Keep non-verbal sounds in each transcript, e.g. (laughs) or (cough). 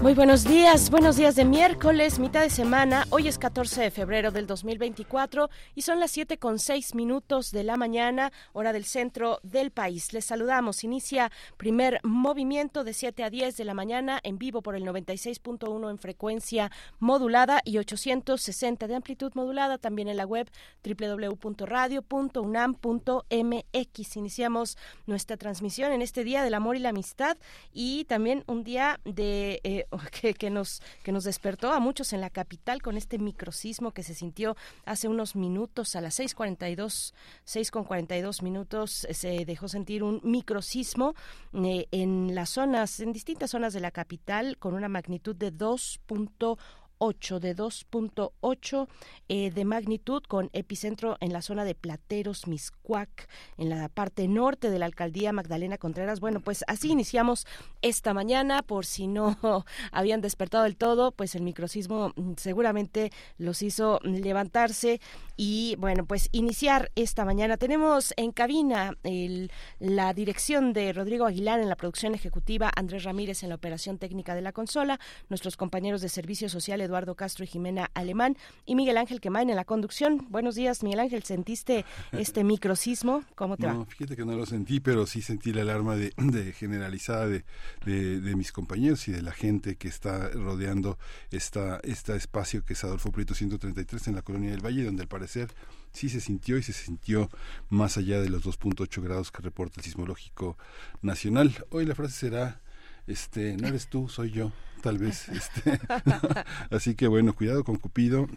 Muy buenos días, buenos días de miércoles, mitad de semana. Hoy es 14 de febrero del 2024 y son las 7 con 6 minutos de la mañana, hora del centro del país. Les saludamos. Inicia primer movimiento de 7 a 10 de la mañana en vivo por el 96.1 en frecuencia modulada y 860 de amplitud modulada. También en la web www.radio.unam.mx. Iniciamos nuestra transmisión en este día del amor y la amistad y también un día de. Eh, (laughs) que, nos, que nos despertó a muchos en la capital con este microsismo que se sintió hace unos minutos, a las 6.42, 6.42 minutos, eh, se dejó sentir un microsismo eh, en las zonas, en distintas zonas de la capital, con una magnitud de 2.8 8 de 2.8 eh, de magnitud con epicentro en la zona de Plateros, Miscuac, en la parte norte de la alcaldía Magdalena Contreras. Bueno, pues así iniciamos esta mañana, por si no (laughs) habían despertado del todo, pues el microsismo mm, seguramente los hizo levantarse y bueno, pues iniciar esta mañana. Tenemos en cabina el, la dirección de Rodrigo Aguilar en la producción ejecutiva, Andrés Ramírez en la operación técnica de la consola, nuestros compañeros de servicio social Eduardo Castro y Jimena Alemán y Miguel Ángel Quemain en la conducción. Buenos días, Miguel Ángel. ¿Sentiste (laughs) este microsismo? ¿Cómo te no, Fíjate que no lo sentí, pero sí sentí la alarma de, (clears throat) generalizada de, de, mis compañeros y de la gente que está rodeando esta, este espacio que es Adolfo Prieto 133 en la Colonia del Valle, donde al parecer sí se sintió y se sintió más allá de los 2.8 grados que reporta el sismológico nacional. Hoy la frase será este, no eres tú, soy yo, tal vez. Este, (laughs) así que bueno, cuidado con Cupido.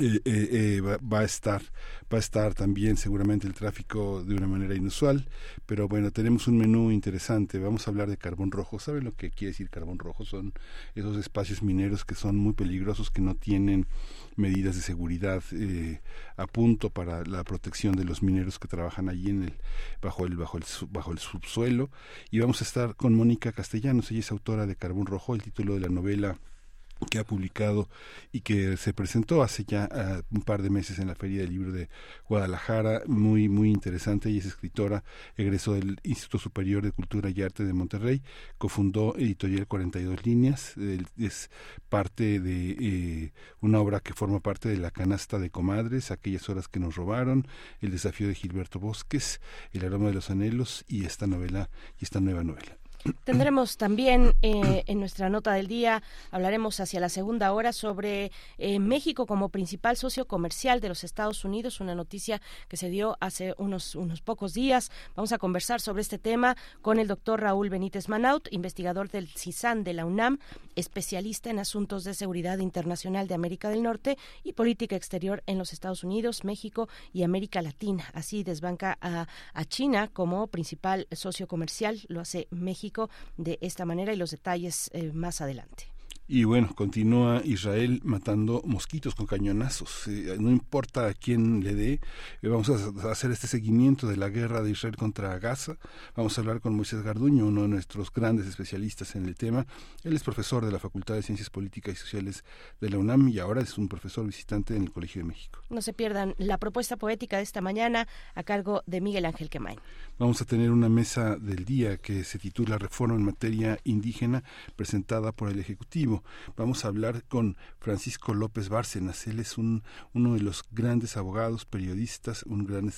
Eh, eh, eh, va, a estar va a estar también seguramente el tráfico de una manera inusual pero bueno tenemos un menú interesante. Vamos a hablar de carbón rojo. Saben lo que quiere decir carbón rojo son esos espacios mineros que son muy peligrosos que no tienen medidas de seguridad eh, a punto para la protección de los mineros que trabajan allí en el bajo el bajo el bajo el subsuelo. Y vamos a estar con Mónica Castellanos. Ella es autora de Carbón Rojo el título de la novela que ha publicado y que se presentó hace ya uh, un par de meses en la Feria del Libro de Guadalajara, muy muy interesante, ella es escritora, egresó del Instituto Superior de Cultura y Arte de Monterrey, cofundó Editorial 42 Líneas, es parte de eh, una obra que forma parte de la canasta de comadres, aquellas horas que nos robaron, El desafío de Gilberto Bosques, El aroma de los anhelos y esta novela y esta nueva novela. Tendremos también eh, en nuestra nota del día, hablaremos hacia la segunda hora sobre eh, México como principal socio comercial de los Estados Unidos, una noticia que se dio hace unos, unos pocos días. Vamos a conversar sobre este tema con el doctor Raúl Benítez Manaut, investigador del CISAN de la UNAM, especialista en asuntos de seguridad internacional de América del Norte y política exterior en los Estados Unidos, México y América Latina. Así desbanca a, a China como principal socio comercial, lo hace México de esta manera y los detalles eh, más adelante. Y bueno, continúa Israel matando mosquitos con cañonazos. Eh, no importa a quién le dé, eh, vamos a hacer este seguimiento de la guerra de Israel contra Gaza. Vamos a hablar con Moisés Garduño, uno de nuestros grandes especialistas en el tema. Él es profesor de la Facultad de Ciencias Políticas y Sociales de la UNAM y ahora es un profesor visitante en el Colegio de México. No se pierdan la propuesta poética de esta mañana a cargo de Miguel Ángel Quemain. Vamos a tener una mesa del día que se titula Reforma en materia indígena presentada por el Ejecutivo. Vamos a hablar con Francisco López Bárcenas. Él es un, uno de los grandes abogados, periodistas, un, gran,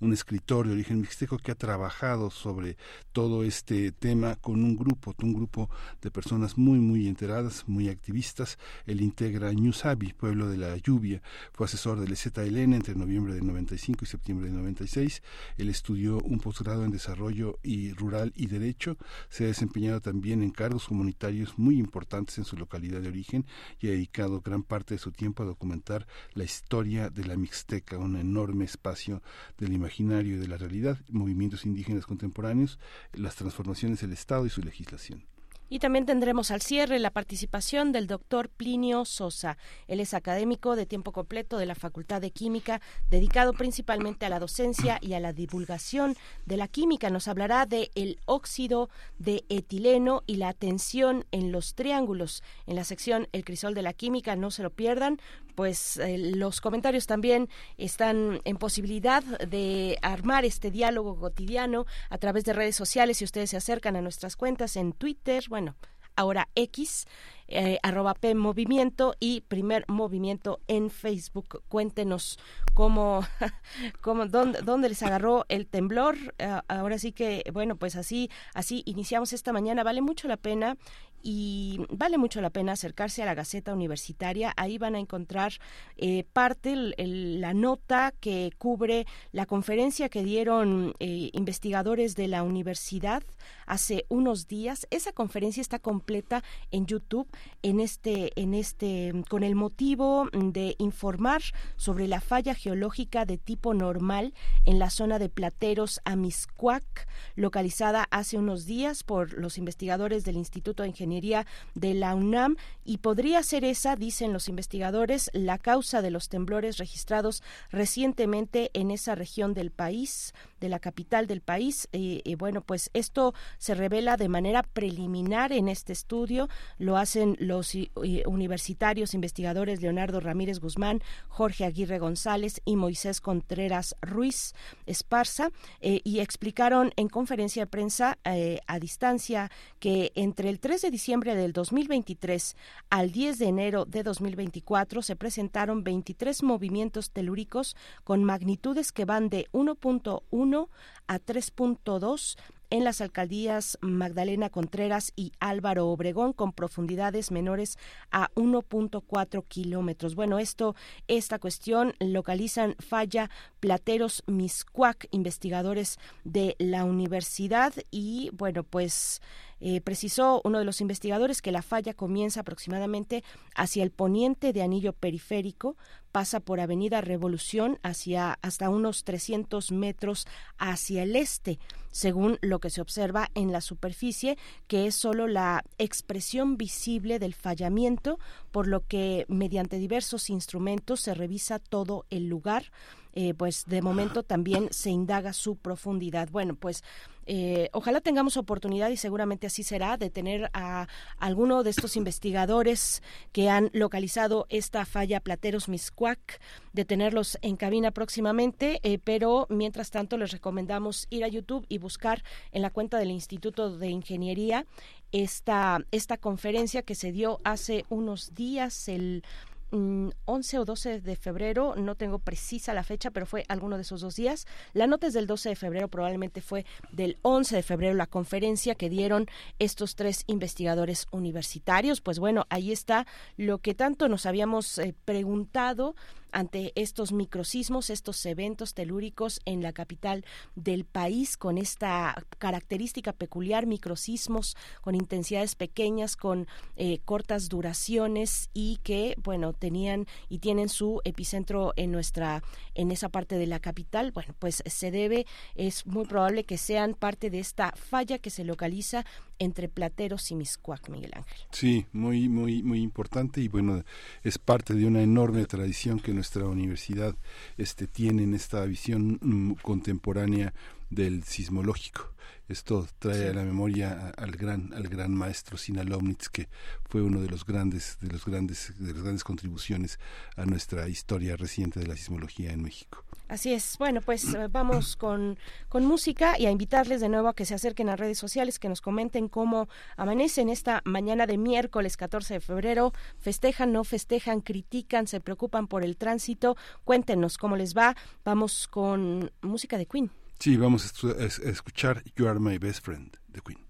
un escritor de origen mixteco que ha trabajado sobre todo este tema con un grupo, un grupo de personas muy, muy enteradas, muy activistas. Él integra Ñusabi, Pueblo de la Lluvia. Fue asesor del EZLN entre noviembre de 95 y septiembre de 96. Él estudió un posgrado en Desarrollo y Rural y Derecho. Se ha desempeñado también en cargos comunitarios muy importantes en su localidad de origen y ha dedicado gran parte de su tiempo a documentar la historia de la Mixteca, un enorme espacio del imaginario y de la realidad, movimientos indígenas contemporáneos, las transformaciones del Estado y su legislación. Y también tendremos al cierre la participación del doctor Plinio Sosa. Él es académico de tiempo completo de la Facultad de Química, dedicado principalmente a la docencia y a la divulgación de la química. Nos hablará de el óxido de etileno y la tensión en los triángulos. En la sección El crisol de la química, no se lo pierdan, pues eh, los comentarios también están en posibilidad de armar este diálogo cotidiano a través de redes sociales. Si ustedes se acercan a nuestras cuentas en Twitter, ahora X, eh, arroba P Movimiento y Primer Movimiento en Facebook. Cuéntenos cómo, (laughs) cómo dónde, dónde, les agarró el temblor. Uh, ahora sí que, bueno, pues así, así iniciamos esta mañana. Vale mucho la pena y vale mucho la pena acercarse a la Gaceta Universitaria. Ahí van a encontrar eh, parte, la nota que cubre la conferencia que dieron eh, investigadores de la universidad hace unos días. Esa conferencia está completa en YouTube en este, en este, con el motivo de informar sobre la falla geológica de tipo normal en la zona de Plateros Amiscuac, localizada hace unos días por los investigadores del Instituto de Ingeniería de la UNAM y podría ser esa, dicen los investigadores, la causa de los temblores registrados recientemente en esa región del país, de la capital del país. Eh, eh, bueno, pues esto se revela de manera preliminar en este estudio. Lo hacen los eh, universitarios investigadores Leonardo Ramírez Guzmán, Jorge Aguirre González y Moisés Contreras Ruiz Esparza y explicaron en conferencia de prensa a distancia que entre el 3 de diciembre del 2023 al 10 de enero de 2024 se presentaron 23 movimientos telúricos con magnitudes que van de 1.1 a 3.2 en las alcaldías Magdalena Contreras y Álvaro Obregón con profundidades menores a 1.4 kilómetros. Bueno, esto, esta cuestión localizan falla Plateros Miscuac, investigadores de la universidad y bueno, pues eh, precisó uno de los investigadores que la falla comienza aproximadamente hacia el poniente de anillo periférico, pasa por Avenida Revolución hacia hasta unos 300 metros hacia el este, según lo que se observa en la superficie, que es solo la expresión visible del fallamiento, por lo que mediante diversos instrumentos se revisa todo el lugar. Eh, pues de momento también se indaga su profundidad. Bueno, pues eh, ojalá tengamos oportunidad y seguramente así será de tener a alguno de estos investigadores que han localizado esta falla Plateros Miscuac, de tenerlos en cabina próximamente, eh, pero mientras tanto les recomendamos ir a YouTube y buscar en la cuenta del Instituto de Ingeniería esta, esta conferencia que se dio hace unos días, el 11 o 12 de febrero, no tengo precisa la fecha, pero fue alguno de esos dos días. La nota es del 12 de febrero, probablemente fue del 11 de febrero la conferencia que dieron estos tres investigadores universitarios. Pues bueno, ahí está lo que tanto nos habíamos eh, preguntado ante estos microsismos, estos eventos telúricos en la capital del país, con esta característica peculiar, microsismos con intensidades pequeñas, con eh, cortas duraciones y que, bueno, tenían y tienen su epicentro en nuestra, en esa parte de la capital. Bueno, pues se debe, es muy probable que sean parte de esta falla que se localiza entre Plateros y Miscuac, Miguel Ángel. Sí, muy, muy, muy importante y bueno, es parte de una enorme tradición que nuestra universidad este, tiene en esta visión mm, contemporánea del sismológico. Esto trae a la memoria al gran al gran maestro Sina Lomnitz que fue uno de los grandes de los grandes de las grandes contribuciones a nuestra historia reciente de la sismología en México. Así es. Bueno, pues eh, vamos con, con música y a invitarles de nuevo a que se acerquen a redes sociales, que nos comenten cómo amanecen esta mañana de miércoles 14 de febrero. Festejan, no festejan, critican, se preocupan por el tránsito. Cuéntenos cómo les va. Vamos con música de Queen. Sí, vamos a escuchar You Are My Best Friend de Queen.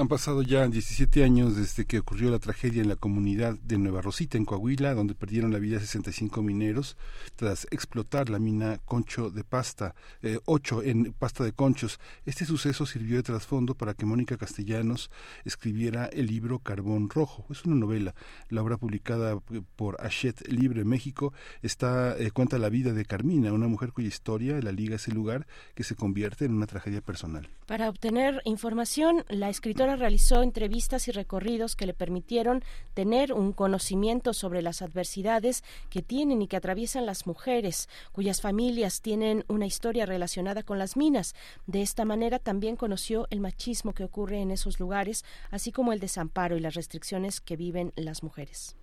Han pasado ya 17 años desde que ocurrió la tragedia en la comunidad de Nueva Rosita, en Coahuila, donde perdieron la vida 65 mineros tras explotar la mina Concho de Pasta, 8 eh, en pasta de conchos. Este suceso sirvió de trasfondo para que Mónica Castellanos escribiera el libro Carbón Rojo. Es una novela. La obra publicada por Hachette Libre México está, eh, cuenta la vida de Carmina, una mujer cuya historia la liga a ese lugar que se convierte en una tragedia personal. Para obtener información, la escritora realizó entrevistas y recorridos que le permitieron tener un conocimiento sobre las adversidades que tienen y que atraviesan las mujeres, cuyas familias tienen una historia relacionada con las minas. De esta manera también conoció el machismo que ocurre en esos lugares, así como el desamparo y las restricciones que viven las mujeres.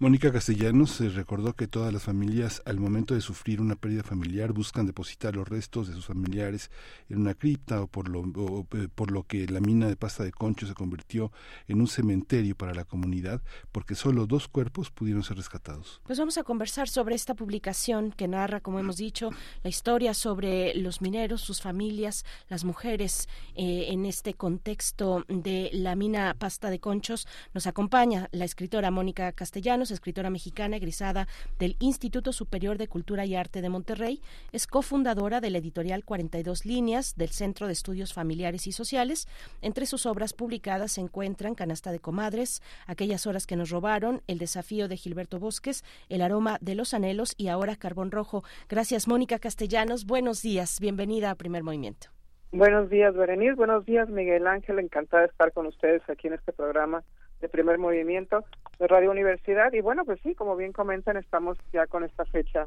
Mónica Castellanos recordó que todas las familias al momento de sufrir una pérdida familiar buscan depositar los restos de sus familiares en una cripta o por lo, eh, por lo que la mina de pasta de concho se convirtió en un cementerio para la comunidad porque solo dos cuerpos pudieron ser rescatados. Pues vamos a conversar sobre esta publicación que narra, como hemos dicho, la historia sobre los mineros, sus familias, las mujeres eh, en este contexto de la mina pasta de conchos. Nos acompaña la escritora Mónica Castellanos escritora mexicana egresada del Instituto Superior de Cultura y Arte de Monterrey, es cofundadora de la editorial 42 Líneas del Centro de Estudios Familiares y Sociales. Entre sus obras publicadas se encuentran Canasta de Comadres, Aquellas horas que nos robaron, El desafío de Gilberto Bosques, El aroma de los anhelos y ahora Carbón Rojo. Gracias, Mónica Castellanos. Buenos días. Bienvenida a Primer Movimiento. Buenos días, Berenice. Buenos días, Miguel Ángel. Encantada de estar con ustedes aquí en este programa de primer movimiento de Radio Universidad. Y bueno, pues sí, como bien comentan, estamos ya con esta fecha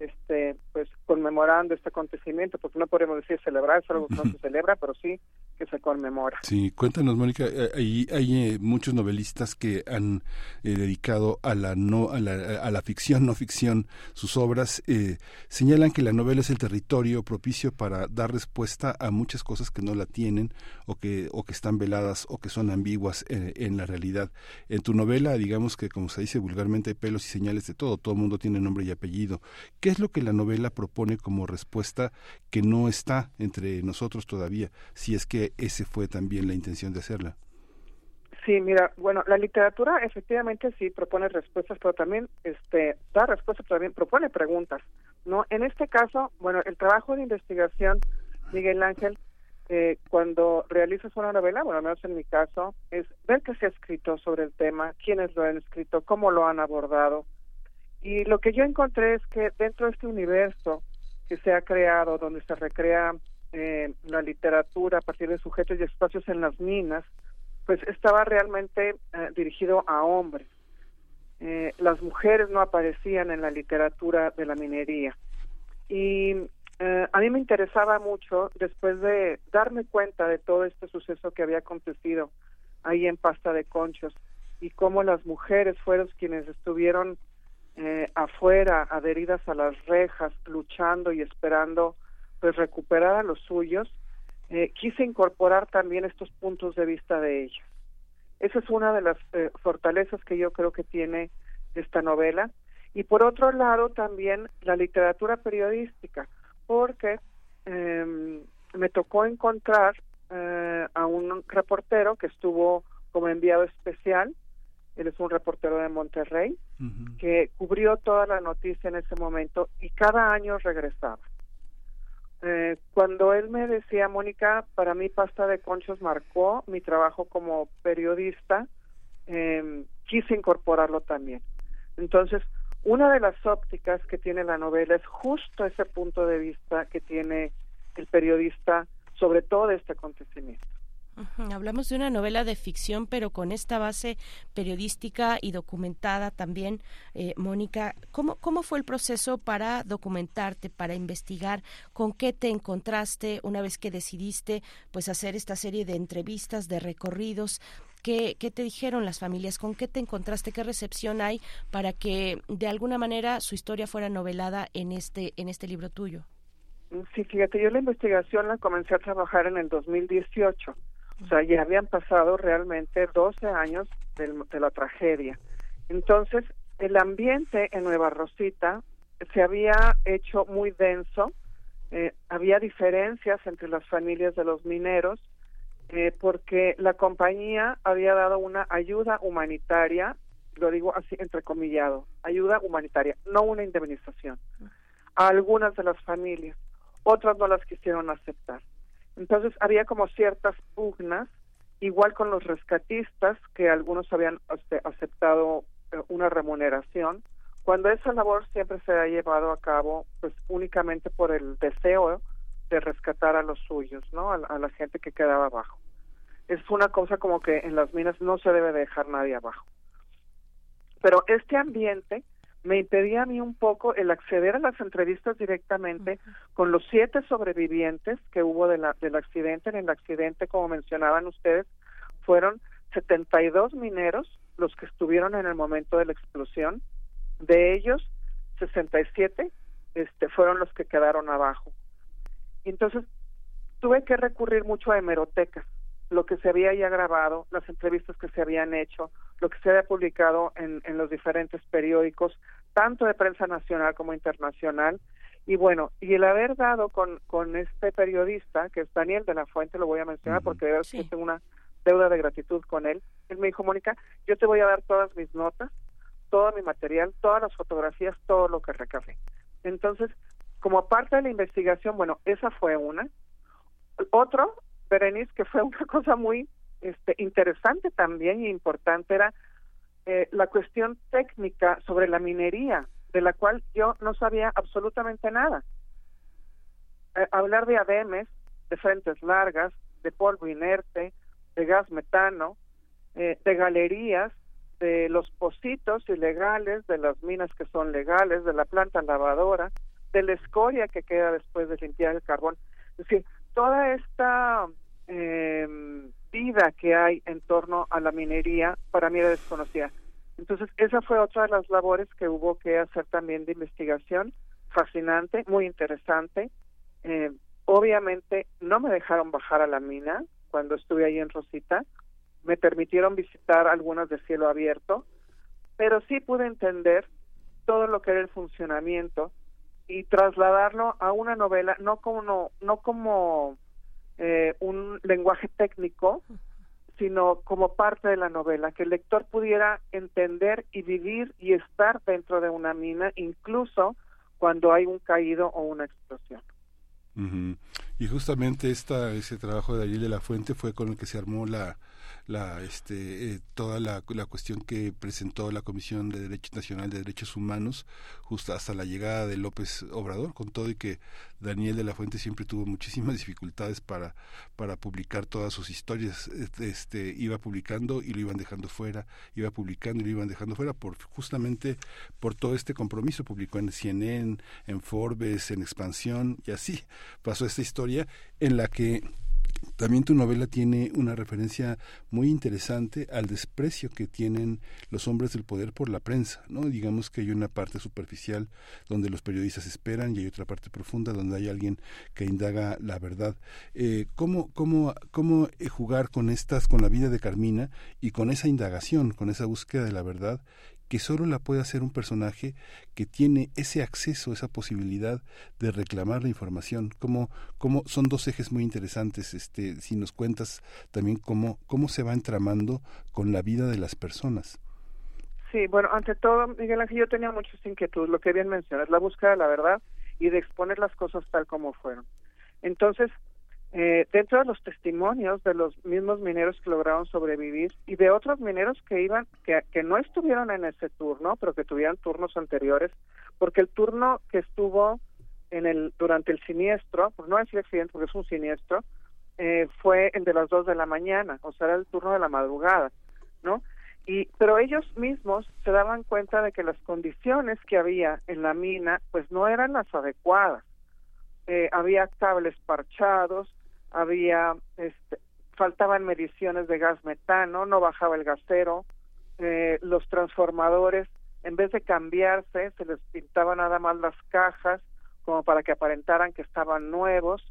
este pues conmemorando este acontecimiento porque no podemos decir celebrar es algo que no se celebra pero sí que se conmemora. Sí cuéntanos Mónica eh, hay, hay eh, muchos novelistas que han eh, dedicado a la no a la, a la, ficción no ficción sus obras señalan que la novela es el territorio propicio para dar respuesta a muchas cosas que no la tienen o que o que están veladas o que son ambiguas en la realidad. En tu novela digamos que como se dice vulgarmente hay pelos y señales de todo. Todo el mundo tiene nombre y apellido. ¿Qué es lo que la novela propone como respuesta que no está entre nosotros todavía, si es que ese fue también la intención de hacerla? Sí, mira, bueno, la literatura efectivamente sí propone respuestas, pero también este da respuestas, pero también propone preguntas, ¿no? En este caso, bueno, el trabajo de investigación, Miguel Ángel, eh, cuando realizas una novela, bueno, al menos en mi caso, es ver qué se ha escrito sobre el tema, quiénes lo han escrito, cómo lo han abordado, y lo que yo encontré es que dentro de este universo que se ha creado, donde se recrea eh, la literatura a partir de sujetos y espacios en las minas, pues estaba realmente eh, dirigido a hombres. Eh, las mujeres no aparecían en la literatura de la minería. Y a mí me interesaba mucho, después de darme cuenta de todo este suceso que había acontecido ahí en Pasta de Conchos, y cómo las mujeres fueron quienes estuvieron eh, afuera, adheridas a las rejas, luchando y esperando pues recuperar a los suyos, eh, quise incorporar también estos puntos de vista de ellas. Esa es una de las eh, fortalezas que yo creo que tiene esta novela. Y por otro lado también la literatura periodística, porque em, me tocó encontrar a un reportero que estuvo como enviado especial él es un reportero de Monterrey, que cubrió toda la noticia en ese momento y cada año regresaba. Eh, cuando él me decía, Mónica, para mí Pasta de Conchos marcó mi trabajo como periodista, eh, quise incorporarlo también. Entonces, una de las ópticas que tiene la novela es justo ese punto de vista que tiene el periodista sobre todo este acontecimiento. Hablamos de una novela de ficción, pero con esta base periodística y documentada también. Eh, Mónica, ¿cómo, ¿cómo fue el proceso para documentarte, para investigar? ¿Con qué te encontraste una vez que decidiste pues hacer esta serie de entrevistas, de recorridos? ¿qué, ¿qué te dijeron las familias? ¿Con qué te encontraste? ¿Qué recepción hay para que de alguna manera su historia fuera novelada en este, en este libro tuyo? Sí, fíjate, yo la investigación la comencé a trabajar en el 2018. O sea, ya habían pasado realmente 12 años de la tragedia. Entonces, el ambiente en Nueva Rosita se había hecho muy denso, eh, había diferencias entre las familias de los mineros, eh, porque la compañía había dado una ayuda humanitaria, lo digo así entrecomillado, ayuda humanitaria, no una indemnización, a algunas de las familias, otras no las quisieron aceptar. Entonces había como ciertas pugnas, igual con los rescatistas, que algunos habían este, aceptado eh, una remuneración, cuando esa labor siempre se ha llevado a cabo pues únicamente por el deseo de rescatar a los suyos, ¿no? A, la gente que quedaba abajo. Es una cosa como que en las minas no se debe dejar nadie abajo. Pero este ambiente me impedía a mí un poco el acceder a las entrevistas directamente con los siete sobrevivientes que hubo de la, del accidente. En el accidente, como mencionaban ustedes, fueron 72 mineros los que estuvieron en el momento de la explosión de ellos, 67 este, fueron los que quedaron abajo. Entonces, tuve que recurrir mucho a hemerotecas, lo que se había ya grabado, las entrevistas que se habían hecho, lo que se había publicado en, en los diferentes periódicos, tanto de prensa nacional como internacional. Y bueno, y el haber dado con, con este periodista, que es Daniel de la Fuente, lo voy a mencionar porque veo que tengo una deuda de gratitud con él, él me dijo, Mónica, yo te voy a dar todas mis notas todo mi material, todas las fotografías, todo lo que recabé. Entonces, como parte de la investigación, bueno, esa fue una. Otro, Berenice, que fue una (laughs) cosa muy este, interesante también e importante, era eh, la cuestión técnica sobre la minería, de la cual yo no sabía absolutamente nada. Eh, hablar de ADMs, de frentes largas, de polvo inerte, de gas metano, eh, de galerías, de los pocitos ilegales, de las minas que son legales, de la planta lavadora, de la escoria que queda después de limpiar el carbón. Es decir, toda esta em, vida que hay en torno a la minería para mí era desconocida. Entonces, esa fue otra de las labores que hubo que hacer también de investigación, fascinante, muy interesante. Eh, obviamente no me dejaron bajar a la mina cuando estuve ahí en Rosita, me permitieron visitar algunas de cielo abierto, pero sí pude entender todo lo que era el funcionamiento y trasladarlo a una novela no como no, como eh, un lenguaje técnico sino como parte de la novela que el lector pudiera entender y vivir y estar dentro de una mina incluso cuando hay un caído o una explosión. Y justamente esta ese trabajo de Ariel de la Fuente fue con el que se armó la la este eh, toda la, la, cuestión que presentó la Comisión de Derecho Nacional de Derechos Humanos justo hasta la llegada de López Obrador con todo y que Daniel de la Fuente siempre tuvo muchísimas (laughs) dificultades para para publicar todas sus historias. Este iba publicando y lo iban dejando fuera iba publicando y lo iban dejando fuera por justamente por todo este compromiso. Publicó en CNN en Forbes en Expansión y así pasó esta historia en la que también tu novela tiene una referencia muy interesante al desprecio que tienen los hombres del poder por la prensa, ¿no? Digamos que hay una parte superficial donde los periodistas esperan y hay otra parte profunda donde hay alguien que indaga la verdad. Eh, ¿Cómo, cómo, cómo eh, jugar con estas, con la vida de Carmina y con esa indagación, con esa búsqueda de la verdad que solo la puede hacer un personaje que tiene ese acceso, esa posibilidad de reclamar la información. Como, como son dos ejes muy interesantes. Este, si nos cuentas también cómo, cómo se va entramando con la vida de las personas. Sí, bueno, ante todo, Miguel Ángel, yo tenía muchas inquietudes. Lo que bien mencionas, la búsqueda de la verdad y de exponer las cosas tal como fueron. Entonces, eh, dentro de los testimonios de los mismos mineros que lograron sobrevivir y de otros mineros que iban que, que no estuvieron en ese turno pero que tuvieron turnos anteriores porque el turno que estuvo en el durante el siniestro pues no decir accidente porque es un siniestro eh, fue el de las dos de la mañana o sea era el turno de la madrugada no y pero ellos mismos se daban cuenta de que las condiciones que había en la mina pues no eran las adecuadas. Eh, había cables parchados había este, faltaban mediciones de gas metano, no bajaba el gasero, eh, los transformadores, en vez de cambiarse, se les pintaba nada más las cajas como para que aparentaran que estaban nuevos.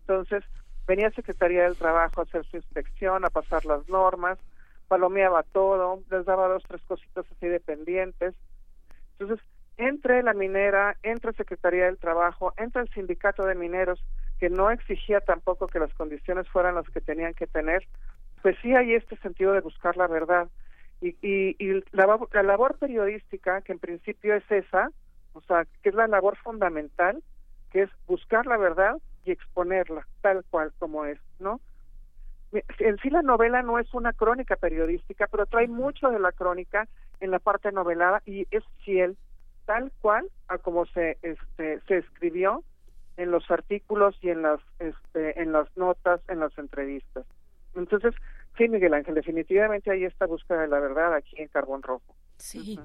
Entonces, venía Secretaría del Trabajo a hacer su inspección, a pasar las normas, palomeaba todo, les daba dos, tres cositas así dependientes. Entonces, entre la minera, entre Secretaría del Trabajo, entre el sindicato de mineros, que no exigía tampoco que las condiciones fueran las que tenían que tener, pues sí hay este sentido de buscar la verdad. Y, y, la, la labor periodística, que en principio es esa, o sea, que es la labor fundamental, que es buscar la verdad y exponerla tal cual como es, ¿no? En sí la novela no es una crónica periodística, pero trae mucho de la crónica en la parte novelada y es fiel tal cual a como se este, se escribió en los artículos y en las este, en las notas, en las entrevistas. Entonces, sí, Miguel Ángel, definitivamente hay esta búsqueda de la verdad aquí en Carbón Rojo. Sí.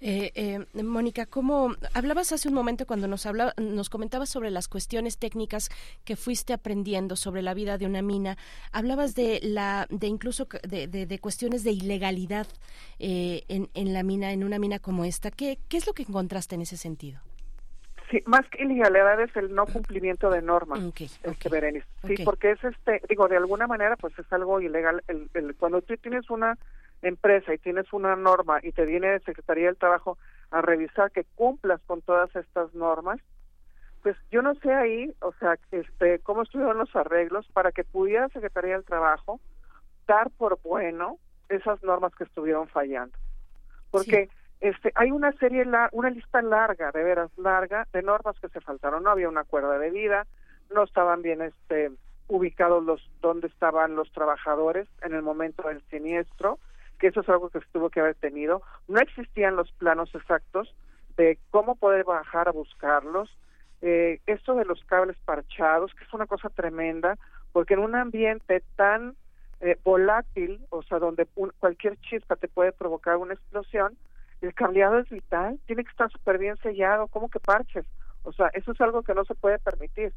Eh, eh, Mónica, ¿cómo hablabas hace un momento cuando nos habla, nos comentabas sobre las cuestiones técnicas que fuiste aprendiendo sobre la vida de una mina? Hablabas de la, de incluso de, de, cuestiones de ilegalidad eh, en, en la mina, en una mina como esta. ¿Qué, ¿Qué es lo que encontraste en ese sentido? Sí, más que ilegalidad es el no cumplimiento de normas, okay, este Berenice. Sí, porque es este, digo, de alguna manera, pues es algo ilegal. El, el, cuando tú tienes una empresa y tienes una norma y te viene de Secretaría del Trabajo a revisar que cumplas con todas estas normas, pues yo no sé ahí, o sea, este, cómo estuvieron los arreglos para que pudiera Secretaría del Trabajo dar por bueno esas normas que estuvieron fallando. Porque este, hay una serie, una lista larga, de veras larga, de normas que se faltaron. No había una cuerda de vida, no estaban bien este, ubicados los dónde estaban los trabajadores en el momento del siniestro, que eso es algo que se tuvo que haber tenido. No existían los planos exactos de cómo poder bajar a buscarlos. Eh, esto de los cables parchados, que es una cosa tremenda, porque en un ambiente tan eh, volátil, o sea, donde cualquier chispa te puede provocar una explosión, el cableado es vital, tiene que estar súper bien sellado, ¿cómo que parches? O sea, eso es algo que no se puede permitir,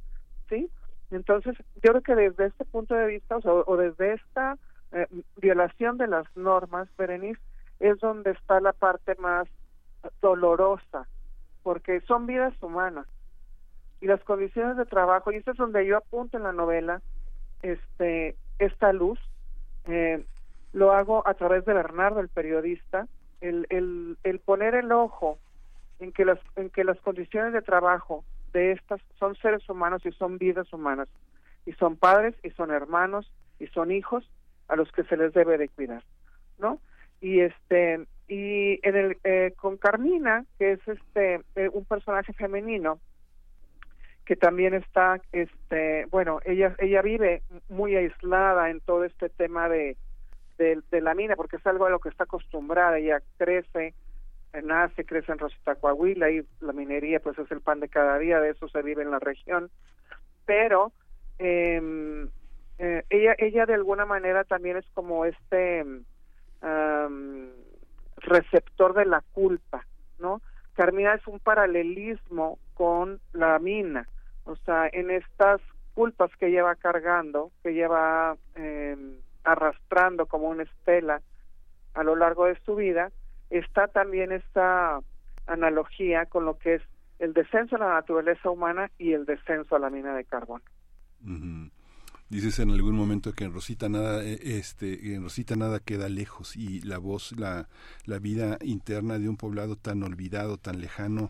¿sí? Entonces, yo creo que desde este punto de vista, o, sea, o desde esta eh, violación de las normas, Berenice, es donde está la parte más dolorosa, porque son vidas humanas y las condiciones de trabajo, y eso es donde yo apunto en la novela, este, esta luz, eh, lo hago a través de Bernardo, el periodista, el, el, el poner el ojo en que las en que las condiciones de trabajo de estas son seres humanos y son vidas humanas y son padres y son hermanos y son hijos a los que se les debe de cuidar no y este y en el eh, con Carmina que es este eh, un personaje femenino que también está este bueno ella ella vive muy aislada en todo este tema de de, la mina, porque es algo a lo que está acostumbrada, ella crece, nace, crece en Rosita Coahuila y la minería pues es el pan de cada día, de eso se vive en la región, pero em, eh, ella, ella de alguna manera también es como este receptor de la culpa, ¿no? Carmina es un paralelismo con la mina, o sea, en estas culpas que lleva cargando, que lleva arrastrando como una estela a lo largo de su vida, está también esta analogía con lo que es el descenso a la naturaleza humana y el descenso a la mina de carbón. Dices en algún momento que en Rosita nada, eh, este, en Rosita nada queda lejos y la voz, la, la vida interna de un poblado tan olvidado, tan lejano,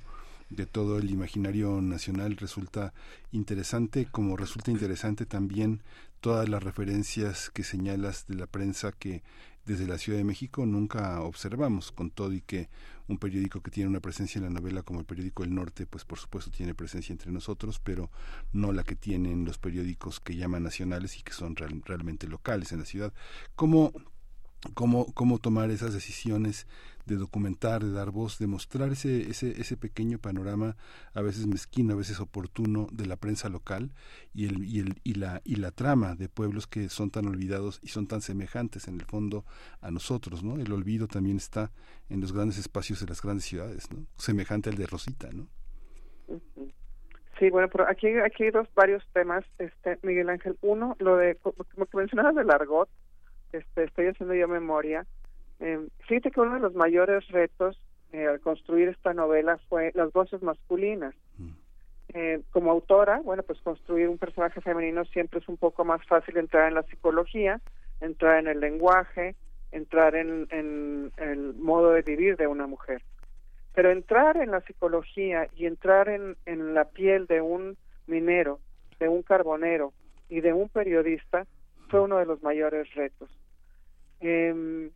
de todo el imaginario nacional resulta interesante, como resulta interesante también todas las referencias que señalas de la prensa que desde la Ciudad de México nunca observamos, con todo y que un periódico que tiene una presencia en la novela como el periódico El Norte, pues por supuesto tiene presencia entre nosotros, pero no la que tienen los periódicos que llaman nacionales y que son realmente locales en la ciudad. ¿Cómo, cómo, cómo tomar esas decisiones de documentar, de dar voz, de mostrar ese, ese, ese pequeño panorama, a veces mezquino, a veces oportuno, de la prensa local y, el, y, el, y, la, y la trama de pueblos que son tan olvidados y son tan semejantes en el fondo a nosotros, ¿no? El olvido también está en los grandes espacios de las grandes ciudades, ¿no? Semejante al de Rosita, ¿no? Sí, bueno, pero aquí, aquí hay dos, varios temas, este, Miguel Ángel. Uno, lo de, como que mencionabas del argot, este, estoy haciendo yo memoria. Eh, fíjate que uno de los mayores retos eh, al construir esta novela fue las voces masculinas. Mm. Eh, como autora, bueno, pues construir un personaje femenino siempre es un poco más fácil entrar en la psicología, entrar en el lenguaje, entrar en, en el modo de vivir de una mujer. Pero entrar en la psicología y entrar en, en la piel de un minero, de un carbonero y de un periodista fue uno de los mayores retos. Eh,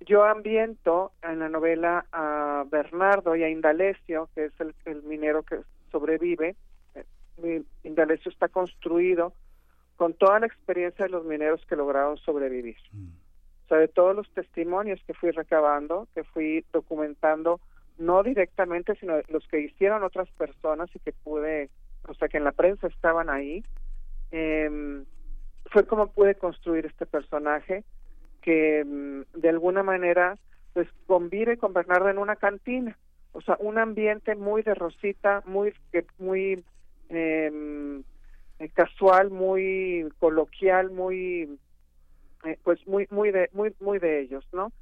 yo ambiento en la novela a Bernardo y a Indalecio, que es el, el minero que sobrevive. Indalecio está construido con toda la experiencia de los mineros que lograron sobrevivir. Mm. O sea, de todos los testimonios que fui recabando, que fui documentando no directamente, sino los que hicieron otras personas y que pude, o sea, que en la prensa estaban ahí, eh, fue como pude construir este personaje que mm, de alguna manera pues convive con Bernardo en una cantina, o sea, un ambiente muy de Rosita, muy muy em, eh, casual, muy coloquial, muy eh, pues muy muy de muy muy de ellos, ¿no?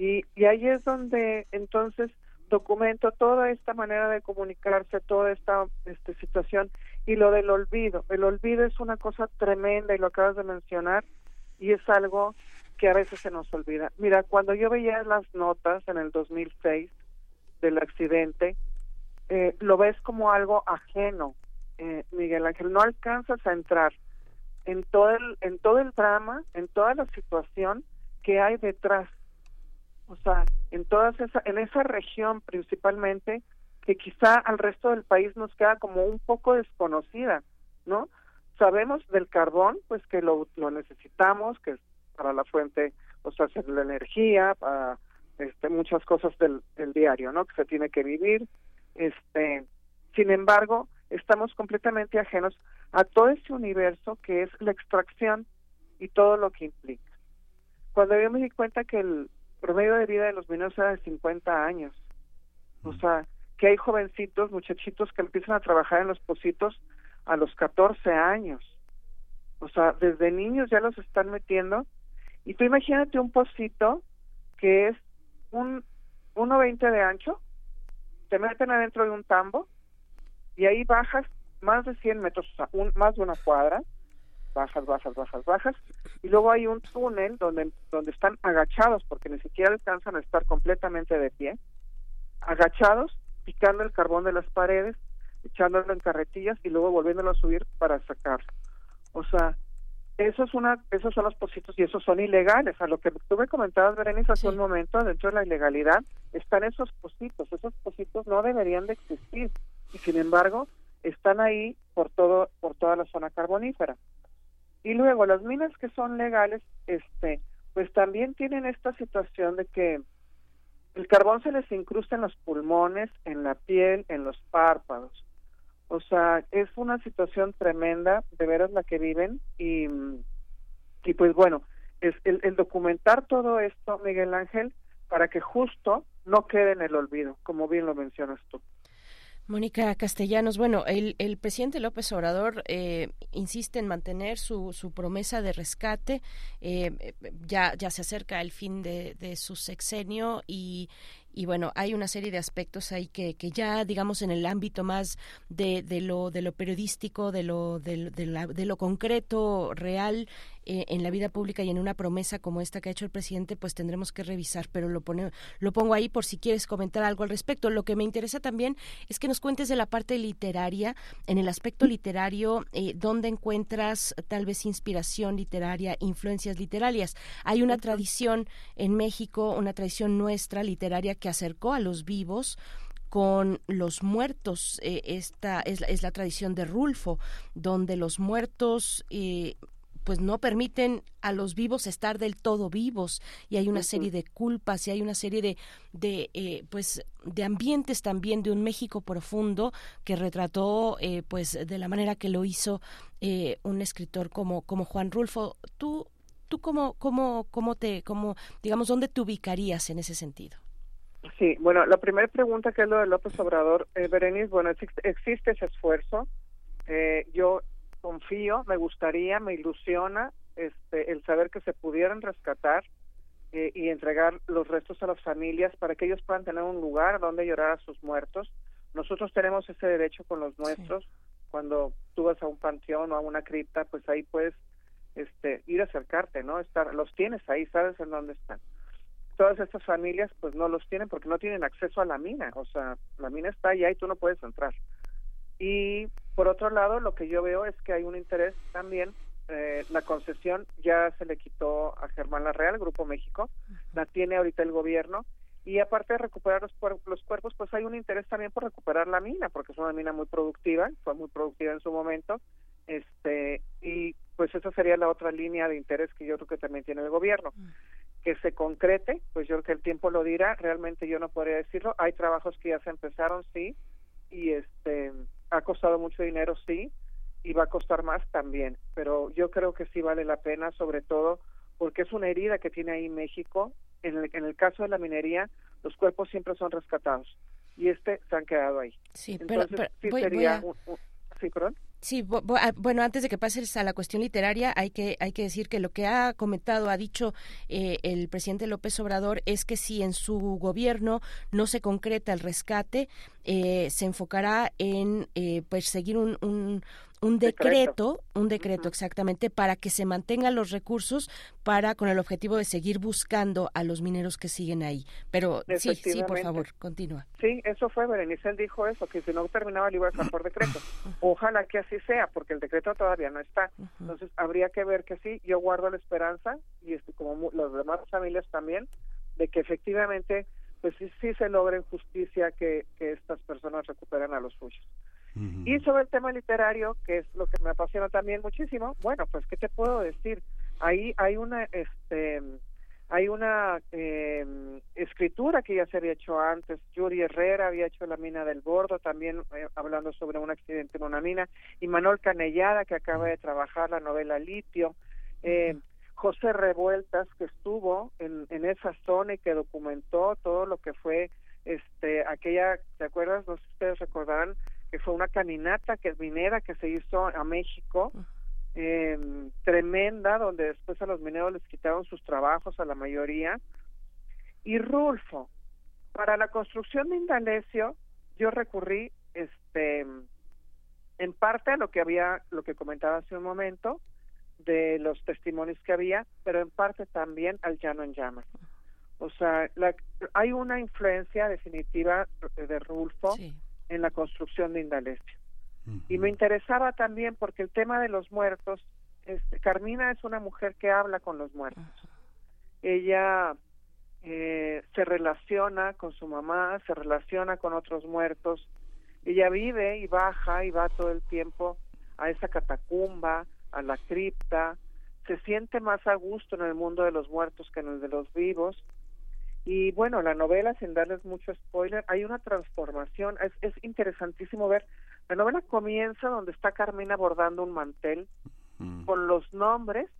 Y, y ahí es donde entonces documento toda esta manera de comunicarse, toda esta, esta situación y lo del olvido. El olvido es una cosa tremenda y lo acabas de mencionar y es algo que a veces se nos olvida. Mira, cuando yo veía las notas en el 2006 del accidente, eh, lo ves como algo ajeno, eh, Miguel Ángel, no alcanzas a entrar en todo el en todo el drama, en toda la situación que hay detrás o sea, en todas esa, en esa región principalmente, que quizá al resto del país nos queda como un poco desconocida, ¿no? Sabemos del carbón, pues que lo, lo necesitamos, que para la fuente, o sea, la energía, para este, muchas cosas del, del diario, ¿no? Que se tiene que vivir. Este, sin embargo, estamos completamente ajenos a todo ese universo que es la extracción y todo lo que implica. Cuando yo me di cuenta que el, promedio de vida de los mineros era de 50 años. O sea, que hay jovencitos, muchachitos que empiezan a trabajar en los pocitos a los 14 años. O sea, desde niños ya los están metiendo. Y tú imagínate un pocito que es un 1.20 de ancho, te meten adentro de un tambo y ahí bajas más de 100 metros, o sea, un, más de una cuadra, bajas, bajas, bajas, bajas, y luego hay un túnel donde, donde están agachados, porque ni siquiera alcanzan a estar completamente de pie, agachados, picando el carbón de las paredes, echándolo en carretillas y luego volviéndolo a subir para sacarlo. O sea, eso es una, esos son los pocitos y esos son ilegales. A lo que tú me comentabas, Berenice, hace un momento, dentro de la ilegalidad, están esos pocitos. Esos pocitos no deberían de existir y sin embargo están ahí por todo, por toda la zona carbonífera. Y luego las minas que son legales, este, pues también tienen esta situación de que el carbón se les incrusta en los pulmones, en la piel, en los párpados. O sea, es una situación tremenda, de veras la que viven y, y pues bueno, es el, el documentar todo esto, Miguel Ángel, para que justo no quede en el olvido, como bien lo mencionas tú. Mónica Castellanos, bueno, el, el presidente López Obrador eh, insiste en mantener su, su promesa de rescate. Eh, ya, ya se acerca el fin de, de su sexenio y, y bueno, hay una serie de aspectos ahí que, que ya, digamos, en el ámbito más de, de lo, de lo periodístico, de lo, de, de, lo concreto, real, eh, en la vida pública y en una promesa como esta que ha hecho el presidente, pues tendremos que revisar, pero lo, pone, lo pongo ahí por si quieres comentar algo al respecto. Lo que me interesa también es que nos cuentes de la parte literaria, en el aspecto literario, eh, dónde encuentras tal vez inspiración literaria, influencias literarias. Hay una tradición en México, una tradición nuestra literaria que acercó a los vivos con los muertos. Eh, esta es, es, la tradición de Rulfo, donde los muertos eh, pues no permiten a los vivos estar del todo vivos. Y hay una serie de culpas y hay una serie de, de eh, pues de ambientes también de un México profundo que retrató eh, pues de la manera que lo hizo eh, un escritor como como Juan Rulfo. Tú tú cómo cómo cómo te cómo digamos dónde te ubicarías en ese sentido Sí, bueno, la primera pregunta que es lo de López Obrador, eh, Berenice, bueno, existe ese esfuerzo, eh, yo confío, me gustaría, me ilusiona este, el saber que se pudieran rescatar eh, y entregar los restos a las familias para que ellos puedan tener un lugar donde llorar a sus muertos. Nosotros tenemos ese derecho con los nuestros. Cuando tú vas a un panteón o a una cripta, pues ahí puedes este, ir a acercarte, ¿no? Estar, los tienes ahí, sabes en dónde están. Todas estas familias, pues no los tienen porque no tienen acceso a la mina. O sea, la mina está allá y tú no puedes entrar. Y por otro lado, lo que yo veo es que hay un interés también eh, la concesión ya se le quitó a Germán Larreal, Grupo México, la tiene ahorita el gobierno y aparte de recuperar los, los cuerpos, pues hay un interés también por recuperar la mina, porque es una mina muy productiva, fue muy productiva en su momento, este y pues esa sería la otra línea de interés que yo creo que también tiene el gobierno. Que se concrete, pues yo creo que el tiempo lo dirá, realmente yo no podría decirlo, hay trabajos que ya se empezaron, sí, y este ha costado mucho dinero, sí, y va a costar más también, pero yo creo que sí vale la pena, sobre todo porque es una herida que tiene ahí México. En el, en el caso de la minería, los cuerpos siempre son rescatados y este se han quedado ahí. Sí, pero, sí sería sí, perdón. Sí, ah, bueno, antes de que pases a la cuestión literaria, hay que hay que decir que lo que ha comentado, ha dicho eh, el presidente López Obrador es que si en su gobierno no se concreta el rescate, eh, se enfocará en eh, perseguir un, un un decreto, un decreto exactamente para que se mantengan los recursos para con el objetivo de seguir buscando a los mineros que siguen ahí. Pero sí, sí, por favor, continúa. Sí, eso fue, Berenice, él dijo eso, que si no terminaba el iba a por decreto. Ojalá que así sea, porque el decreto todavía no está. Entonces, habría que ver que sí, yo guardo la esperanza, y este, como las demás familias también, de que efectivamente, pues sí, sí se logre justicia que, que estas personas recuperen a los suyos. Y sobre el tema literario, que es lo que me apasiona también muchísimo, bueno, pues qué te puedo decir. Ahí hay una, este, hay una eh, escritura que ya se había hecho antes. Yuri Herrera había hecho La mina del Bordo, también eh, hablando sobre un accidente en una mina. Y Manuel Canellada, que acaba de trabajar la novela Litio. Eh, José Revueltas, que estuvo en, en esa zona y que documentó todo lo que fue este aquella, ¿te acuerdas? No sé si ustedes recordarán que fue una caminata que es minera que se hizo a México, eh, tremenda, donde después a los mineros les quitaron sus trabajos a la mayoría. Y Rulfo, para la construcción de Indalecio, yo recurrí este en parte a lo que había, lo que comentaba hace un momento, de los testimonios que había, pero en parte también al llano en llamas. O sea, hay una influencia definitiva de Rulfo en la construcción de Indalecio. Y me interesaba también porque el tema de los muertos, este, Carmina es una mujer que habla con los muertos. Ella eh, se relaciona con su mamá, se relaciona con otros muertos. Ella vive y baja y va todo el tiempo a esa catacumba, a la cripta, se siente más a gusto en el mundo de los muertos que en el de los vivos y bueno, la novela, sin darles mucho spoiler, hay una transformación, es, es interesantísimo ver. La novela comienza donde está Carmina bordando un mantel mm. con los nombres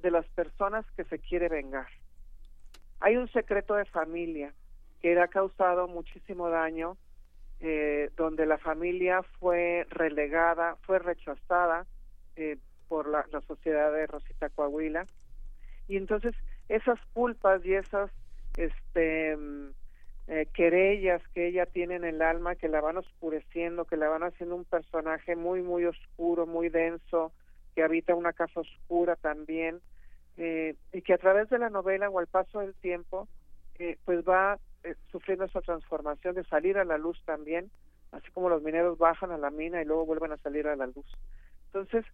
de las personas que se quiere vengar. Hay un secreto de familia que ha causado muchísimo daño, eh, donde la familia fue relegada, fue rechazada eh, por la, la sociedad de Rosita Coahuila. Y entonces esas culpas y esas este mm, eh, querellas que ella tiene en el alma que la van oscureciendo, que la van haciendo un personaje muy muy oscuro, muy denso, que habita una casa oscura también eh, y que a través de la novela o al paso del tiempo eh, pues va sufriendo esa transformación de salir a la luz también, así como los mineros bajan a la mina y luego vuelven a salir a la luz. Entonces,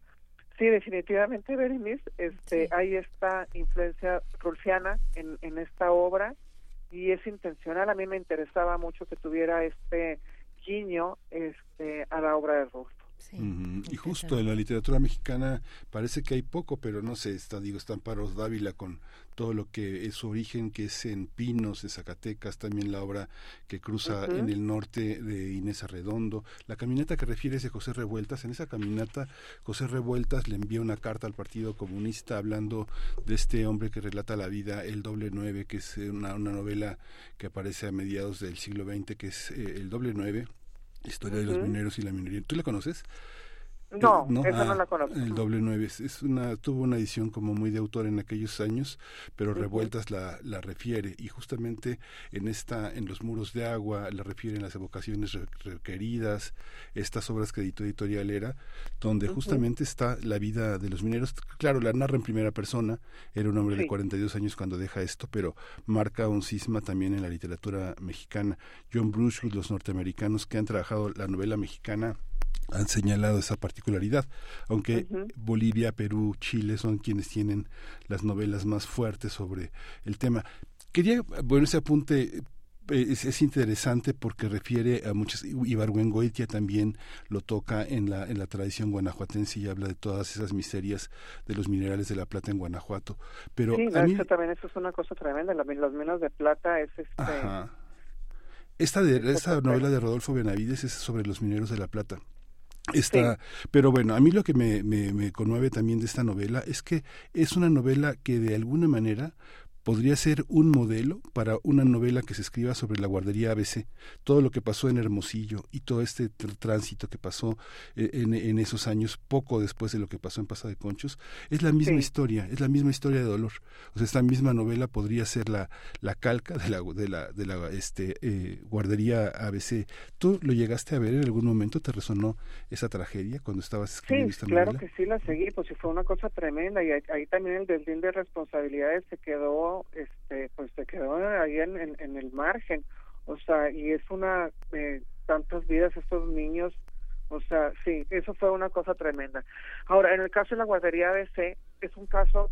Sí, definitivamente, Berenice, este, hay esta influencia rulfiana en, en esta obra y es intencional. A mí me interesaba mucho que tuviera este guiño este, a la obra de Y justo en la literatura mexicana parece que hay poco, pero no sé, está, digo, está Amparos Dávila con todo lo que es su origen, que es en Pinos, de Zacatecas, también la obra que cruza en el norte de Inés Arredondo, la caminata que refiere de José Revueltas, en esa caminata José Revueltas le envía una carta al Partido Comunista hablando de este hombre que relata la vida, el doble nueve, que es una, novela que aparece a mediados del siglo XX, que es eh, el doble nueve, Historia de los mineros y la minería. ¿Tú la conoces? No, no, esa no ah, la conozco. El doble nueve es, una tuvo una edición como muy de autor en aquellos años, pero Revueltas la, la refiere y justamente en esta en los muros de agua la refieren las evocaciones requeridas, estas obras que editó Editorial Era, donde justamente está la vida de los mineros. Claro, la narra en primera persona, era un hombre de 42 años cuando deja esto, pero marca un cisma también en la literatura mexicana. John Bruce, los norteamericanos que han trabajado la novela mexicana han señalado esa particularidad, aunque Bolivia, Perú, Chile son quienes tienen las novelas más fuertes sobre el tema. Quería, bueno, ese apunte eh, es, interesante porque refiere a muchas Ibargüengoitia también lo toca en la en la tradición guanajuatense y habla de todas esas miserias de los minerales de la plata en Guanajuato. Pero sí, también eso es una cosa tremenda los minas de plata es este esta de, esta novela de Rodolfo Benavides es sobre los mineros de la plata Está, Pero bueno, a mí lo que me, me, me conmueve también de esta novela es que es una novela que de alguna manera podría ser un modelo para una novela que se escriba sobre la guardería ABC, todo lo que pasó en Hermosillo y todo este tránsito que pasó eh, en, esos años, poco después de lo que pasó en Pasa de Conchos, es la misma historia, es la misma historia de dolor. O sea, esta misma novela podría ser la, la calca de la, de la, de la este, eh, guardería ABC. ¿Tú lo llegaste a ver en algún momento? ¿Te resonó esa tragedia cuando estabas escribiendo esta novela? Sí, claro que sí la seguí, pues sí fue una cosa tremenda y ahí, también el desdén de responsabilidades se quedó este pues se quedó ahí en, el margen. O sea y es una eh, tantas vidas estos niños. O sea sí eso fue una cosa tremenda. Ahora en el caso de la guardería ABC es un caso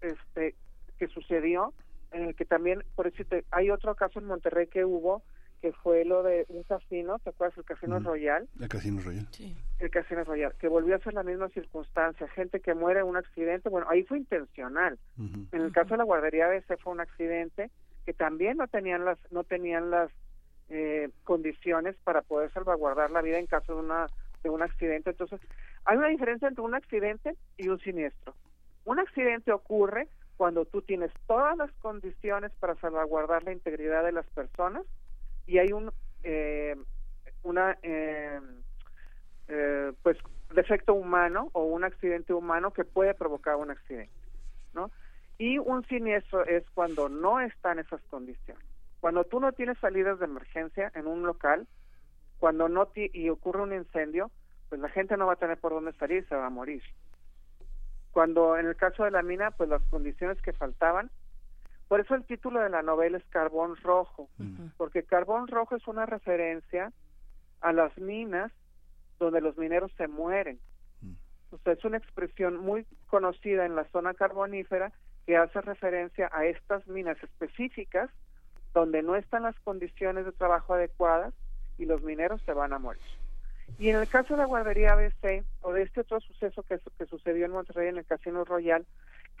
este que sucedió en el que también por decirte hay otro caso en Monterrey que hubo que fue lo de un casino, ¿te acuerdas? El Casino Royal. El Casino Royal. Sí. El Casino Royal, que volvió a ser la misma circunstancia, gente que muere en un accidente, bueno, ahí fue intencional. En el caso de la guardería ABC fue un accidente que también no tenían las no tenían las eh, condiciones para poder salvaguardar la vida en caso de una de un accidente. Entonces, hay una diferencia entre un accidente y un siniestro. Un accidente ocurre cuando tú tienes todas las condiciones para salvaguardar la integridad de las personas y hay un eh, una eh, eh, pues defecto humano o un accidente humano que puede provocar un accidente no y un siniestro es cuando no están esas condiciones. Cuando tú no tienes salidas de emergencia en un local cuando no y ocurre un incendio pues la gente no va a tener por dónde salir se va a morir. Cuando en el caso de la mina pues las condiciones que faltaban por eso el título de la novela es Carbón Rojo, porque Carbón Rojo es una referencia a las minas donde los mineros se mueren. O sea, es una expresión muy conocida en la zona carbonífera que hace referencia a estas minas específicas donde no están las condiciones de trabajo adecuadas y los mineros se van a morir. Y en el caso de la guardería ABC o de este otro suceso que, que sucedió en Monterrey en el Casino Royal,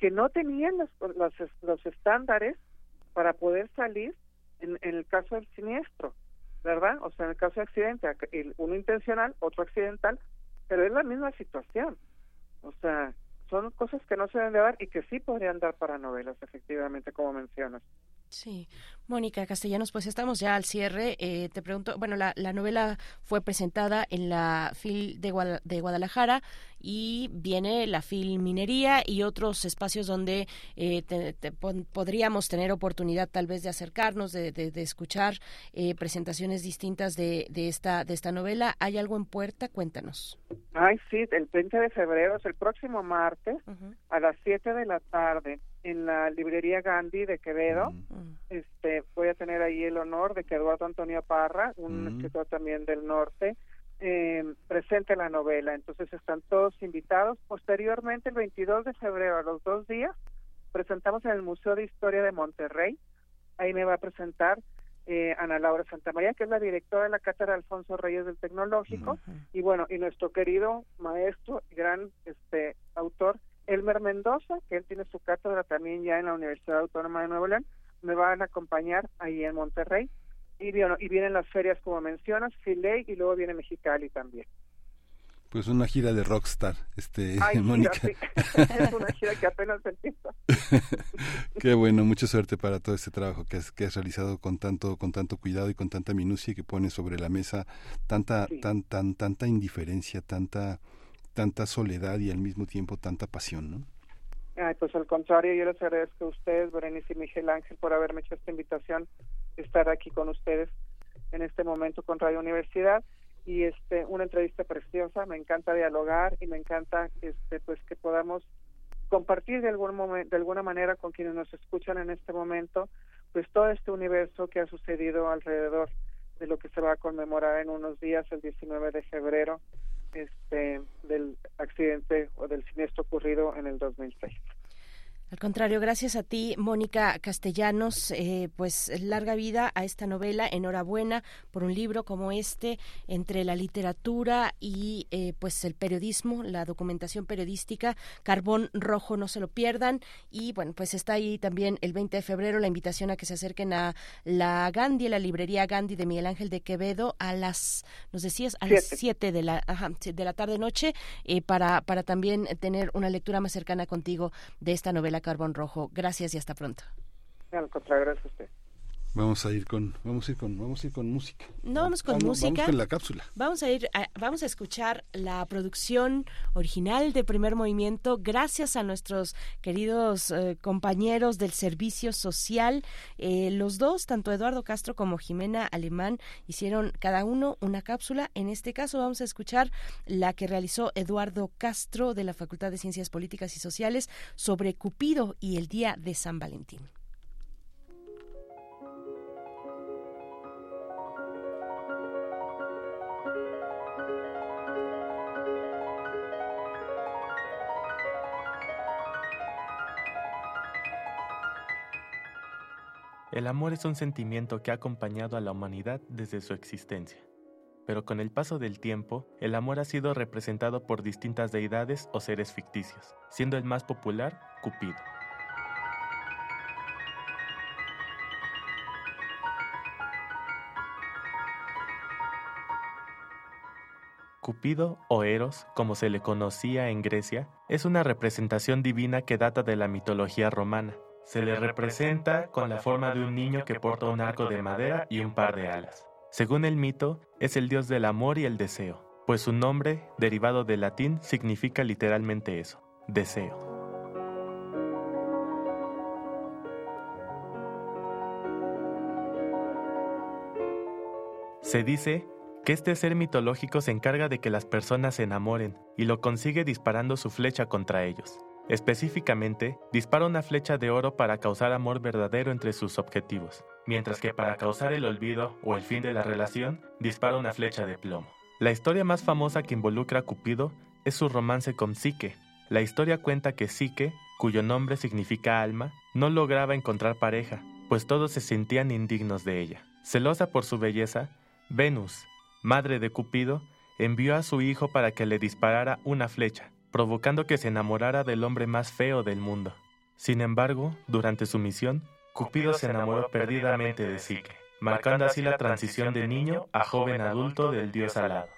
que no tenían los, los, estándares para poder salir en, el caso del siniestro, ¿verdad? O sea, en el caso de accidente, uno intencional, otro accidental, pero es la misma situación. O sea, son cosas que no se deben de dar y que sí podrían dar para novelas, efectivamente, como mencionas. Sí, Mónica Castellanos, pues estamos ya al cierre. Eh, te pregunto, bueno, la, novela fue presentada en la FIL de, de, Guadalajara y viene la FIL Minería y otros espacios donde eh, podríamos tener oportunidad tal vez de acercarnos, de, de, escuchar eh, presentaciones distintas de, de, esta, de esta novela. ¿Hay algo en puerta? Cuéntanos. Ay, sí, el 20 de febrero, es el próximo martes, a las 7 de la tarde en la librería Gandhi de Quevedo. Mm. Este, voy a tener ahí el honor de que Eduardo Antonio Parra, un mm. escritor también del norte, eh, presente la novela. Entonces están todos invitados. Posteriormente, el 22 de febrero, a los dos días, presentamos en el Museo de Historia de Monterrey. Ahí me va a presentar eh, Ana Laura Santamaría, que es la directora de la cátedra Alfonso Reyes del Tecnológico, y bueno, y nuestro querido maestro y gran este autor Elmer Mendoza, que él tiene su cátedra también ya en la Universidad Autónoma de Nuevo León, me van a acompañar ahí en Monterrey. Y, y vienen las ferias, como mencionas, Filey, y luego viene Mexicali también. Pues una gira de rockstar, este, Mónica. (laughs) es una gira que apenas empieza. (laughs) Qué bueno, mucha suerte para todo este trabajo que has, que has realizado con tanto, con tanto cuidado y con tanta minucia y que pone sobre la mesa tanta, tan, tan, tanta indiferencia, tanta tanta soledad y al mismo tiempo tanta pasión, ¿no? Ay, pues al contrario, yo les agradezco a ustedes, Berenice y Miguel Ángel, por haberme hecho esta invitación, estar aquí con ustedes en este momento con Radio Universidad y este una entrevista preciosa, me encanta dialogar y me encanta este pues que podamos compartir de algún momento, de alguna manera con quienes nos escuchan en este momento, pues todo este universo que ha sucedido alrededor de lo que se va a conmemorar en unos días, el 19 de febrero, este del accidente o del siniestro ocurrido en el 2006. Al contrario, gracias a ti, Mónica Castellanos. Eh, pues larga vida a esta novela. Enhorabuena por un libro como este, entre la literatura y eh, pues el periodismo, la documentación periodística. Carbón Rojo, no se lo pierdan. Y bueno, pues está ahí también el 20 de febrero la invitación a que se acerquen a la Gandhi, la librería Gandhi de Miguel Ángel de Quevedo a las, nos decías, a las 7 de la, de la tarde-noche eh, para, para también tener una lectura más cercana contigo de esta novela Carbón Rojo. Gracias y hasta pronto. Al contrario, gracias a usted. Vamos a ir con, vamos a ir con, vamos a ir con música. No vamos con música. Vamos con la cápsula. Vamos a ir, a, vamos a escuchar la producción original de Primer Movimiento, gracias a nuestros queridos eh, compañeros del Servicio Social. Eh, los dos, tanto Eduardo Castro como Jimena Alemán, hicieron cada uno una cápsula. En este caso vamos a escuchar la que realizó Eduardo Castro de la Facultad de Ciencias Políticas y Sociales sobre Cupido y el Día de San Valentín. El amor es un sentimiento que ha acompañado a la humanidad desde su existencia. Pero con el paso del tiempo, el amor ha sido representado por distintas deidades o seres ficticios, siendo el más popular Cupido. Cupido o Eros, como se le conocía en Grecia, es una representación divina que data de la mitología romana, se le representa con la forma de un niño que porta un arco de madera y un par de alas. Según el mito, es el dios del amor y el deseo, pues su nombre, derivado del latín, significa literalmente eso, deseo. Se dice que este ser mitológico se encarga de que las personas se enamoren y lo consigue disparando su flecha contra ellos. Específicamente, dispara una flecha de oro para causar amor verdadero entre sus objetivos, mientras que para causar el olvido o el fin de la relación, dispara una flecha de plomo. La historia más famosa que involucra a Cupido es su romance con Psique. La historia cuenta que Psique, cuyo nombre significa alma, no lograba encontrar pareja, pues todos se sentían indignos de ella. Celosa por su belleza, Venus, madre de Cupido, envió a su hijo para que le disparara una flecha, provocando que se enamorara del hombre más feo del mundo. Sin embargo, durante su misión, Cupido se enamoró perdidamente de Psique, marcando así la transición de niño a joven adulto del dios alado.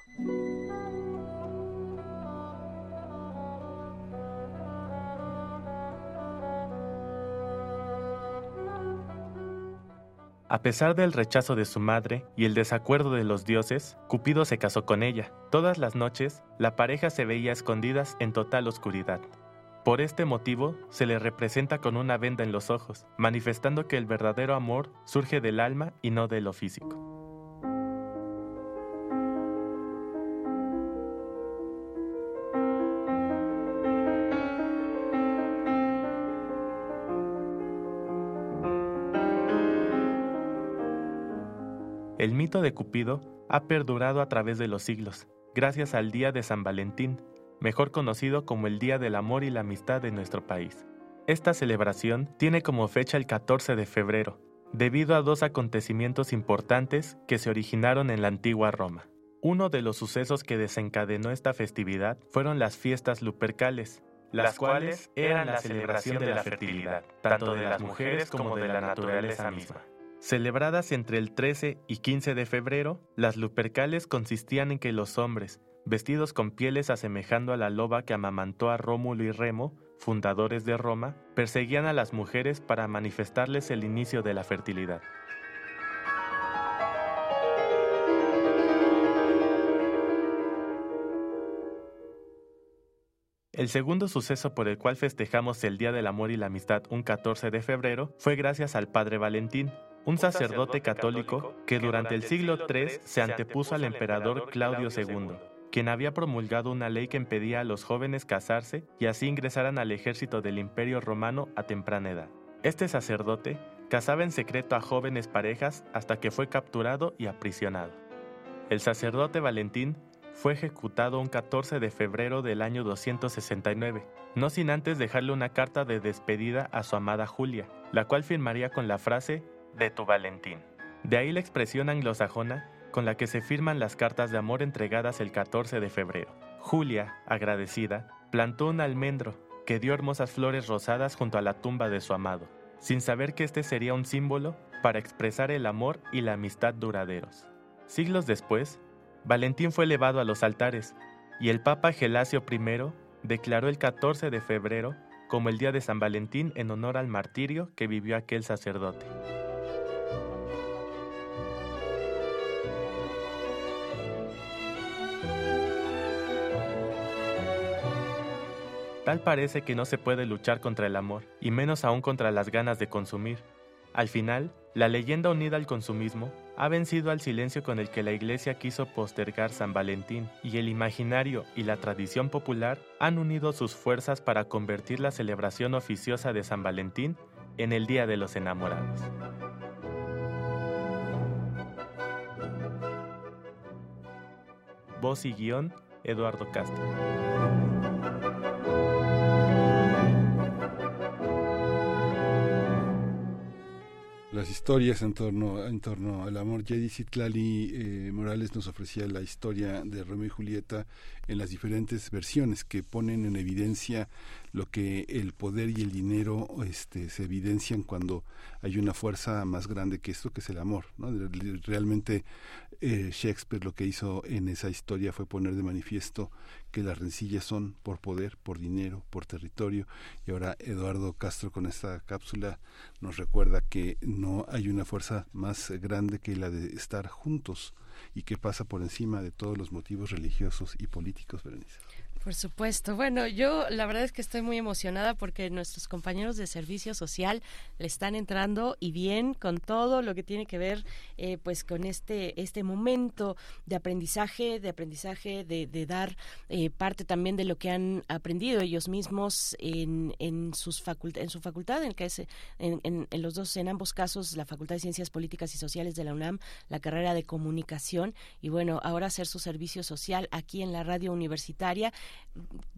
A pesar del rechazo de su madre y el desacuerdo de los dioses, Cupido se casó con ella. Todas las noches, la pareja se veía escondidas en total oscuridad. Por este motivo, se le representa con una venda en los ojos, manifestando que el verdadero amor surge del alma y no de lo físico. El mito de Cupido ha perdurado a través de los siglos, gracias al Día de San Valentín, mejor conocido como el Día del Amor y la Amistad de nuestro país. Esta celebración tiene como fecha el 14 de febrero, debido a dos acontecimientos importantes que se originaron en la antigua Roma. Uno de los sucesos que desencadenó esta festividad fueron las fiestas lupercales, las cuales eran la celebración de la fertilidad, tanto de las mujeres como de la naturaleza misma. Celebradas entre el 13 y 15 de febrero, las Lupercales consistían en que los hombres, vestidos con pieles asemejando a la loba que amamantó a Rómulo y Remo, fundadores de Roma, perseguían a las mujeres para manifestarles el inicio de la fertilidad. El segundo suceso por el cual festejamos el Día del Amor y la Amistad un 14 de febrero fue gracias al Padre Valentín, un sacerdote católico que durante el siglo III se antepuso al emperador Claudio II, quien había promulgado una ley que impedía a los jóvenes casarse y así ingresaran al ejército del Imperio Romano a temprana edad. Este sacerdote casaba en secreto a jóvenes parejas hasta que fue capturado y aprisionado. El sacerdote Valentín fue ejecutado un 14 de febrero del año 269, no sin antes dejarle una carta de despedida a su amada Julia, la cual firmaría con la frase de tu Valentín. De ahí la expresión anglosajona con la que se firman las cartas de amor entregadas el 14 de febrero. Julia, agradecida, plantó un almendro que dio hermosas flores rosadas junto a la tumba de su amado, sin saber que este sería un símbolo para expresar el amor y la amistad duraderos. Siglos después, Valentín fue elevado a los altares y el Papa Gelasio I declaró el 14 de febrero como el día de San Valentín en honor al martirio que vivió aquel sacerdote. Tal parece que no se puede luchar contra el amor, y menos aún contra las ganas de consumir. Al final, la leyenda unida al consumismo ha vencido al silencio con el que la Iglesia quiso postergar San Valentín, y el imaginario y la tradición popular han unido sus fuerzas para convertir la celebración oficiosa de San Valentín en el Día de los Enamorados. Voz y guion, Eduardo Castro. Las historias en torno, en torno al amor. Jedi Citlali eh, Morales nos ofrecía la historia de Romeo y Julieta en las diferentes versiones que ponen en evidencia lo que el poder y el dinero este, se evidencian cuando hay una fuerza más grande que esto, que es el amor. ¿no? Realmente eh, Shakespeare lo que hizo en esa historia fue poner de manifiesto que las rencillas son por poder, por dinero, por territorio. Y ahora Eduardo Castro con esta cápsula nos recuerda que no hay una fuerza más grande que la de estar juntos y que pasa por encima de todos los motivos religiosos y políticos, Berenice. Por supuesto. Bueno, yo la verdad es que estoy muy emocionada porque nuestros compañeros de servicio social le están entrando y bien con todo lo que tiene que ver eh, pues con este este momento de aprendizaje, de aprendizaje, de, dar eh, parte también de lo que han aprendido ellos mismos en, en sus facultad, en su facultad, en que es en, en, en los dos, en ambos casos, la Facultad de Ciencias Políticas y Sociales de la UNAM, la carrera de comunicación y bueno, ahora hacer su servicio social aquí en la radio universitaria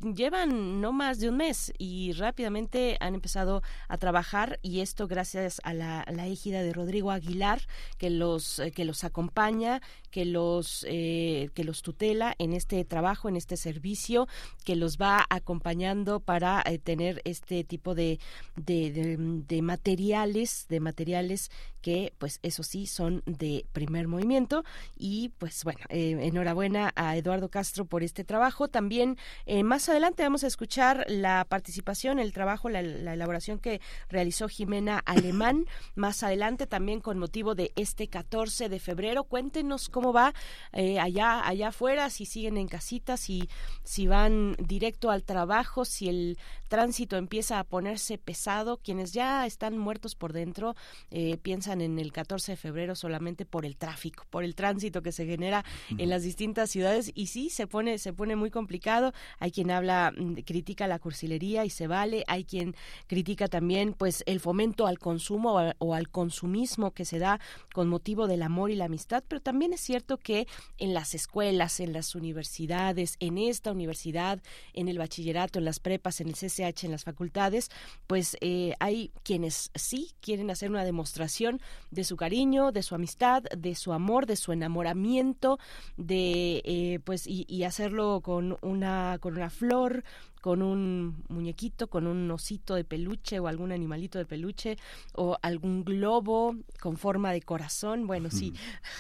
llevan no más de un mes y rápidamente han empezado a trabajar y esto gracias a la, égida de Rodrigo Aguilar que los eh, que los acompaña que los eh, que los tutela en este trabajo en este servicio que los va acompañando para eh, tener este tipo de, de, de, materiales de materiales que pues eso sí son de primer movimiento y pues bueno enhorabuena a Eduardo Castro por este trabajo también eh, más adelante vamos a escuchar la participación, el trabajo, la, elaboración que realizó Jimena Alemán. (coughs) Más adelante también con motivo de este 14 de febrero. Cuéntenos cómo va eh, allá, allá afuera, si siguen en casitas, si, si van directo al trabajo, si el tránsito empieza a ponerse pesado. Quienes ya están muertos por dentro eh, piensan en el 14 de febrero solamente por el tráfico, por el tránsito que se genera en las distintas ciudades. Y sí se pone se pone muy complicado. Hay quien habla, mm, critica la cursilería y se vale, hay quien critica también pues el fomento al consumo o, al consumismo que se da con motivo del amor y la amistad, pero también es cierto que en las escuelas, en las universidades, en esta universidad, en el bachillerato, en las prepas, en el CCH, en las facultades, pues eh, hay quienes sí quieren hacer una demostración de su cariño, de su amistad, de su amor, de su enamoramiento, de eh, pues y, y hacerlo con una con una flor, con un muñequito, con un osito de peluche o algún animalito de peluche o algún globo con forma de corazón. Bueno, sí,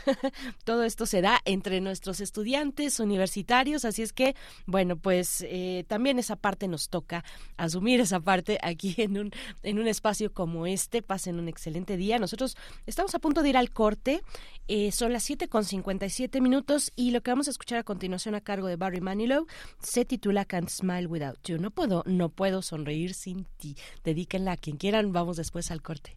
(laughs) todo esto se da entre nuestros estudiantes universitarios, así es que, bueno, pues eh, también esa parte nos toca asumir esa parte aquí (laughs) en un, en un espacio como este. Pasen un excelente día. Nosotros estamos a punto de ir al corte. Eh, son las 7 con 57 minutos y lo que vamos a escuchar a continuación a cargo de Barry Manilow se titula Can't Smile Without You. No puedo, no puedo sonreír sin ti. Dedíquenla a quien quieran. Vamos después al corte.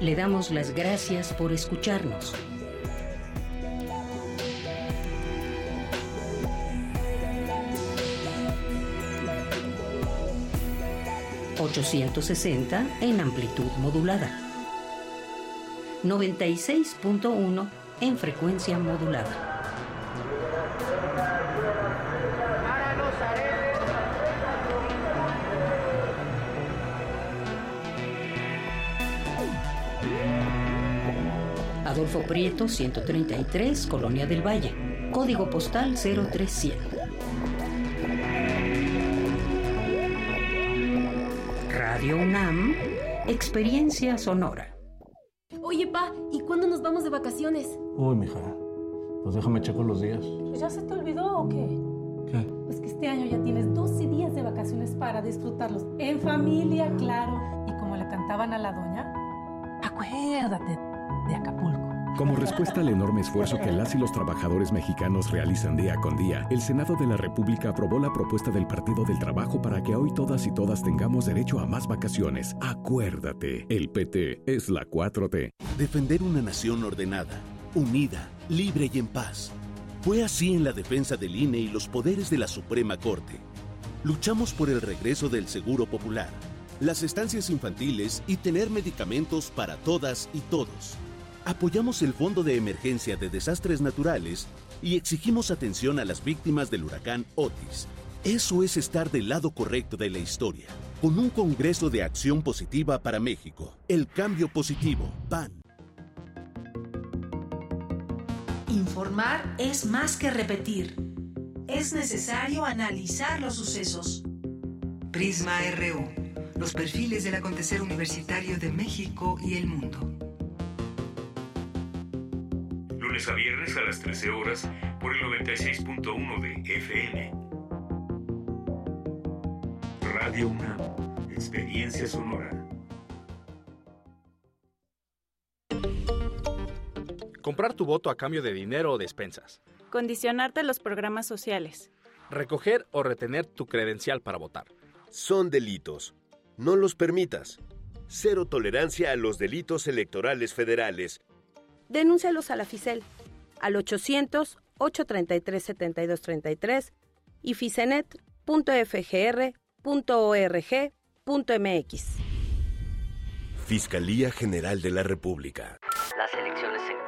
le damos las gracias por escucharnos. ...860 en amplitud modulada... ...96.1 en frecuencia modulada. Adolfo Prieto, 133, Colonia del Valle. Código postal 03100. Radio UNAM, Experiencia Sonora. Oye, pa, ¿y cuándo nos vamos de vacaciones? Uy, mija, pues déjame checar los días. ¿Pues ¿Ya se te olvidó o qué? ¿Qué? Pues que este año ya tienes 12 días de vacaciones para disfrutarlos en familia, claro. Y como le cantaban a la doña, acuérdate. Como respuesta al enorme esfuerzo que las y los trabajadores mexicanos realizan día con día, el Senado de la República aprobó la propuesta del Partido del Trabajo para que hoy todas y todas tengamos derecho a más vacaciones. Acuérdate, el PT es la 4T. Defender una nación ordenada, unida, libre y en paz. Fue así en la defensa del INE y los poderes de la Suprema Corte. Luchamos por el regreso del Seguro Popular, las estancias infantiles y tener medicamentos para todas y todos apoyamos el Fondo de Emergencia de Desastres Naturales y exigimos atención a las víctimas del huracán Otis. Eso es estar del lado correcto de la historia, con un Congreso de Acción Positiva para México. El cambio positivo, PAN. Informar es más que repetir. Es necesario analizar los sucesos. Prisma RU, los perfiles del acontecer universitario de México y el mundo a viernes a las 13 horas por el 96.1 de FM. Radio UNAM, experiencia sonora. Comprar tu voto a cambio de dinero o despensas. Condicionarte los programas sociales. recoger o retener tu credencial para votar. Son delitos. No los permitas. Cero tolerancia a los delitos electorales federales. Denúncialos a la FICEL al 800-833-7233 y ficenet.fgr.org.mx. Fiscalía General de la República. Las elecciones en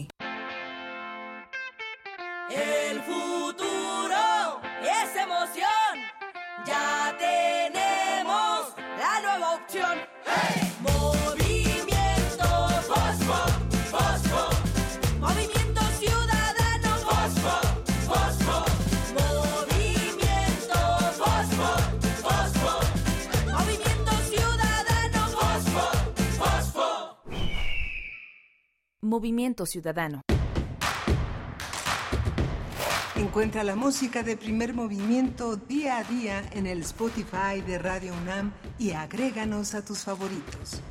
El futuro es emoción. Ya tenemos la nueva opción. Movimiento Fosfo, Fosfo. Movimiento Ciudadano Fosfo, Fosfo. Movimiento Fosfo, Fosfo. Movimiento Ciudadano Fosfo, Fosfo. Movimiento Ciudadano. Encuentra la música de primer movimiento día a día en el Spotify de Radio UNAM y agréganos a tus favoritos.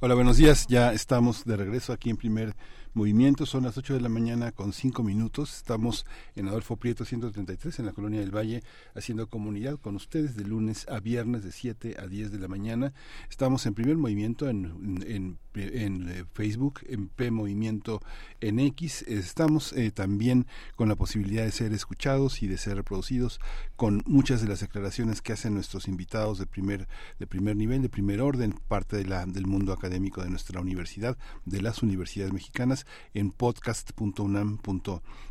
Hola, buenos días. Ya estamos de regreso aquí en primer movimiento. Son las 8 de la mañana con 5 minutos. Estamos en Adolfo Prieto 133 en la Colonia del Valle haciendo comunidad con ustedes de lunes a viernes de 7 a 10 de la mañana. Estamos en primer movimiento en, en, en, eh, Facebook, en P Movimiento en X. Estamos eh, también con la posibilidad de ser escuchados y de ser reproducidos con muchas de las declaraciones que hacen nuestros invitados de primer, de primer nivel, de primer orden, parte de la, del mundo académico de nuestra universidad, de las universidades mexicanas, en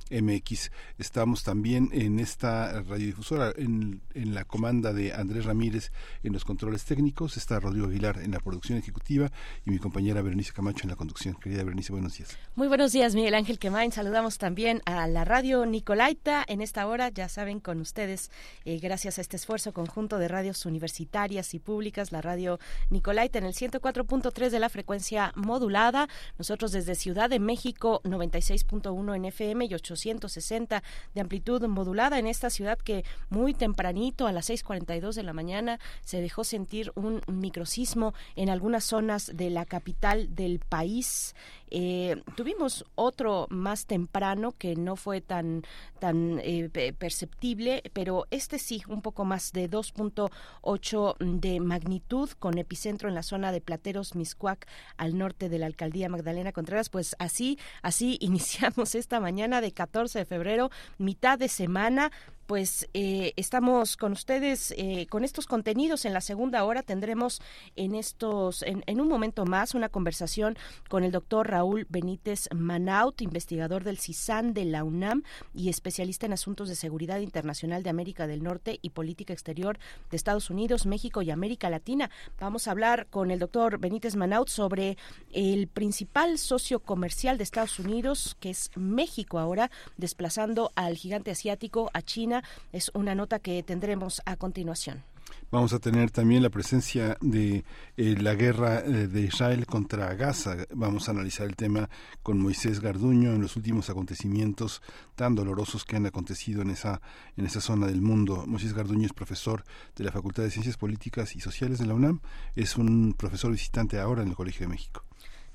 podcast.unam.mx. Estamos también en esta radiodifusora, en, la comanda de Andrés Ramírez en los controles técnicos, está Rodrigo Aguilar en la producción ejecutiva y mi compañera Berenice Camacho en la conducción. Querida Berenice, buenos días. Muy buenos días, Miguel Ángel Quemain. Saludamos también a la radio Nicolaita en esta hora, ya saben, con ustedes, eh, gracias a este esfuerzo conjunto de radios universitarias y públicas, la radio Nicolaita en el 104.3 de la frecuencia modulada. Nosotros desde Ciudad de México, 96.1 en FM y 860 de amplitud modulada en esta ciudad que muy tempranito, a las 6.42 de la mañana, se dejó sentir un microsismo en algunas zonas de la capital del país. Eh, tuvimos otro más temprano que no fue tan tan eh, perceptible, pero este sí, un poco más de 2.8 de magnitud, con epicentro en la zona de Plateros, Miscuac, al norte de la alcaldía Magdalena Contreras. Pues así, así (laughs) iniciamos esta mañana de 14 de febrero, mitad de semana pues eh, estamos con ustedes eh, con estos contenidos. En la segunda hora tendremos en estos en, en, un momento más una conversación con el doctor Raúl Benítez Manaut investigador del CISAN de la UNAM y especialista en asuntos de seguridad internacional de América del Norte y política exterior de Estados Unidos México y América Latina. Vamos a hablar con el doctor Benítez Manaut sobre el principal socio comercial de Estados Unidos que es México ahora desplazando al gigante asiático a China es una nota que tendremos a continuación. Vamos a tener también la presencia de eh, la guerra eh, de Israel contra Gaza. Vamos a analizar el tema con Moisés Garduño en los últimos acontecimientos tan dolorosos que han acontecido en esa, en esa zona del mundo. Moisés Garduño es profesor de la Facultad de Ciencias Políticas y Sociales de la UNAM. Es un profesor visitante ahora en el Colegio de México.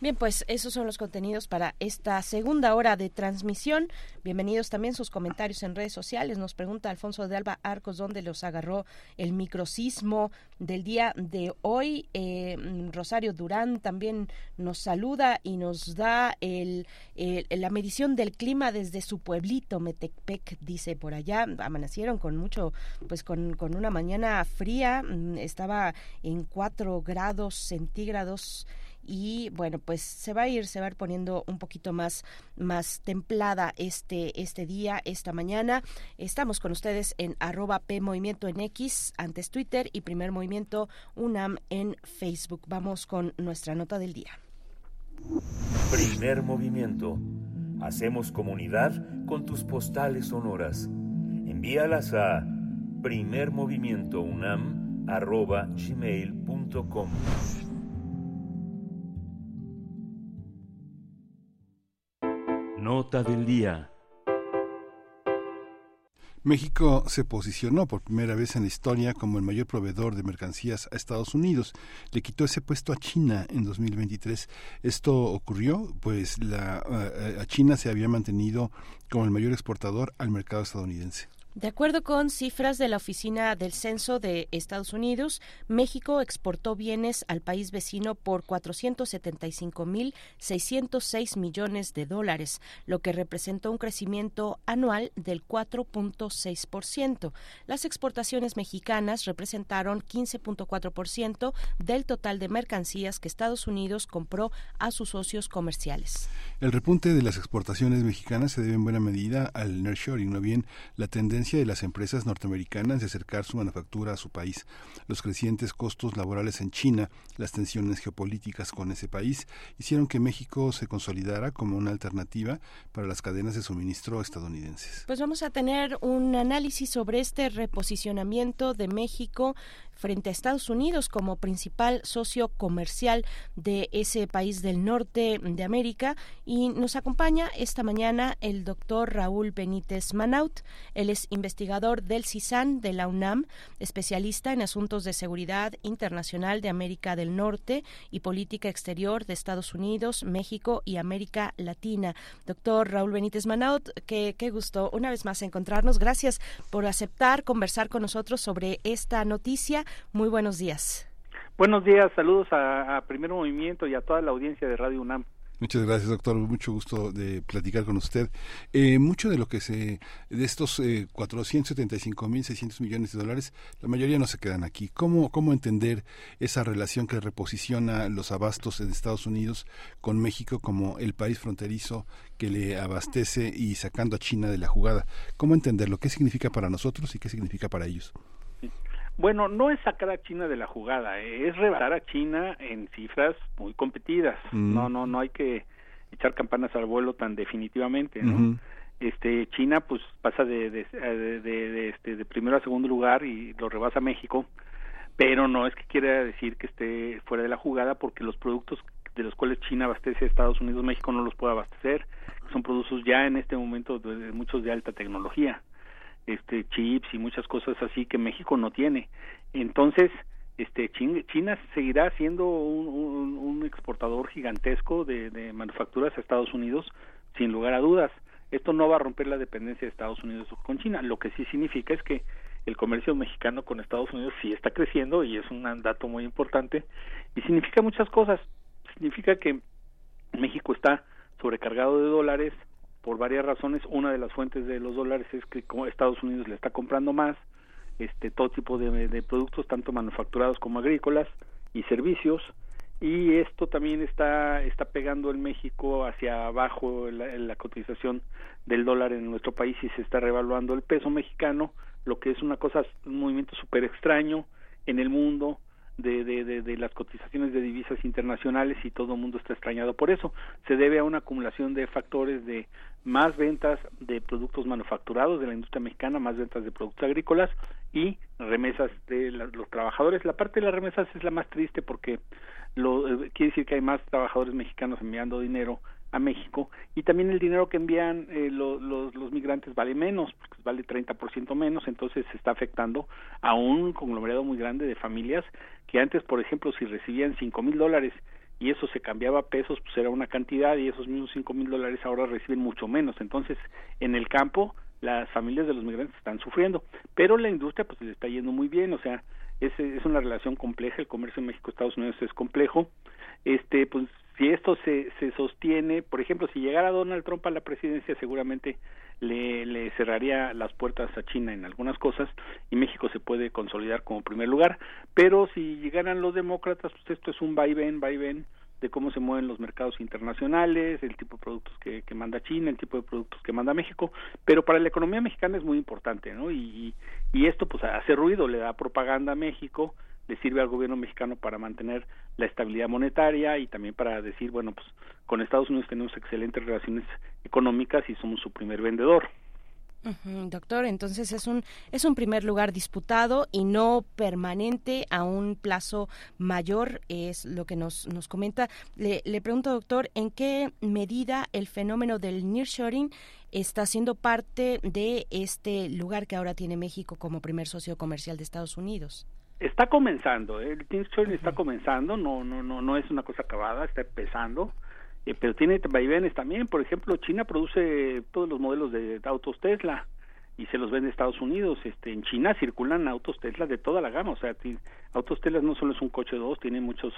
Bien, pues esos son los contenidos para esta segunda hora de transmisión. Bienvenidos también sus comentarios en redes sociales. Nos pregunta Alfonso de Alba Arcos dónde los agarró el microsismo del día de hoy. Eh, Rosario Durán también nos saluda y nos da el, el- la medición del clima desde su pueblito, Metepec, dice por allá. Amanecieron con mucho, pues con, con una mañana fría. mm, Estaba en 4 grados centígrados y bueno pues se va a ir se va a ir poniendo un poquito más más templada este este día esta mañana estamos con ustedes en arroba p movimiento en x antes twitter y primer movimiento unam en facebook vamos con nuestra nota del día Primer movimiento. Hacemos comunidad con tus postales sonoras. Envíalas a primermovimientounam.gmail.com Nota del día. México se posicionó por primera vez en la historia como el mayor proveedor de mercancías a Estados Unidos. Le quitó ese puesto a China en 2023. Esto ocurrió, pues la, eh, a China se había mantenido como el mayor exportador al mercado estadounidense. De acuerdo con cifras de la Oficina del Censo de Estados Unidos, México exportó bienes al país vecino por 475.606 millones de dólares, lo que representó un crecimiento anual del 4.6%. Las exportaciones mexicanas representaron 15.4% del total de mercancías que Estados Unidos compró a sus socios comerciales. El repunte de las exportaciones mexicanas se debe en buena medida al nearshoring, no bien la tendencia de las empresas norteamericanas de acercar su manufactura a su país. Los crecientes costos laborales en China, las tensiones geopolíticas con ese país, hicieron que México se consolidara como una alternativa para las cadenas de suministro estadounidenses. Pues vamos a tener un análisis sobre este reposicionamiento de México frente a Estados Unidos como principal socio comercial de ese país del norte de América y nos acompaña esta mañana el doctor Raúl Benítez Manaut. Él es investigador del CISAN de la UNAM, especialista en asuntos de seguridad internacional de América del Norte y política exterior de Estados Unidos, México y América Latina. Doctor Raúl Benítez Manaut, qué, qué gusto una vez más encontrarnos. Gracias por aceptar conversar con nosotros sobre esta noticia. Muy buenos días. Buenos días, saludos a, a Primer Movimiento y a toda la audiencia de Radio UNAM. Muchas gracias, doctor. Mucho gusto de platicar con usted. Eh, mucho de lo que se, de estos eh, 475.600 millones de dólares, la mayoría no se quedan aquí. ¿Cómo, ¿Cómo entender esa relación que reposiciona los abastos en Estados Unidos con México como el país fronterizo que le abastece y sacando a China de la jugada? ¿Cómo entenderlo? ¿Qué significa para nosotros y qué significa para ellos? Bueno, no es sacar a China de la jugada, eh, es rebasar a China en cifras muy competidas. Mm. No, no, no hay que echar campanas al vuelo tan definitivamente, ¿no? Este China pues pasa de de, de, de- de, este, de primero a segundo lugar y lo rebasa México, pero no es que quiera decir que esté fuera de la jugada porque los productos de los cuales China abastece a Estados Unidos, México no los puede abastecer, son productos ya en este momento de- de muchos de alta tecnología este chips y muchas cosas así que México no tiene. Entonces, este Chin- China seguirá siendo un exportador gigantesco de, de manufacturas a Estados Unidos, sin lugar a dudas. Esto no va a romper la dependencia de Estados Unidos con China. Lo que sí significa es que el comercio mexicano con Estados Unidos sí está creciendo y es un dato muy importante y significa muchas cosas. Significa que México está sobrecargado de dólares por varias razones. Una de las fuentes de los dólares es que Estados Unidos le está comprando más este todo tipo de, productos, tanto manufacturados como agrícolas y servicios. Y esto también está está pegando en México hacia abajo la, la cotización del dólar en nuestro país y se está revaluando el peso mexicano, lo que es una cosa, un movimiento súper extraño en el mundo de, de, de, de las cotizaciones de divisas internacionales y todo el mundo está extrañado por eso. Se debe a una acumulación de factores de, más ventas de productos manufacturados de la industria mexicana, más ventas de productos agrícolas y remesas de la- los trabajadores. La parte de las remesas es la más triste porque lo, eh, quiere decir que hay más trabajadores mexicanos enviando dinero a México y también el dinero que envían eh, lo- los, los migrantes vale menos, porque vale 30% menos, entonces se está afectando a un conglomerado muy grande de familias que antes, por ejemplo, si recibían cinco mil dólares y eso se cambiaba pesos, pues era una cantidad y esos mismos cinco mil dólares ahora reciben mucho menos. Entonces, en el campo, las familias de los migrantes están sufriendo, pero la industria pues le está yendo muy bien, o sea, es, es una relación compleja, el comercio en México-Estados Unidos es complejo, este, pues si esto se, se sostiene, por ejemplo, si llegara Donald Trump a la presidencia, seguramente le, le cerraría las puertas a China en algunas cosas y México se puede consolidar como primer lugar, pero si llegaran los demócratas, pues esto es un vaivén, vaivén de cómo se mueven los mercados internacionales, el tipo de productos que, que manda China, el tipo de productos que manda México, pero para la economía mexicana es muy importante, ¿no? Y, y esto pues hace ruido, le da propaganda a México, le sirve al gobierno mexicano para mantener la estabilidad monetaria y también para decir, bueno, pues con Estados Unidos tenemos excelentes relaciones económicas y somos su primer vendedor. Doctor, entonces es un es un primer lugar disputado y no permanente a un plazo mayor, es lo que nos, nos comenta. Le, le pregunto, doctor, ¿en qué medida el fenómeno del nearshoring está siendo parte de este lugar que ahora tiene México como primer socio comercial de Estados Unidos? Está comenzando, ¿eh? el nearshoring está comenzando, no no no no es una cosa acabada, está empezando. eh, pero tiene vaivenes también, por ejemplo, China produce todos los modelos de autos Tesla y se los vende a Estados Unidos. Este, en China circulan autos Tesla de toda la gama, o sea, autos Tesla no solo es un coche dos, tiene muchos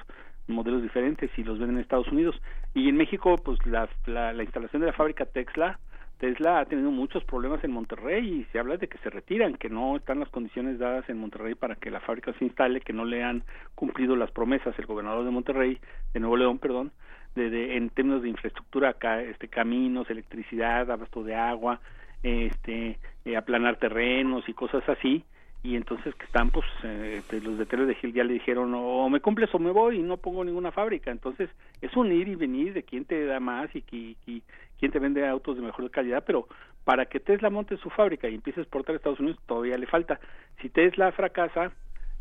modelos diferentes y los venden en Estados Unidos. Y en México, pues la, la, la instalación de la fábrica Tesla, Tesla ha tenido muchos problemas en Monterrey y se habla de que se retiran, que no están las condiciones dadas en Monterrey para que la fábrica se instale, que no le han cumplido las promesas el gobernador de Monterrey, de Nuevo León, perdón, de, de- en términos de infraestructura, acá, este, caminos, electricidad, abasto de agua, este, eh, aplanar terrenos y cosas así, y entonces que están, pues, eh, pues, los de Tele de Gil ya le dijeron, o me cumples o me voy y no pongo ninguna fábrica, entonces es un ir y venir de quién te da más y, qui- y quién te vende autos de mejor calidad, pero para que Tesla monte su fábrica y empiece a exportar a Estados Unidos todavía le falta. Si Tesla fracasa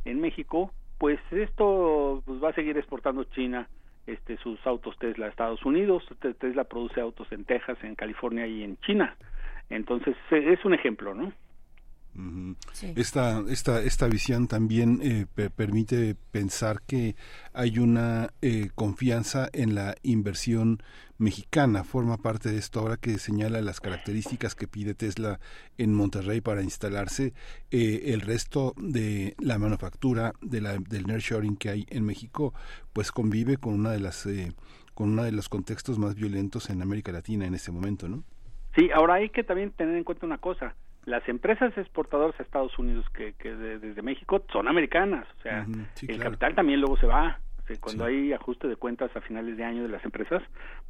en México, pues esto pues, va a seguir exportando China este sus autos Tesla a Estados Unidos, Te- Tesla produce autos en Texas, en California y en China. Entonces eh, es un ejemplo, ¿no? Esta, esta, esta visión también eh, pe- permite pensar que hay una eh, confianza en la inversión mexicana. Forma parte de esto ahora que señala las características que pide Tesla en Monterrey para instalarse. Eh, el resto de la manufactura de la, del nearshoring que hay en México, pues convive con una de las eh, con uno de los contextos más violentos en América Latina en este momento, ¿no? Sí, ahora hay que también tener en cuenta una cosa. Las empresas exportadoras a Estados Unidos que, que de- desde México son americanas, o sea, sí, el claro. capital también luego se va. O sea, cuando hay ajuste de cuentas a finales de año de las empresas,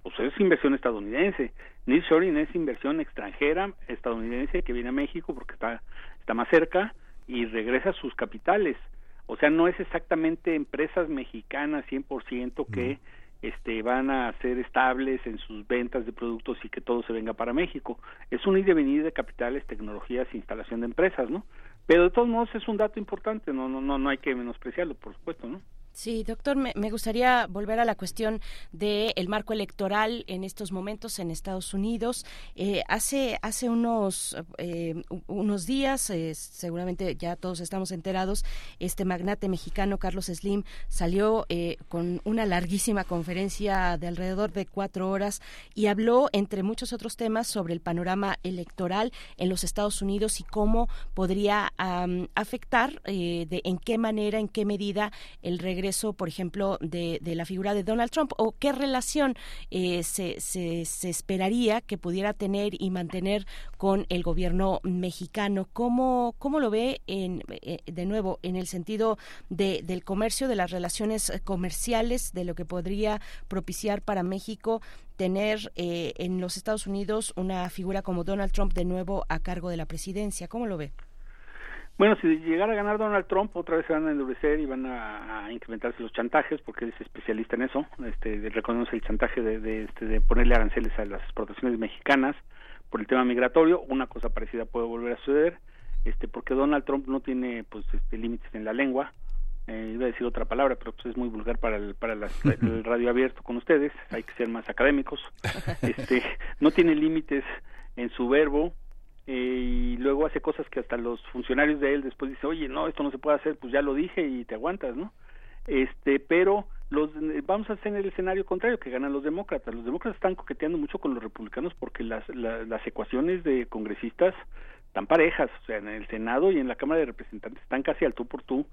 pues es inversión estadounidense. Nearshoring es inversión extranjera estadounidense que viene a México porque está, está más cerca y regresa sus capitales. O sea, no es exactamente empresas mexicanas 100% que este, van a ser estables en sus ventas de productos y que todo se venga para México. Es un ir y venir de capitales, tecnologías, instalación de empresas, ¿no? Pero de todos modos es un dato importante, no, no, no, no hay que menospreciarlo, por supuesto, ¿no? Sí, doctor, me, gustaría volver a la cuestión del el marco electoral en estos momentos en Estados Unidos. Eh, hace hace unos eh, unos días, eh, seguramente ya todos estamos enterados, este magnate mexicano Carlos Slim salió eh, con una larguísima conferencia de alrededor de cuatro horas y habló, entre muchos otros temas, sobre el panorama electoral en los Estados Unidos y cómo podría afectar, de en qué manera, en qué medida el regreso, por ejemplo, de, la figura de Donald Trump o qué relación eh, se, se, se esperaría que pudiera tener y mantener con el gobierno mexicano. ¿Cómo, cómo lo ve en, eh, de nuevo en el sentido de, del comercio, de las relaciones comerciales, de lo que podría propiciar para México tener eh, en los Estados Unidos una figura como Donald Trump de nuevo a cargo de la presidencia? ¿Cómo lo ve? Bueno, si llegara a ganar Donald Trump, otra vez se van a endurecer y van a, a incrementarse los chantajes, porque él es especialista en eso. Este, reconoce el chantaje de, de, este, de ponerle aranceles a las exportaciones mexicanas. por el tema migratorio, una cosa parecida puede volver a suceder, este, porque Donald Trump no tiene pues este, límites en la lengua, eh, iba a decir otra palabra, pero pues es muy vulgar para el, para las- (laughs) el radio abierto con ustedes, hay que ser más académicos, (laughs) este, no tiene límites en su verbo, y luego hace cosas que hasta los funcionarios de él después dice oye no esto no se puede hacer pues ya lo dije y te aguantas no este pero los vamos a hacer el escenario contrario que ganan los demócratas. Los demócratas están coqueteando mucho con los republicanos porque las la- las ecuaciones de congresistas están parejas o sea en el senado y en la cámara de representantes están casi al tú por tú.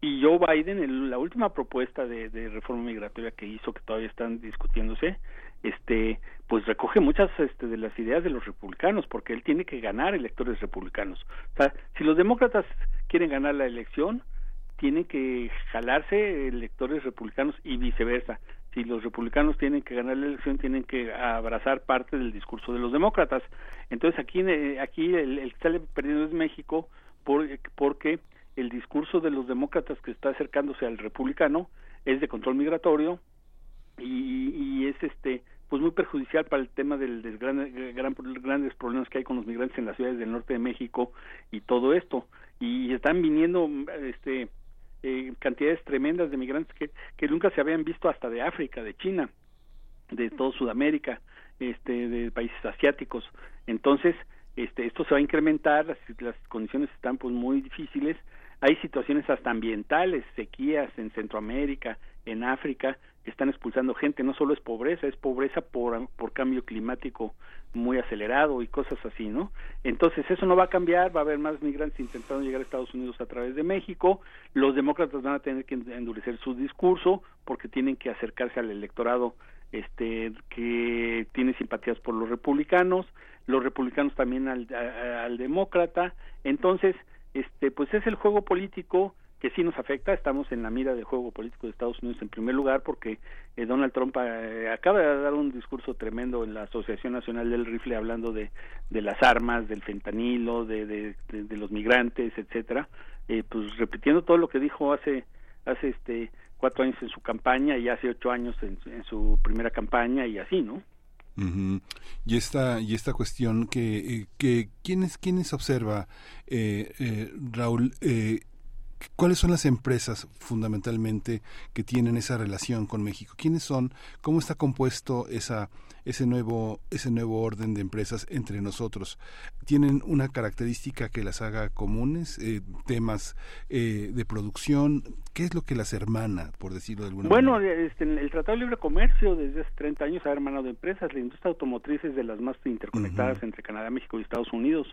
Y Joe Biden en la última propuesta de, de reforma migratoria que hizo que todavía están discutiéndose este pues recoge muchas este, de las ideas de los republicanos porque él tiene que ganar electores republicanos. O sea si los demócratas quieren ganar la elección tienen que jalarse electores republicanos y viceversa. Si los republicanos tienen que ganar la elección tienen que abrazar parte del discurso de los demócratas. Entonces aquí eh, aquí el, que sale perdiendo es México por- porque el discurso de los demócratas que está acercándose al republicano es de control migratorio y, y es este pues muy perjudicial para el tema del, gran, gran- grandes problemas que hay con los migrantes en las ciudades del norte de México y todo esto y están viniendo este eh, cantidades tremendas de migrantes que, que nunca se habían visto hasta de África, de China, de todo Sudamérica, este, de países asiáticos. Entonces, este, esto se va a incrementar, las, las condiciones están pues muy difíciles. Hay situaciones hasta ambientales, sequías en Centroamérica, en África, están expulsando gente. No solo es pobreza, es pobreza por, por cambio climático muy acelerado y cosas así, ¿no? Entonces eso no va a cambiar, va a haber más migrantes intentando llegar a Estados Unidos a través de México, los demócratas van a tener que endurecer su discurso porque tienen que acercarse al electorado este que tiene simpatías por los republicanos, los republicanos también al, a- al demócrata, entonces este pues es el juego político que sí nos afecta, estamos en la mira del juego político de Estados Unidos en primer lugar porque eh, Donald Trump eh, acaba de dar un discurso tremendo en la Asociación Nacional del Rifle hablando de, de las armas, del fentanilo, de, de, los migrantes, etcétera, eh, pues repitiendo todo lo que dijo hace hace este cuatro años en su campaña y hace ocho años en, en su primera campaña y así, ¿no? Y esta y esta cuestión que eh, que quiénes quiénes observa eh, eh, Raúl eh, cuáles son las empresas fundamentalmente que tienen esa relación con México quiénes son cómo está compuesto esa ese nuevo ese nuevo orden de empresas entre nosotros tienen una característica que las haga comunes eh, temas eh, de producción. Qué es lo que las hermana por decirlo de alguna Bueno, manera este, el Tratado de Libre Comercio desde hace 30 años ha hermanado empresas. La industria automotriz es de las más interconectadas entre Canadá, México y Estados Unidos.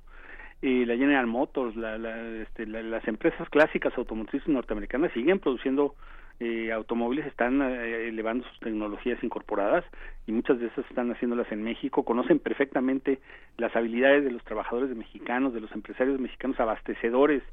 Eh, la General Motors, la, la, este, la- las empresas clásicas automotrices norteamericanas siguen produciendo eh, automóviles, están eh, elevando sus tecnologías incorporadas y muchas de esas están haciéndolas en México. Conocen perfectamente las habilidades de los trabajadores mexicanos, de los empresarios mexicanos abastecedores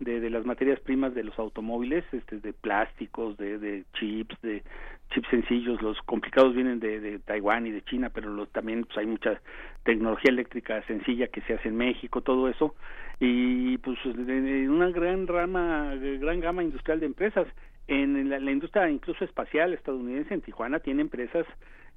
de, de las materias primas de los automóviles, este, de plásticos, de, chips, de chips sencillos, los complicados vienen de, de Taiwán y de China, pero los, también pues, hay mucha tecnología eléctrica sencilla que se hace en México, todo eso, y pues de una gran rama, gran gama industrial de empresas. En la, industria incluso espacial estadounidense en Tijuana tiene empresas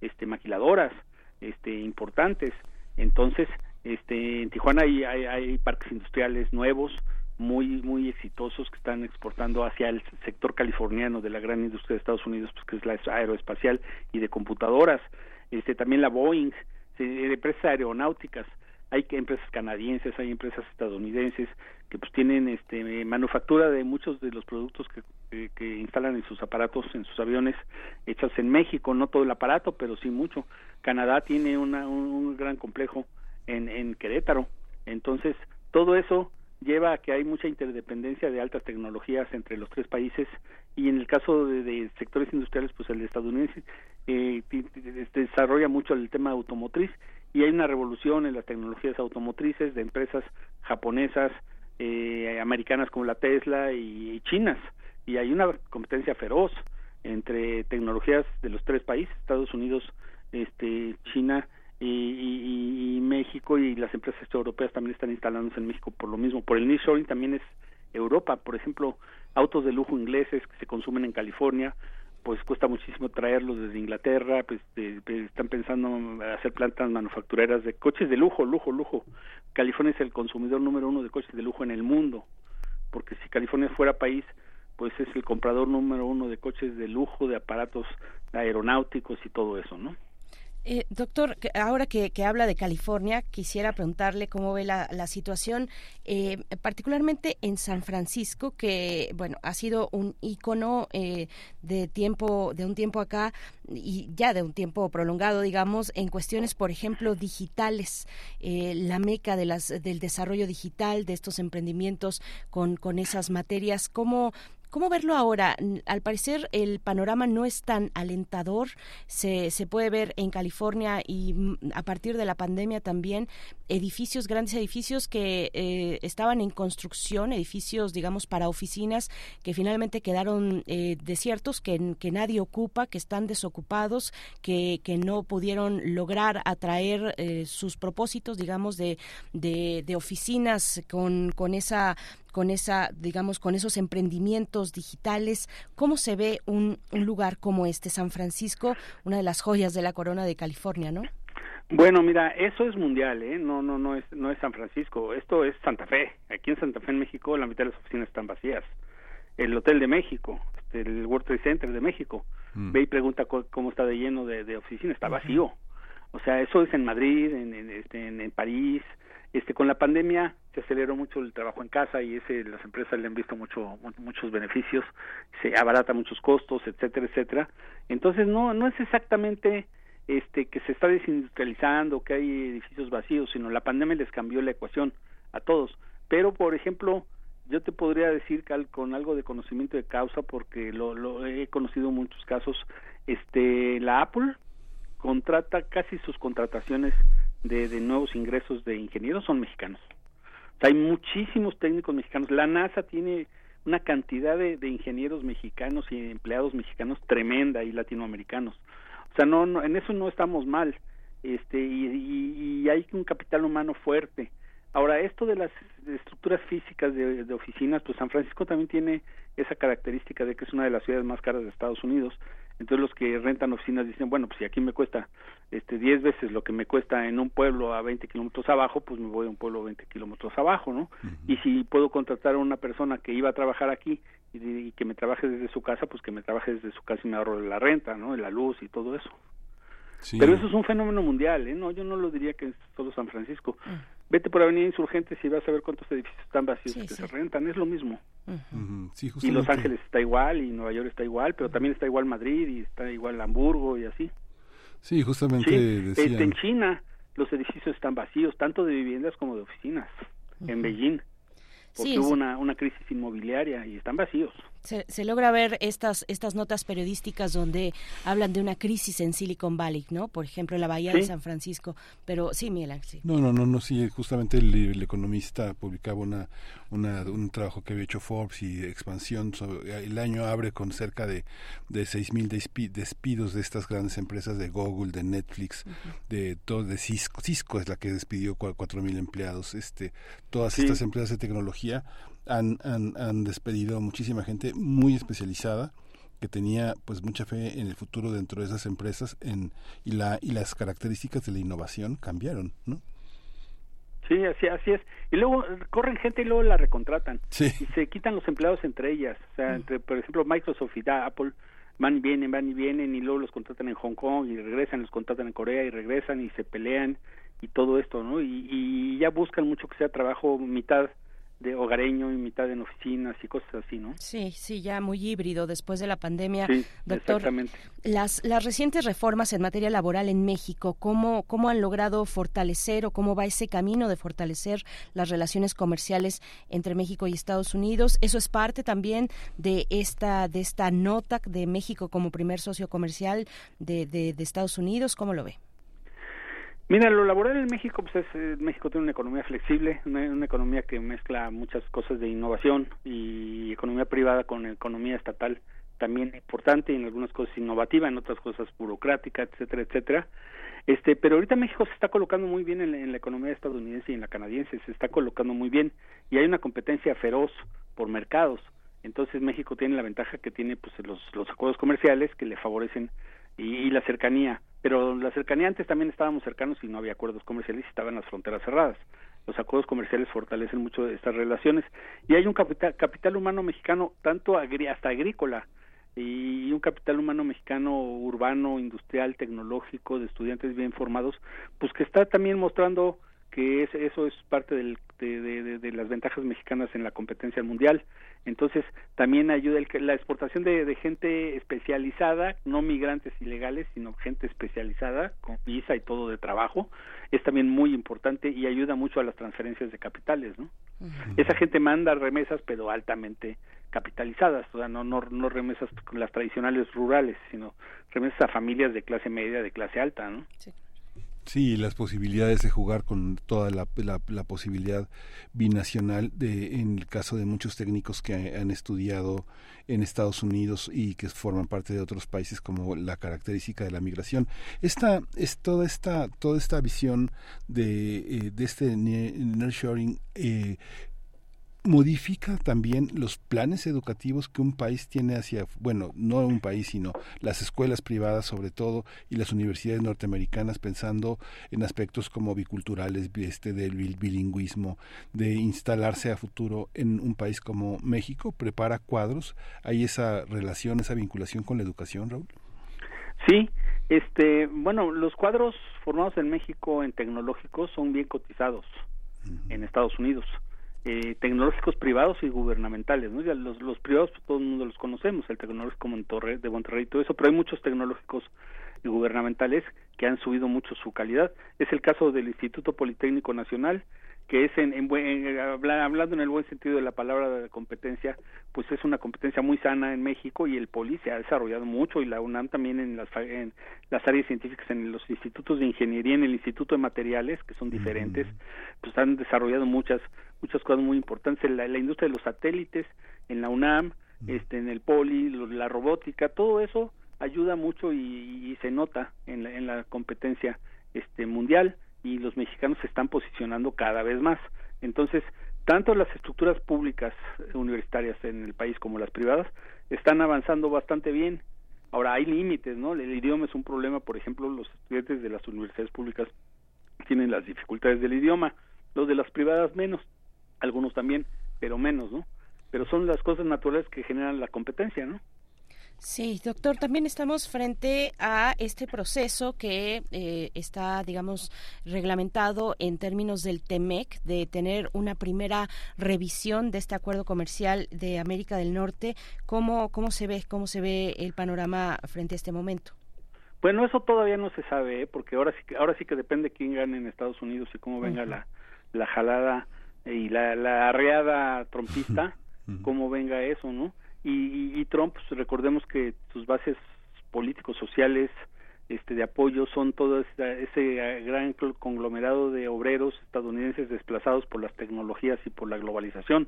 este maquiladoras este importantes entonces este en Tijuana hay, hay parques industriales nuevos muy muy exitosos que están exportando hacia el sector californiano de la gran industria de Estados Unidos pues que es la aeroespacial y de computadoras. Este también la Boeing empresas aeronáuticas. Hay empresas canadienses, hay empresas estadounidenses que pues tienen este manufactura de muchos de los productos que, que, que instalan en sus aparatos, en sus aviones hechos en México, no todo el aparato, pero sí mucho. Canadá tiene una, un, un gran complejo en, en Querétaro, entonces todo eso lleva a que hay mucha interdependencia de altas tecnologías entre los tres países y en el caso de, de sectores industriales pues el estadounidense eh, este, desarrolla mucho el tema automotriz y hay una revolución en las tecnologías automotrices de empresas japonesas eh, americanas como la Tesla y, y chinas. Y hay una competencia feroz entre tecnologías de los tres países Estados Unidos este China y, y- y México y las empresas europeas también están instalándose en México por lo mismo por el nearshoring también es Europa por ejemplo autos de lujo ingleses que se consumen en California pues cuesta muchísimo traerlos desde Inglaterra, pues de- están pensando en hacer plantas manufactureras de coches de lujo, lujo, lujo. California es el consumidor número uno de coches de lujo en el mundo, porque si California fuera país, pues es el comprador número uno de coches de lujo, de aparatos aeronáuticos y todo eso, ¿no? Eh, doctor, ahora que, que habla de California, quisiera preguntarle cómo ve la, situación, eh, particularmente en San Francisco, que bueno ha sido un ícono eh, de tiempo, de un tiempo acá y ya de un tiempo prolongado, digamos, en cuestiones, por ejemplo, digitales, eh, la meca de las del desarrollo digital de estos emprendimientos con con esas materias, cómo ¿Cómo verlo ahora? Al parecer el panorama no es tan alentador. Se, se puede ver en California y mm, a partir de la pandemia también edificios, grandes edificios que eh, estaban en construcción, edificios, digamos, para oficinas que finalmente quedaron eh, desiertos, que, que nadie ocupa, que están desocupados, que, que no pudieron lograr atraer eh, sus propósitos, digamos, de, de, de oficinas con, con esa con esa, digamos, con esos emprendimientos digitales. ¿Cómo se ve un, un lugar como este, San Francisco, una de las joyas de la corona de California, ¿no? Bueno, mira, eso es mundial, ¿eh? No, no, no es, no es San Francisco. Esto es Santa Fe. Aquí en Santa Fe, en México, la mitad de las oficinas están vacías. El Hotel de México, este, el World Trade Center de México. Mm. Ve y pregunta cómo está de lleno de, de oficinas. Está vacío. O sea, eso es en Madrid, en, en, este, en, en París. Este, con la pandemia se aceleró mucho el trabajo en casa y ese las empresas le han visto mucho mu- muchos beneficios, se abarata muchos costos, etcétera, etcétera. Entonces no no es exactamente este que se está desindustrializando, que hay edificios vacíos, sino la pandemia les cambió la ecuación a todos. Pero por ejemplo, yo te podría decir con algo de conocimiento de causa porque lo, lo he conocido muchos casos, este la Apple contrata casi sus contrataciones de, nuevos ingresos de ingenieros son mexicanos. O sea, hay muchísimos técnicos mexicanos. La NASA tiene una cantidad de, de ingenieros mexicanos y empleados mexicanos tremenda y latinoamericanos. O sea, no, no en eso no estamos mal. Este y, hay un capital humano fuerte. Ahora, esto de las estructuras físicas de oficinas, pues San Francisco también tiene esa característica de que es una de las ciudades más caras de Estados Unidos. Entonces los que rentan oficinas dicen, bueno, pues si aquí me cuesta este 10 veces lo que me cuesta en un pueblo a 20 kilómetros abajo, pues me voy a un pueblo a 20 kilómetros abajo, ¿no? Y si puedo contratar a una persona que iba a trabajar aquí y, y que me trabaje desde su casa, pues que me trabaje desde su casa y me ahorro la renta, ¿no? La luz y todo eso. Sí. Pero eso es un fenómeno mundial, ¿eh? No, yo no lo diría que es solo San Francisco. Vete por Avenida Insurgentes y vas a ver cuántos edificios están vacíos Sí, que sí. se rentan, es lo mismo. Sí, Y Los. Ángeles está igual, y Nueva York está igual, pero también está igual Madrid, y está igual Hamburgo, y así. Sí, justamente decían. este, en China los edificios están vacíos, tanto de viviendas como de oficinas, en Beijing, porque Sí, hubo sí. una, una crisis inmobiliaria y están vacíos. Se, se logra ver estas estas notas periodísticas donde hablan de una crisis en Silicon Valley, ¿no? Por ejemplo, en la bahía de. San Francisco. Pero sí, Miguel Ángel, sí. No, no, no, no, sí, justamente el, el economista publicaba una, una, un trabajo que había hecho Forbes y expansión. sobre- el año abre con cerca de, de 6.000 despi- despidos de estas grandes empresas de Google, de Netflix, de todo, de Cisco. Cisco es la que despidió cua- 4.000 empleados. Este, todas Sí. estas empresas de tecnología han, han, han despedido a muchísima gente muy especializada que tenía pues mucha fe en el futuro dentro de esas empresas en, y la y las características de la innovación cambiaron, ¿no? Sí, así, así es. Y luego corren gente y luego la recontratan. Sí. Y se quitan los empleados entre ellas. O sea, entre, por ejemplo, Microsoft y Apple van y vienen, van y vienen, y luego los contratan en Hong Kong y regresan, los contratan en Corea y regresan y se pelean y todo esto, ¿no? Y, y ya buscan mucho que sea trabajo mitad de hogareño y mitad en oficinas y cosas así, ¿no? Sí, sí, ya muy híbrido después de la pandemia. Sí, Doctor, exactamente. las, las recientes reformas en materia laboral en México, ¿cómo, ¿cómo han logrado fortalecer o cómo va ese camino de fortalecer las relaciones comerciales entre México y Estados Unidos? Eso es parte también de esta, de esta nota de México como primer socio comercial de, de, de Estados Unidos. ¿Cómo lo ve? Mira, lo laboral en México, pues es, eh, México tiene una economía flexible, una, economía que mezcla muchas cosas de innovación y economía privada con economía estatal también importante, y en algunas cosas innovativa, en otras cosas burocrática, etcétera, etcétera. Este, pero ahorita México se está colocando muy bien en en la economía estadounidense y en la canadiense, se está colocando muy bien y hay una competencia feroz por mercados. Entonces México tiene la ventaja que tiene pues los, los acuerdos comerciales que le favorecen y, y la cercanía. Pero la cercanía antes también estábamos cercanos y no había acuerdos comerciales y estaban las fronteras cerradas. Los acuerdos comerciales fortalecen mucho estas relaciones y hay un capital, capital humano mexicano tanto agri, hasta agrícola y un capital humano mexicano urbano, industrial, tecnológico, de estudiantes bien formados, pues que está también mostrando que es, eso es parte del, de, de- las ventajas mexicanas en la competencia mundial. Entonces, también ayuda el, la exportación de, de gente especializada, no migrantes ilegales, sino gente especializada, con visa y todo de trabajo, es también muy importante y ayuda mucho a las transferencias de capitales, ¿no? Esa gente manda remesas, pero altamente capitalizadas, o sea, no, no, no remesas las tradicionales rurales, sino remesas a familias de clase media, de clase alta, ¿no? Sí, las posibilidades de jugar con toda la, la, la posibilidad binacional de, en el caso de muchos técnicos que han estudiado en Estados Unidos y que forman parte de otros países como la característica de la migración. Esta es toda esta toda esta visión de, eh, de este ne- nearshoring eh, modifica también los planes educativos que un país tiene hacia, bueno, no un país, sino las escuelas privadas sobre todo y las universidades norteamericanas pensando en aspectos como biculturales, bi- este del bil- bilingüismo, de instalarse a futuro en un país como México, prepara cuadros, hay esa relación, esa vinculación con la educación, Raúl. Sí, este, bueno, los cuadros formados en México en tecnológicos son bien cotizados en Estados Unidos. Eh, tecnológicos privados y gubernamentales, ¿no? Ya los, los privados pues, todo el mundo los conocemos, el tecnológico de Monterrey y todo eso, pero hay muchos tecnológicos y gubernamentales que han subido mucho su calidad. Es el caso del Instituto Politécnico Nacional, que es en, en buen- en- habla- hablando en el buen sentido de la palabra de competencia, pues es una competencia muy sana en México y el Poli se ha desarrollado mucho y la UNAM también en las, en las áreas científicas, en los institutos de ingeniería, en el Instituto de Materiales, que son diferentes, pues han desarrollado muchas muchas cosas muy importantes. En la, la industria de los satélites, en la UNAM, este, en el Poli, lo- la robótica, todo eso ayuda mucho y, y se nota en la, en la competencia este mundial y los mexicanos se están posicionando cada vez más. Entonces, tanto las estructuras públicas universitarias en el país como las privadas están avanzando bastante bien. Ahora hay límites, ¿no? El idioma es un problema, por ejemplo, los estudiantes de las universidades públicas tienen las dificultades del idioma, los de las privadas menos, algunos también, pero menos, ¿no? Pero son las cosas naturales que generan la competencia, ¿no? Sí, doctor, también estamos frente a este proceso que eh, está, digamos, reglamentado en términos del TEMEC, de tener una primera revisión de este acuerdo comercial de América del Norte. ¿Cómo, cómo se ve, cómo se ve el panorama frente a este momento? Bueno, eso todavía no se sabe, ¿eh? porque ahora sí que ahora sí que depende quién gane en Estados Unidos y cómo venga la la jalada y la la arreada trompista, (laughs) cómo venga eso, ¿no? Y, y, Trump, pues, recordemos que sus bases políticos sociales este de apoyo son todo esta- ese eh, gran conglomerado de obreros estadounidenses desplazados por las tecnologías y por la globalización.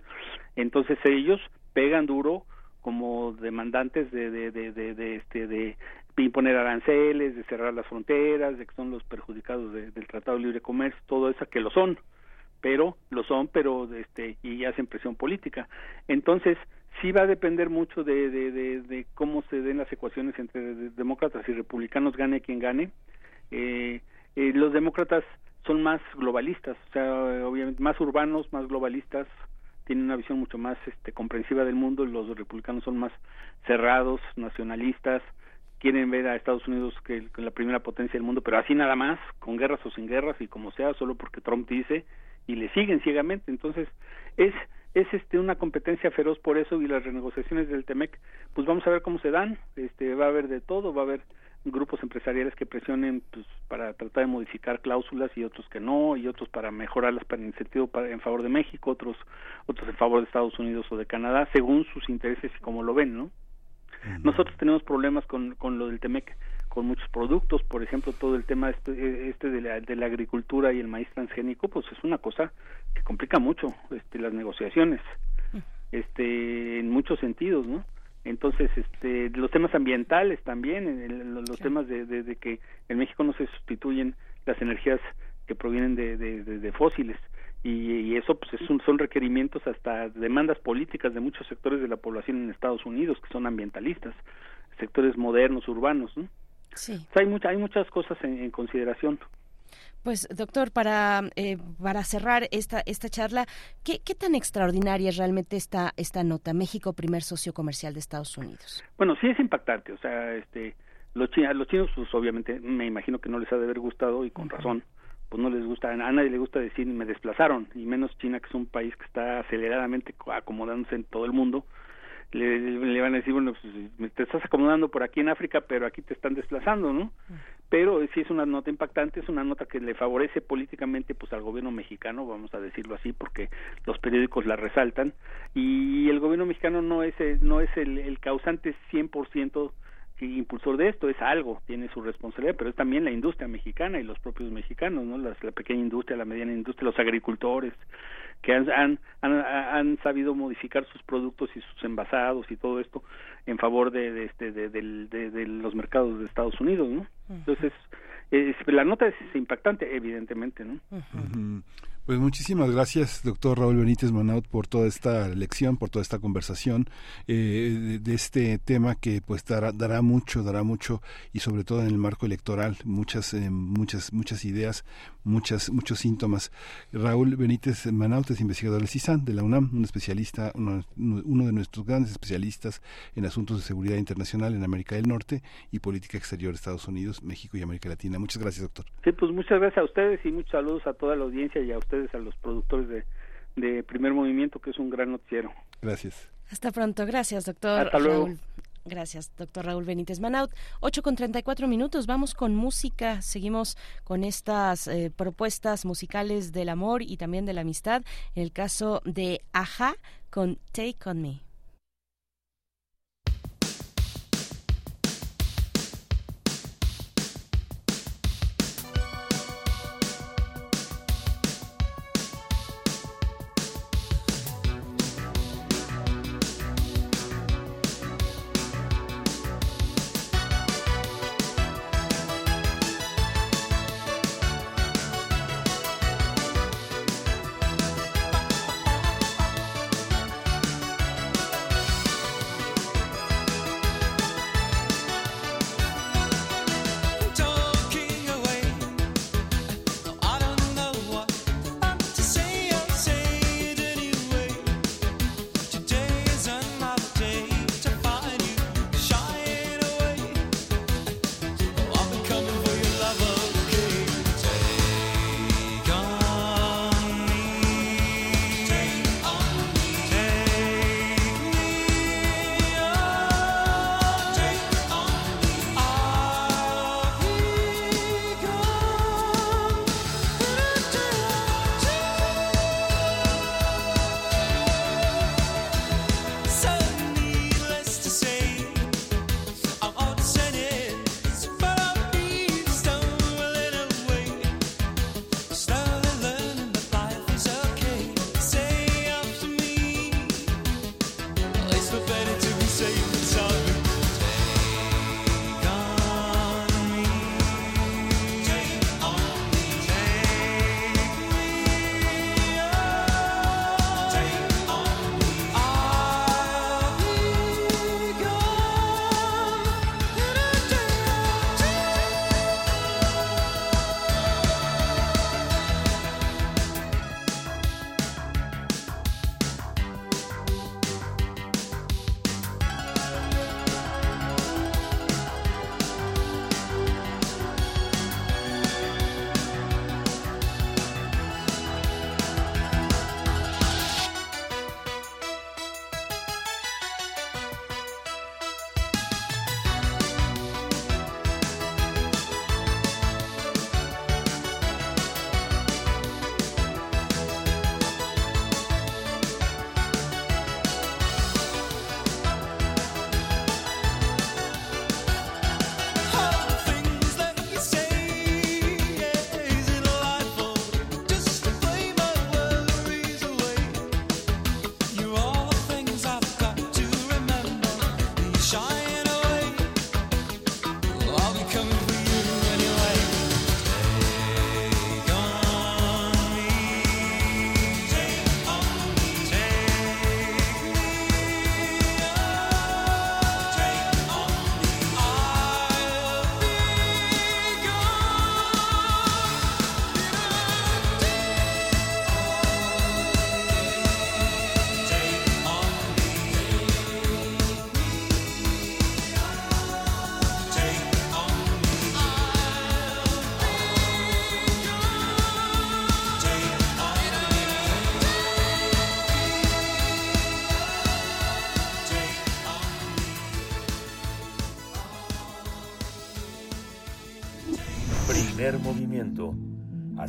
Entonces ellos pegan duro como demandantes de, de, de, de, de, este de imponer aranceles, de cerrar las fronteras, de que son los perjudicados de- del Tratado de Libre Comercio, todo eso que lo son, pero lo son, pero este y hacen presión política. Entonces sí va a depender mucho de, de, de, cómo se den las ecuaciones entre de- demócratas y republicanos, gane quien gane. Eh, eh, los demócratas son más globalistas, o sea, obviamente más urbanos, más globalistas, tienen una visión mucho más este, comprensiva del mundo, y los republicanos son más cerrados, nacionalistas, quieren ver a Estados Unidos que, que la primera potencia del mundo, pero así nada más, con guerras o sin guerras y como sea, solo porque Trump dice y le siguen ciegamente. Entonces, es es este una competencia feroz por eso y las renegociaciones del Temec, pues vamos a ver cómo se dan, este va a haber de todo, va a haber grupos empresariales que presionen pues para tratar de modificar cláusulas y otros que no y otros para mejorarlas para en sentido para en favor de México, otros otros en favor de Estados Unidos o de Canadá, según sus intereses y como lo ven, ¿no? Nosotros tenemos problemas con, con lo del Temec, con muchos productos, por ejemplo, todo el tema este, este de, la, de la agricultura y el maíz transgénico, pues es una cosa que complica mucho este, las negociaciones, este, en muchos sentidos, ¿no? Entonces, este, los temas ambientales también, el- los temas de, de- de que en México no se sustituyen las energías que provienen de, de- de- de fósiles y, y eso pues es un- son requerimientos hasta demandas políticas de muchos sectores de la población en Estados Unidos que son ambientalistas, sectores modernos, urbanos, ¿no? Sí. O sea, hay, mucha- hay muchas cosas en, en consideración. Pues, doctor, para, eh, para cerrar esta, esta charla, ¿qué, ¿qué tan extraordinaria es realmente esta, esta nota? México, primer socio comercial de Estados Unidos. Bueno, sí es impactante, o sea, este, los, chi- a los chinos, pues obviamente, me imagino que no les ha de haber gustado y con razón, pues no les gusta, a nadie le gusta decir me desplazaron, y menos China, que es un país que está aceleradamente co- acomodándose en todo el mundo, le, le van a decir, bueno, pues te estás acomodando por aquí en África, pero aquí te están desplazando, ¿no? Pero sí es una nota impactante, es una nota que le favorece políticamente pues al gobierno mexicano, vamos a decirlo así, porque los periódicos la resaltan y el gobierno mexicano no es el, no es el, el causante 100% que impulsor de esto, es algo, tiene su responsabilidad, pero es también la industria mexicana y los propios mexicanos, ¿no? Las- la pequeña industria, la mediana industria, los agricultores que han, han, han, han sabido modificar sus productos y sus envasados y todo esto en favor de, de, este, de, del- de- de los mercados de Estados Unidos, ¿no? Entonces, es- la nota es impactante, evidentemente, ¿no? Ujú. Pues muchísimas gracias, doctor Raúl Benítez Manaut, por toda esta lección, por toda esta conversación eh, de, este tema que pues dará, dará mucho, dará mucho y sobre todo en el marco electoral muchas, eh, muchas, muchas ideas, muchas, muchos síntomas. Raúl Benítez Manaut es investigador del CISAN de la UNAM, un especialista, uno, uno de nuestros grandes especialistas en asuntos de seguridad internacional en América del Norte y política exterior de Estados Unidos, México y América Latina. Muchas gracias, doctor. Sí, pues muchas gracias a ustedes y muchos saludos a toda la audiencia y a ustedes, a los productores de, de Primer Movimiento, que es un gran noticiero. Gracias. Hasta pronto. Gracias, doctor Hasta luego. Raúl. Gracias, doctor Raúl Benítez Manaut. 8 con 34 minutos. Vamos con música. Seguimos con estas eh, propuestas musicales del amor y también de la amistad. En el caso de Aja con Take On Me.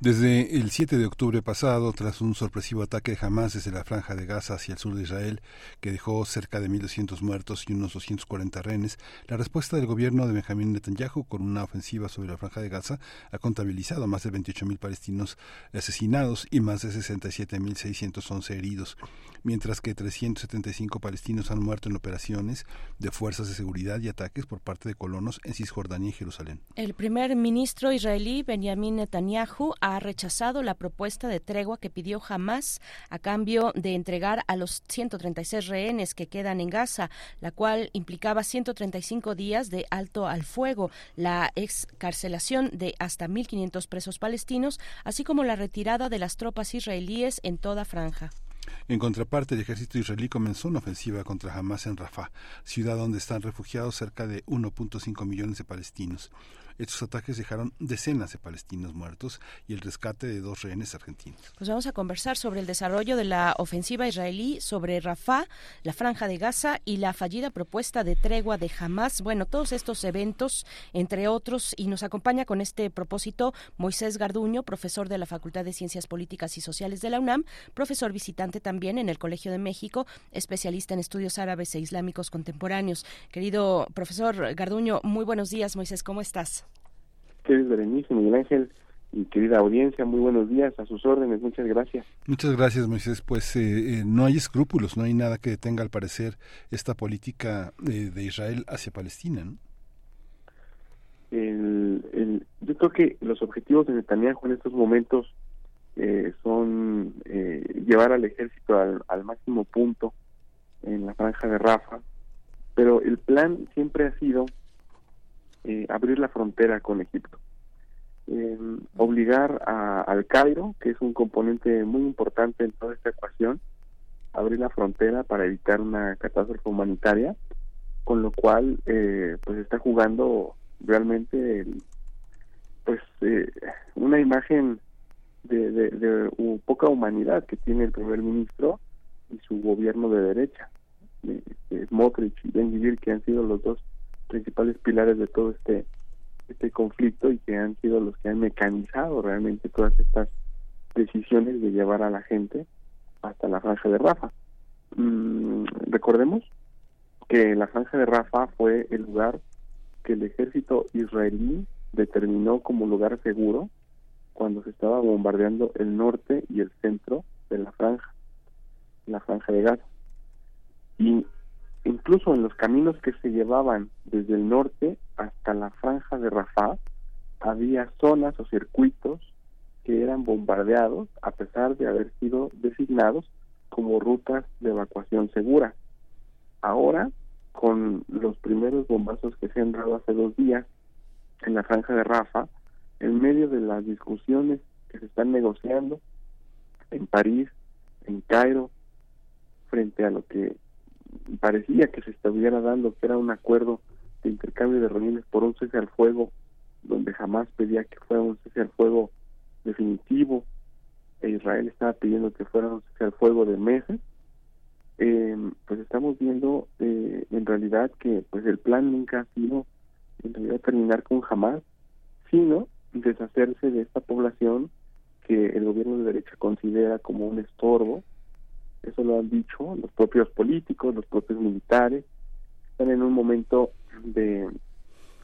Desde el 7 de octubre pasado, tras un sorpresivo ataque de Hamas desde la franja de Gaza hacia el sur de Israel, que dejó cerca de 1.200 muertos y unos 240 rehenes, la respuesta del gobierno de Benjamín Netanyahu con una ofensiva sobre la franja de Gaza ha contabilizado más de 28.000 palestinos asesinados y más de 67.611 heridos, mientras que 375 palestinos han muerto en operaciones de fuerzas de seguridad y ataques por parte de colonos en Cisjordania y Jerusalén. El primer ministro israelí Benjamin Netanyahu ha rechazado la propuesta de tregua que pidió Hamas a cambio de entregar a los 136 rehenes que quedan en Gaza, la cual implicaba 135 días de alto al fuego, la excarcelación de hasta 1.500 presos palestinos, así como la retirada de las tropas israelíes en toda franja. En contraparte, el ejército israelí comenzó una ofensiva contra Hamas en Rafah, ciudad donde están refugiados cerca de 1.5 millones de palestinos. Estos ataques dejaron decenas de palestinos muertos y el rescate de dos rehenes argentinos. Pues vamos a conversar sobre el desarrollo de la ofensiva israelí sobre Rafah, la franja de Gaza y la fallida propuesta de tregua de Hamas. Bueno, todos estos eventos, entre otros, y nos acompaña con este propósito Moisés Garduño, profesor de la Facultad de Ciencias Políticas y Sociales de la UNAM, profesor visitante también en el Colegio de México, especialista en estudios árabes e islámicos contemporáneos. Querido profesor Garduño, muy buenos días, Moisés, ¿cómo estás? Querido Berenice, Miguel Ángel y querida audiencia, muy buenos días, a sus órdenes, muchas gracias. Muchas gracias, Moisés. Pues eh, eh, no hay escrúpulos, no hay nada que detenga, al parecer, esta política eh, de Israel hacia Palestina. ¿no? El, el, yo creo que los objetivos de Netanyahu en estos momentos eh, son eh, llevar al ejército al, al máximo punto en la franja de Rafa, pero el plan siempre ha sido eh, abrir la frontera con Egipto. Eh, obligar a, al Cairo, que es un componente muy importante en toda esta ecuación, abrir la frontera para evitar una catástrofe humanitaria, con lo cual eh, pues está jugando realmente el, pues eh, una imagen de, de, uh, poca humanidad que tiene el primer ministro y su gobierno de derecha, eh, Smotrich y Ben que han sido los dos principales pilares de todo este este conflicto y que han sido los que han mecanizado realmente todas estas decisiones de llevar a la gente hasta la franja de Rafa. Mm, recordemos que la franja de Rafa fue el lugar que el ejército israelí determinó como lugar seguro cuando se estaba bombardeando el norte y el centro de la franja, la franja de Gaza. Y incluso en los caminos que se llevaban desde el norte hasta la franja de Rafah había zonas o circuitos que eran bombardeados a pesar de haber sido designados como rutas de evacuación segura. Ahora, con los primeros bombazos que se han dado hace dos días en la franja de Rafa, en medio de las discusiones que se están negociando en París, en Cairo, frente a lo que parecía que se estuviera dando, que era un acuerdo de intercambio de reuniones por un cese al fuego, donde jamás pedía que fuera un cese al fuego definitivo, e Israel estaba pidiendo que fuera un cese al fuego de meses, eh, pues estamos viendo eh, en realidad que pues el plan nunca ha sido en realidad terminar con jamás, sino deshacerse de esta población que el gobierno de derecha considera como un estorbo, eso lo han dicho los propios políticos, los propios militares, están en un momento de,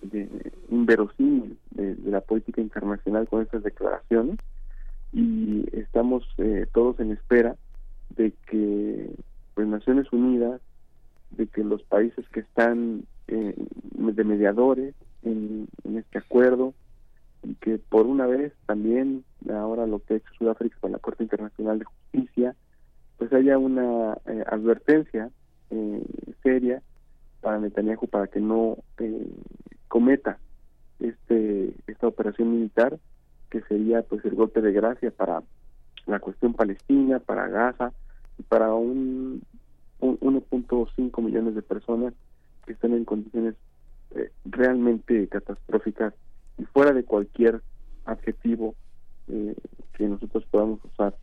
de inverosímil de, la política internacional con estas declaraciones. Y estamos eh, todos en espera de que pues Naciones Unidas, de que los países que están eh, de mediadores en, en este acuerdo y que por una vez también ahora lo que ha hecho Sudáfrica con la Corte Internacional de Justicia pues haya una eh, advertencia eh, seria para Netanyahu para que no eh, cometa este esta operación militar que sería pues el golpe de gracia para la cuestión palestina, para Gaza y para un, un 1.5 millones de personas que están en condiciones eh, realmente catastróficas y fuera de cualquier adjetivo que nosotros podamos usar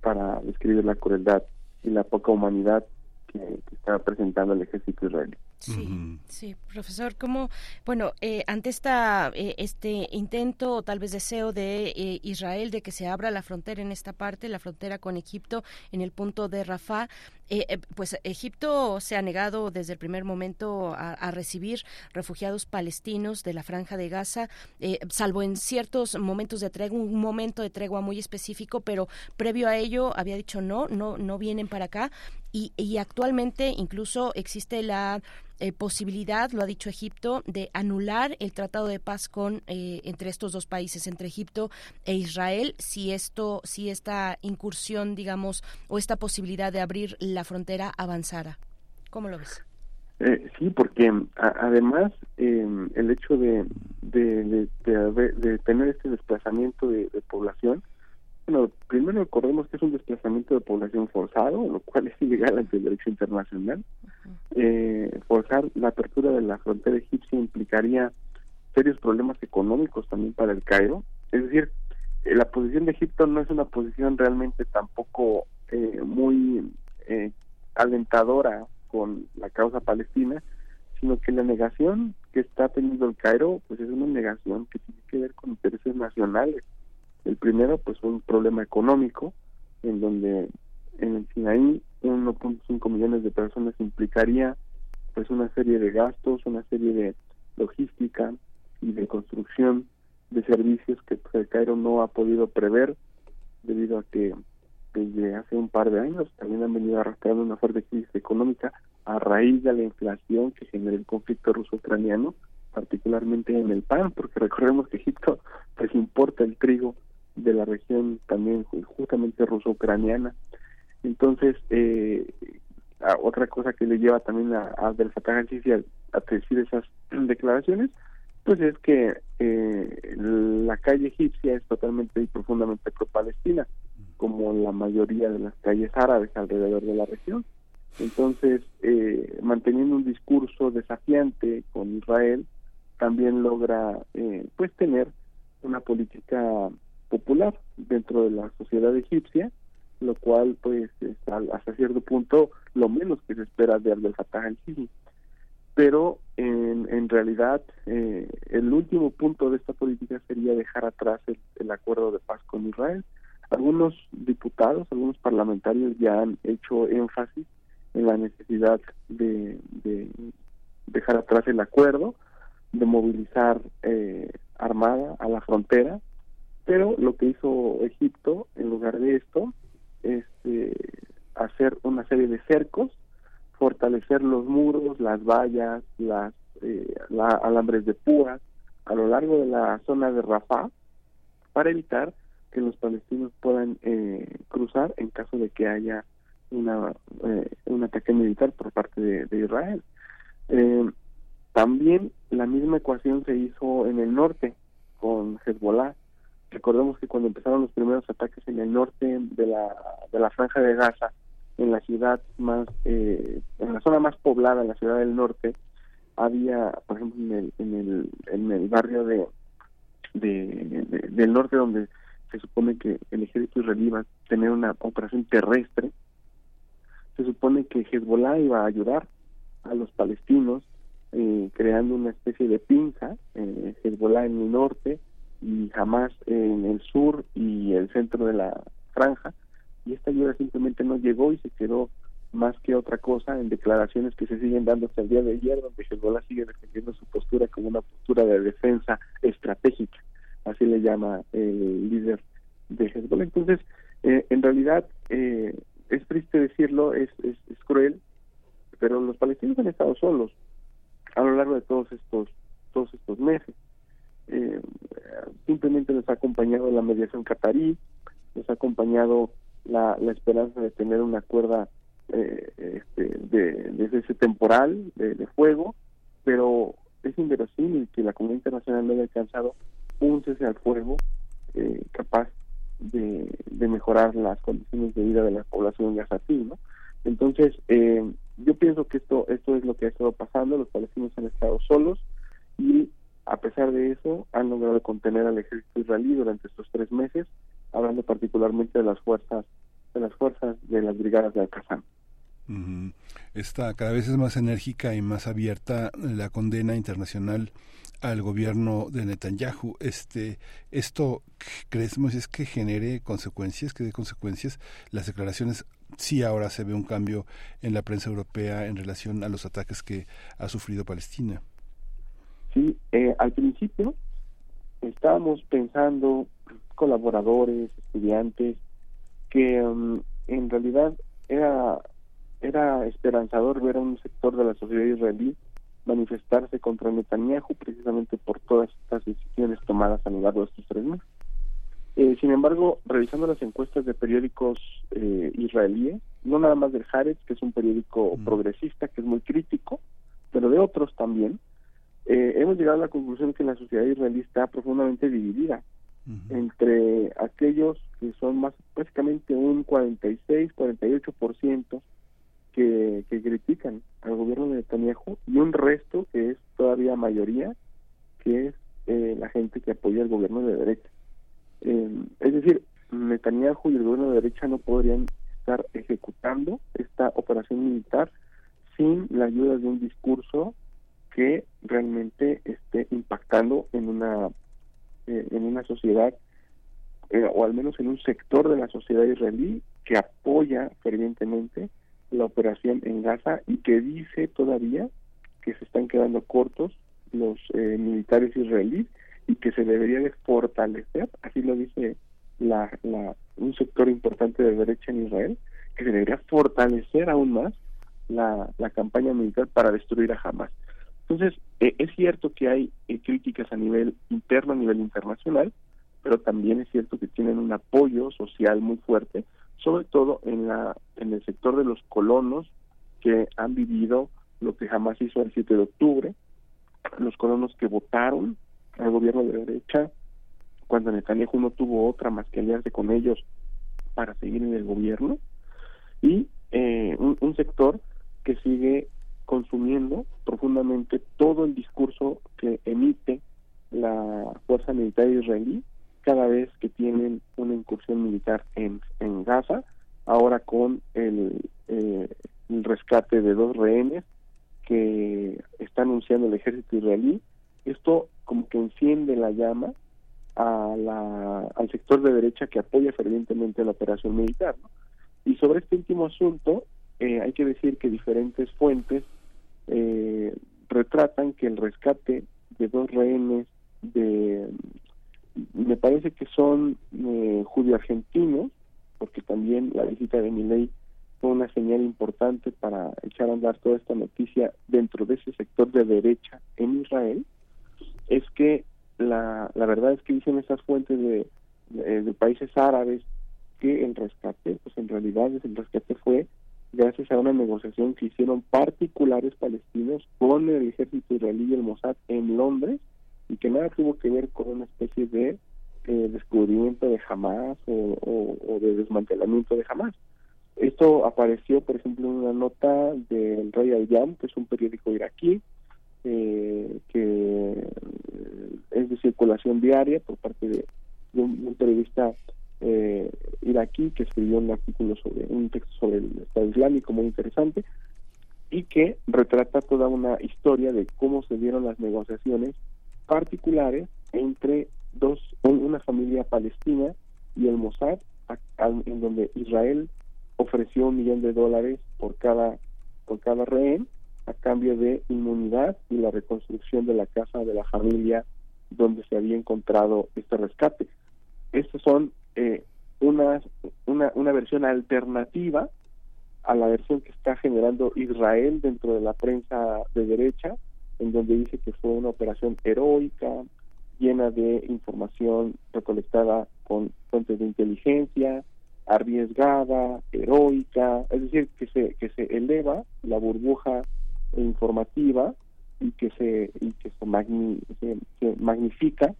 para describir la crueldad y la poca humanidad que, que está presentando el ejército israelí. Sí, sí, profesor, ¿cómo, bueno, eh, ante esta, eh, este intento o tal vez deseo de eh, Israel de que se abra la frontera en esta parte, la frontera con Egipto, en el punto de Rafah, eh, eh, pues Egipto se ha negado desde el primer momento a, a recibir refugiados palestinos de la franja de Gaza, eh, salvo en ciertos momentos de tregua, un momento de tregua muy específico, pero previo a ello había dicho no, no, no vienen para acá y, y actualmente incluso existe la eh, posibilidad, lo ha dicho Egipto, de anular el tratado de paz con eh, entre estos dos países, entre Egipto e Israel, si esto, si esta incursión, digamos, o esta posibilidad de abrir la frontera avanzara. ¿Cómo lo ves? Eh, sí, porque a- además eh, el hecho de, de, de, de de tener este desplazamiento de, de población, bueno, primero recordemos que es un desplazamiento de población forzado, lo cual es ilegal ante el derecho internacional. Eh, forzar la apertura de la frontera egipcia implicaría serios problemas económicos también para el Cairo. Es decir, eh, la posición de Egipto no es una posición realmente tampoco eh, muy eh, alentadora con la causa palestina, sino que la negación que está teniendo el Cairo pues es una negación que tiene que ver con intereses nacionales. El primero pues un problema económico en donde en el Sinaí 1.5 millones de personas implicaría pues una serie de gastos, una serie de logística y de construcción de servicios que pues, el Cairo no ha podido prever debido a que desde hace un par de años también han venido arrastrando una fuerte crisis económica a raíz de la inflación que generó el conflicto ruso-ucraniano, particularmente en el pan, porque (laughs) recordemos que Egipto pues importa el trigo de la región también ju- justamente ruso-ucraniana. Entonces, eh, otra cosa que le lleva también a, a Abdel Fattah al-Sisi a, a decir esas (clears throat) declaraciones, pues es que eh, la calle egipcia es totalmente y profundamente pro-palestina, como la mayoría de las calles árabes alrededor de la región. Entonces, eh, manteniendo un discurso desafiante con Israel, también logra eh, pues tener una política popular dentro de la sociedad egipcia, lo cual pues es hasta cierto punto lo menos que se espera de Abdel Fattah al-Sisi. Pero en, en realidad eh, el último punto de esta política sería dejar atrás el, el acuerdo de paz con Israel. Algunos diputados, algunos parlamentarios ya han hecho énfasis en la necesidad de, de dejar atrás el acuerdo, de movilizar eh, armada a la frontera, pero lo que hizo Egipto en lugar de esto es eh, hacer una serie de cercos, fortalecer los muros, las vallas, las eh, la- alambres de púas a lo largo de la zona de Rafah para evitar que los palestinos puedan eh, cruzar en caso de que haya una eh, un ataque militar por parte de, de Israel. Eh, también la misma ecuación se hizo en el norte con Hezbollah. Recordemos que cuando empezaron los primeros ataques en el norte de la, de la franja de Gaza, en la ciudad más, eh, en la zona más poblada, en la ciudad del norte, había, por ejemplo, en el, en el, en el barrio de, de, de- del norte donde se supone que el ejército israelí va a tener una operación terrestre, se supone que Hezbollah iba a ayudar a los palestinos eh, creando una especie de pinza, eh, Hezbollah en el norte y Hamas en el sur y el centro de la franja, y esta ayuda simplemente no llegó y se quedó más que otra cosa en declaraciones que se siguen dando hasta el día de ayer, donde Hezbollah sigue defendiendo su postura como una postura de defensa estratégica, así le llama el líder de Hezbollah. Entonces, eh, en realidad, eh, es triste decirlo, es, es, es cruel, pero los palestinos han estado solos a lo largo de todos estos todos estos meses. Eh, simplemente nos ha acompañado la mediación catarí, nos ha acompañado la, la esperanza de tener una cuerda eh, este, de, ese temporal de, fuego, pero es inverosímil que la comunidad internacional no haya alcanzado un cese al fuego eh, capaz de, de mejorar las condiciones de vida de la población gazatí, ¿no? Entonces, eh, yo pienso que esto, esto es lo que ha estado pasando, los palestinos han estado solos y a pesar de eso han logrado contener al ejército israelí durante estos tres meses, hablando particularmente de las fuerzas de las fuerzas de las brigadas de Al-Qassam. Está cada vez es más enérgica y más abierta la condena internacional al gobierno de Netanyahu. Este, esto creemos es que genere consecuencias, que dé consecuencias. Las declaraciones sí ahora se ve un cambio en la prensa europea en relación a los ataques que ha sufrido Palestina. Sí, eh, al principio estábamos pensando, colaboradores, estudiantes, que mm, en realidad era, era esperanzador ver a un sector de la sociedad israelí manifestarse contra Netanyahu precisamente por todas estas decisiones tomadas a lo largo de estos tres meses. Eh, sin embargo, revisando las encuestas de periódicos eh, israelíes, no nada más del Haaretz, que es un periódico progresista, que es muy crítico, pero de otros también, eh, hemos llegado a la conclusión que la sociedad israelí está profundamente dividida entre aquellos que son más básicamente un 46, 48% que, que critican al gobierno de Netanyahu y un resto que es todavía mayoría, que es eh, la gente que apoya al gobierno de derecha. Eh, es decir, Netanyahu y el gobierno de derecha no podrían estar ejecutando esta operación militar sin la ayuda de un discurso que realmente esté impactando en una eh, en una sociedad eh, o al menos en un sector de la sociedad israelí que apoya fervientemente la operación en Gaza y que dice todavía que se están quedando cortos los eh, militares israelíes y que se debería de fortalecer, así lo dice la, la, un sector importante de derecha en Israel, que se debería fortalecer aún más la, la campaña militar para destruir a Hamas. Entonces, eh, es cierto que hay eh, críticas a nivel interno, a nivel internacional, pero también es cierto que tienen un apoyo social muy fuerte, sobre todo en, la, en el sector de los colonos que han vivido lo que jamás hizo el 7 de octubre, los colonos que votaron al gobierno de derecha cuando Netanyahu no tuvo otra más que aliarse con ellos para seguir en el gobierno, y eh, un sector que sigue consumiendo profundamente todo el discurso que emite la fuerza militar israelí cada vez que tienen una incursión militar en, en Gaza, ahora con el, eh, el rescate de dos rehenes que está anunciando el ejército israelí, esto como que enciende la llama a la, al sector de derecha que apoya fervientemente la operación militar. ¿no? Y sobre este último asunto, eh, hay que decir que diferentes fuentes eh, retratan que el rescate de dos rehenes de me parece que son eh, judío-argentinos porque también la visita de Milei fue una señal importante para echar a andar toda esta noticia dentro de ese sector de derecha en Israel es que la, la verdad es que dicen esas fuentes de, de países árabes que el rescate pues en realidad el rescate fue gracias a una negociación que hicieron particulares palestinos con el ejército israelí y el Mossad en Londres y que nada tuvo que ver con una especie de eh, descubrimiento de Hamas o, de desmantelamiento de Hamas. Esto apareció, por ejemplo, en una nota del Royal Jam, que es un periódico iraquí, eh, que es de circulación diaria por parte de, un periodista eh, iraquí que escribió un artículo sobre un texto sobre el Estado Islámico muy interesante y que retrata toda una historia de cómo se dieron las negociaciones particulares entre dos una familia palestina y el Mossad en donde Israel ofreció un millón de dólares por cada por cada rehén a cambio de inmunidad y la reconstrucción de la casa de la familia donde se había encontrado este rescate. Estos son eh, una, una, una versión alternativa a la versión que está generando Israel dentro de la prensa de derecha, en donde dice que fue una operación heroica, llena de información recolectada con fuentes de inteligencia, arriesgada, heroica, es decir, que se que se eleva la burbuja informativa y que se y que se, se magnifica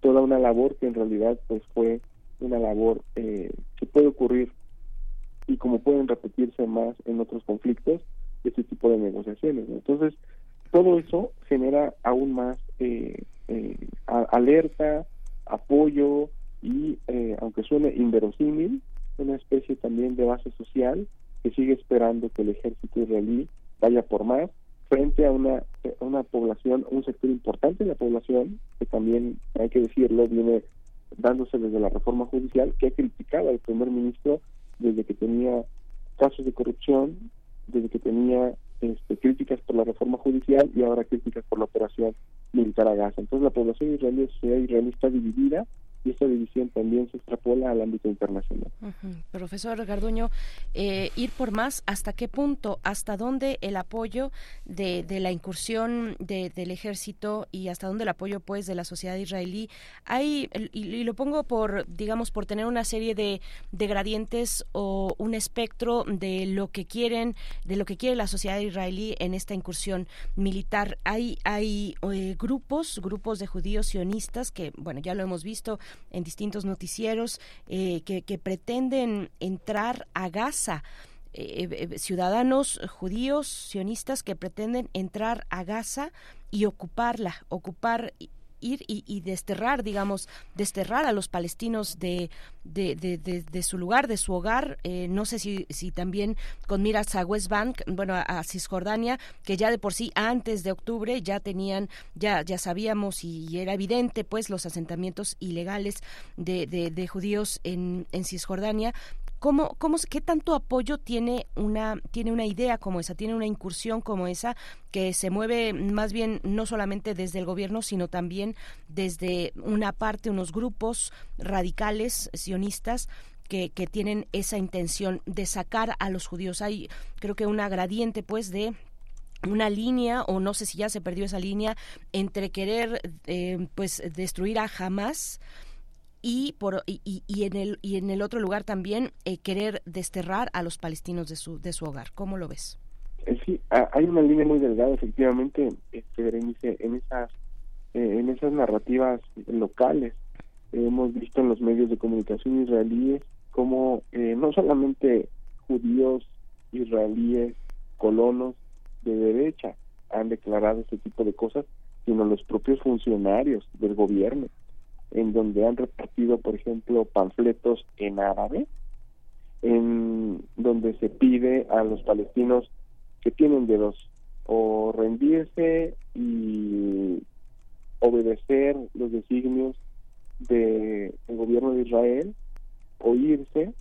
toda una labor que en realidad pues fue una labor eh, que puede ocurrir y como pueden repetirse más en otros conflictos, este tipo de negociaciones. Entonces, todo eso genera aún más eh, eh, alerta, apoyo y, eh, aunque suene inverosímil, una especie también de base social que sigue esperando que el ejército israelí vaya por más frente a una, una población, un sector importante de la población, que también, hay que decirlo, viene dándose desde la reforma judicial, que ha criticado al primer ministro desde que tenía casos de corrupción, desde que tenía este, críticas por la reforma judicial y ahora críticas por la operación militar a Gaza. Entonces la población israelí, israelí está dividida y esta división también se extrapola al ámbito internacional. Profesor Garduño, eh, ir por más, ¿hasta qué punto? ¿Hasta dónde el apoyo de, de la incursión de- del ejército y hasta dónde el apoyo pues de la sociedad israelí? Hay, y, y lo pongo por, digamos, por tener una serie de, de gradientes o un espectro de lo que quieren, de lo que quiere la sociedad israelí en esta incursión militar. Hay, hay eh, grupos, grupos de judíos sionistas que, bueno, ya lo hemos visto en distintos noticieros, eh, que, pretenden entrar a Gaza. Eh, eh, ciudadanos judíos sionistas que pretenden entrar a Gaza y ocuparla, ocupar ir y, desterrar, digamos, desterrar a los palestinos de, de, de, de- de su lugar, de su hogar. Eh, no sé si, si también con miras a West Bank, bueno, a, a Cisjordania, que ya de por sí antes de octubre ya tenían, ya, ya sabíamos y era evidente, pues, los asentamientos ilegales de, de, de judíos en, en Cisjordania. ¿Cómo, cómo, ¿Qué tanto apoyo tiene una, tiene una idea como esa, tiene una incursión como esa que se mueve más bien no solamente desde el gobierno, sino también desde una parte, unos grupos radicales sionistas que, que tienen esa intención de sacar a los judíos? Hay creo que una gradiente pues de una línea o no sé si ya se perdió esa línea entre querer eh, pues destruir a Hamas y por y, y- y en el y en el otro lugar también eh, querer desterrar a los palestinos de su de su hogar. Cómo lo ves Eh, sí, ha- hay una línea muy delgada, efectivamente, este, en esas, eh, en esas narrativas locales. Hemos visto en los medios de comunicación israelíes como eh, no solamente judíos israelíes, colonos de derecha han declarado este tipo de cosas, sino los propios funcionarios del gobierno, en donde han repartido, por ejemplo, panfletos en árabe, en donde se pide a los palestinos que tienen de dos, o rendirse y obedecer los designios del gobierno de Israel, o irse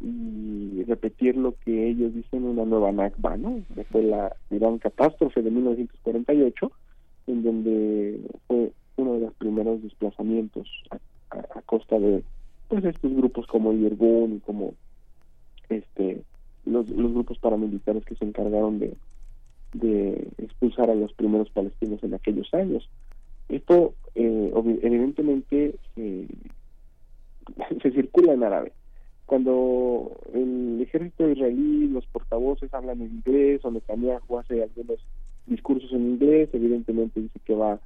y repetir lo que ellos dicen una nueva Nakba, ¿no? Que fue la gran catástrofe de 1948, en donde fue uno de los primeros desplazamientos a, a- a costa de pues estos grupos como Irgun y como este los, los grupos paramilitares que se encargaron de, de expulsar a los primeros palestinos en aquellos años. Esto eh, evidentemente se, (laughs) se circula en árabe. Cuando el ejército israelí, los portavoces hablan en inglés o Netanyahu hace algunos discursos en inglés, evidentemente dice que va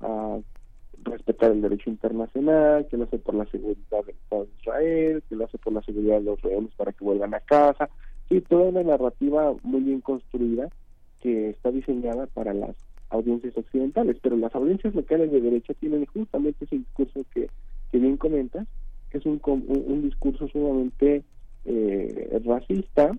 a respetar el derecho internacional, que lo hace por la seguridad del Estado de Israel, que lo hace por la seguridad de los rehenes para que vuelvan a casa. Sí, toda una narrativa muy bien construida que está diseñada para las audiencias occidentales, pero las audiencias locales de derecha tienen justamente ese discurso que, que bien comentas, que es un, un, un discurso sumamente eh, racista,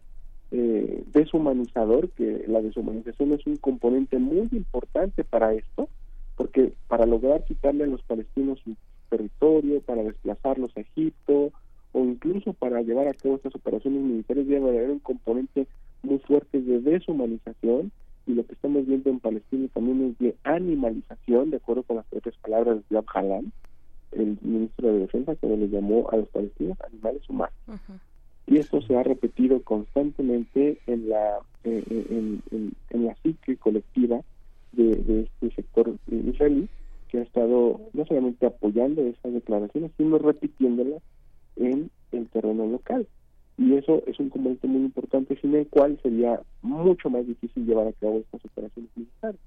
eh, deshumanizador, que la deshumanización es un componente muy importante para esto, porque para lograr quitarle a los palestinos su territorio, para desplazarlos a Egipto, o incluso para llevar a cabo estas operaciones militares debe haber un componente muy fuerte de deshumanización y lo que estamos viendo en Palestina también es de animalización, de acuerdo con las propias palabras de Yoav Halan, el ministro de Defensa, que le llamó a los palestinos animales humanos. Y esto se ha repetido constantemente en la eh, eh, en, en- en la psique colectiva de, este sector israelí, que ha estado no solamente apoyando esas declaraciones, sino repitiéndolas en el terreno local. Y eso es un componente muy importante, sin el cual sería mucho más difícil llevar a cabo estas operaciones militares.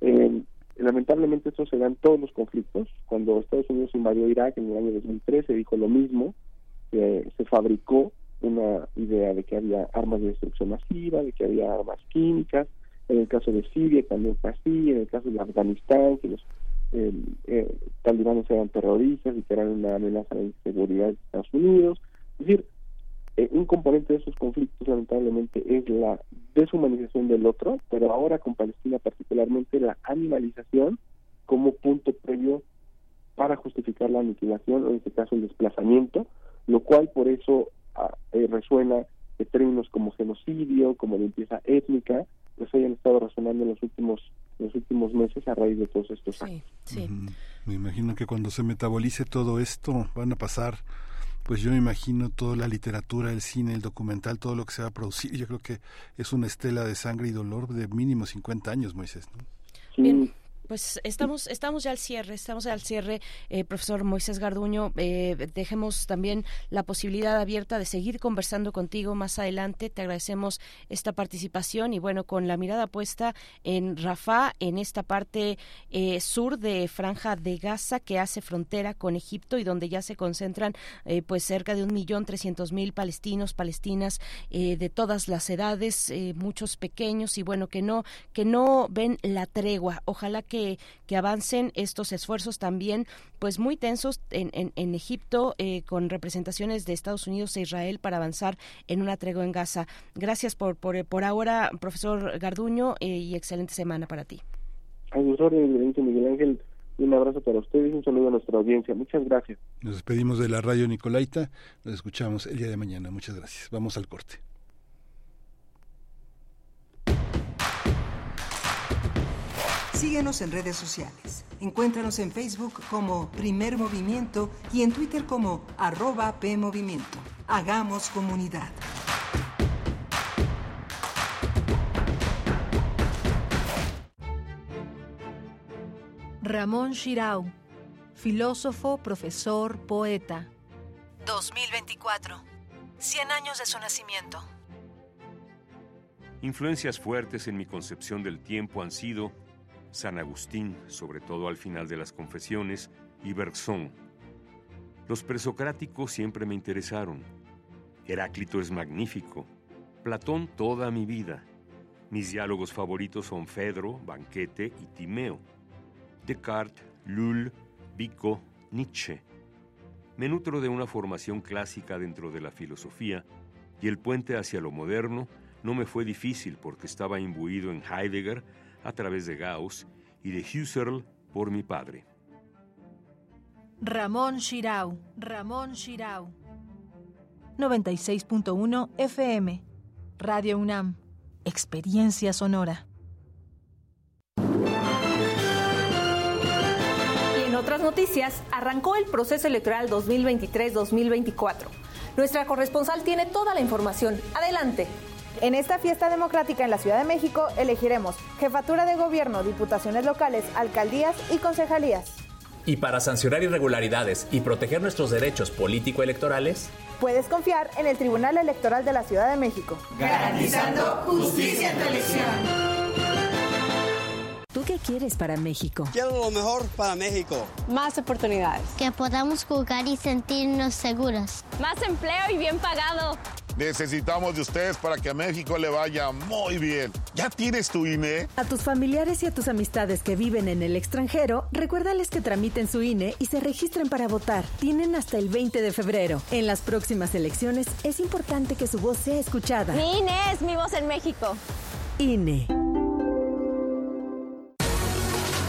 Eh, lamentablemente esto se da en todos los conflictos. Cuando Estados Unidos invadió Irak en el año 2013 dijo lo mismo, que se fabricó una idea de que había armas de destrucción masiva, de que había armas químicas. En el caso de Siria también fue así, en el caso de Afganistán, que los eh, eh, talibanes eran terroristas y que eran una amenaza la inseguridad de Estados Unidos. Es decir, eh, un componente de esos conflictos lamentablemente es la deshumanización del otro, pero ahora con Palestina particularmente la animalización como punto previo para justificar la aniquilación o en este caso el desplazamiento, lo cual por eso ah, eh, resuena de términos como genocidio, como limpieza étnica, pues hayan estado resonando en los últimos los últimos meses a raíz de todos estos años. Ujú. Me imagino que cuando se metabolice todo esto van a pasar, pues yo me imagino toda la literatura, el cine, el documental, todo lo que se va a producir. Yo creo que es una estela de sangre y dolor de mínimo 50 años, Moisés. ¿no? Bien, pues estamos, estamos ya al cierre, estamos al cierre, eh, profesor Moisés Garduño. eh, dejemos también la posibilidad abierta de seguir conversando contigo más adelante. Te agradecemos esta participación y bueno, con la mirada puesta en Rafah, en esta parte eh, sur de Franja de Gaza que hace frontera con Egipto y donde ya se concentran eh, pues cerca de un millón trescientos mil palestinos, palestinas eh, de todas las edades, eh, muchos pequeños y bueno que no que no ven la tregua. Ojalá que, que avancen estos esfuerzos también pues muy tensos en, en, en Egipto eh, con representaciones de Estados Unidos e Israel para avanzar en una tregua en Gaza. Gracias por por, por ahora, profesor Garduño, eh, y excelente semana para ti. A sus órdenes, Benito Miguel Ángel, un abrazo para ustedes y un saludo a nuestra audiencia. Muchas gracias. Nos despedimos de la radio Nicolaita. Nos escuchamos el día de mañana. Muchas gracias. Vamos al corte. Síguenos en redes sociales. Encuéntranos en Facebook como Primer Movimiento y en Twitter como arroba PMovimiento. Hagamos comunidad. Ramón Shirau, filósofo, profesor, poeta. 2024. 100 años de su nacimiento. Influencias fuertes en mi concepción del tiempo han sido San Agustín, sobre todo al final de las confesiones, y Bergson. Los presocráticos siempre me interesaron. Heráclito es magnífico. Platón toda mi vida. Mis diálogos favoritos son Fedro, Banquete y Timeo. Descartes, Lull, Vico, Nietzsche. Me nutro de una formación clásica dentro de la filosofía y el puente hacia lo moderno no me fue difícil porque estaba imbuido en Heidegger a través de Gauss y de Husserl por mi padre. Ramón Shirau, Ramón Shirau. 96.1 FM. Radio UNAM. Experiencia sonora. Y en otras noticias, arrancó el proceso electoral 2023-2024. Nuestra corresponsal tiene toda la información. Adelante. En esta fiesta democrática en la Ciudad de México elegiremos jefatura de gobierno, diputaciones locales, alcaldías y concejalías. Y para sancionar irregularidades y proteger nuestros derechos político-electorales, Puedes confiar en el Tribunal Electoral de la Ciudad de México. Garantizando justicia en tu elección. ¿Tú qué quieres para México? Quiero lo mejor para México. Más oportunidades. Que podamos jugar y sentirnos seguros. Más empleo y bien pagado. Necesitamos de ustedes para que a México le vaya muy bien. ¿Ya tienes tu? INE? A tus familiares y a tus amistades que viven en el extranjero, recuérdales que tramiten su INE y se registren para votar. Tienen hasta el 20 de febrero. En las próximas elecciones es importante que su voz sea escuchada. Mi INE es mi voz en México. INE.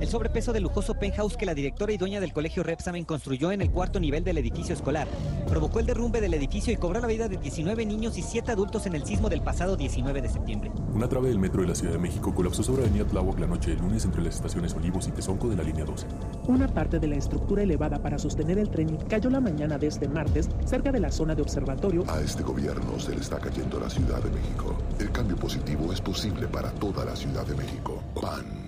El sobrepeso del lujoso penthouse que la directora y dueña del colegio Repsamen construyó en el cuarto nivel del edificio escolar provocó el derrumbe del edificio y cobró la vida de 19 niños y 7 adultos en el sismo del pasado 19 de septiembre. Una trave del metro de la Ciudad de México colapsó sobre Avenida Tláhuac la noche del lunes entre las estaciones Olivos y Tezonco de la línea 12. Una parte de la estructura elevada para sostener el tren cayó la mañana de este martes cerca de la zona de observatorio. A este gobierno se le está cayendo la Ciudad de México. El cambio positivo es posible para toda la Ciudad de México. PAN.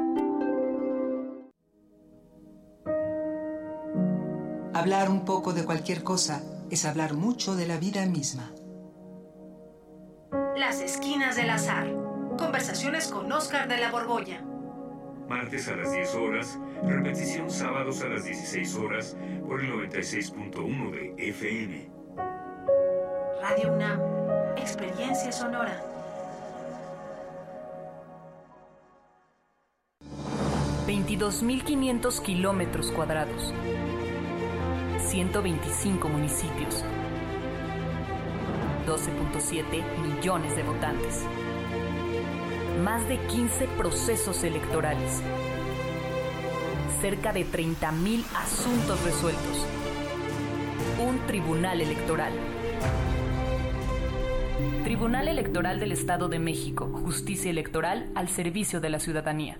Hablar un poco de cualquier cosa es hablar mucho de la vida misma. Las esquinas del azar. Conversaciones con Oscar de la Borbolla. Martes a las 10 horas, repetición sábados a las 16 horas por el 96.1 de FM. Radio UNAM. Experiencia sonora. ...22.500 kilómetros cuadrados... 125 municipios, 12.7 millones de votantes, más de 15 procesos electorales, cerca de 30.000 asuntos resueltos, un tribunal electoral. Tribunal Electoral del Estado de México, justicia electoral al servicio de la ciudadanía.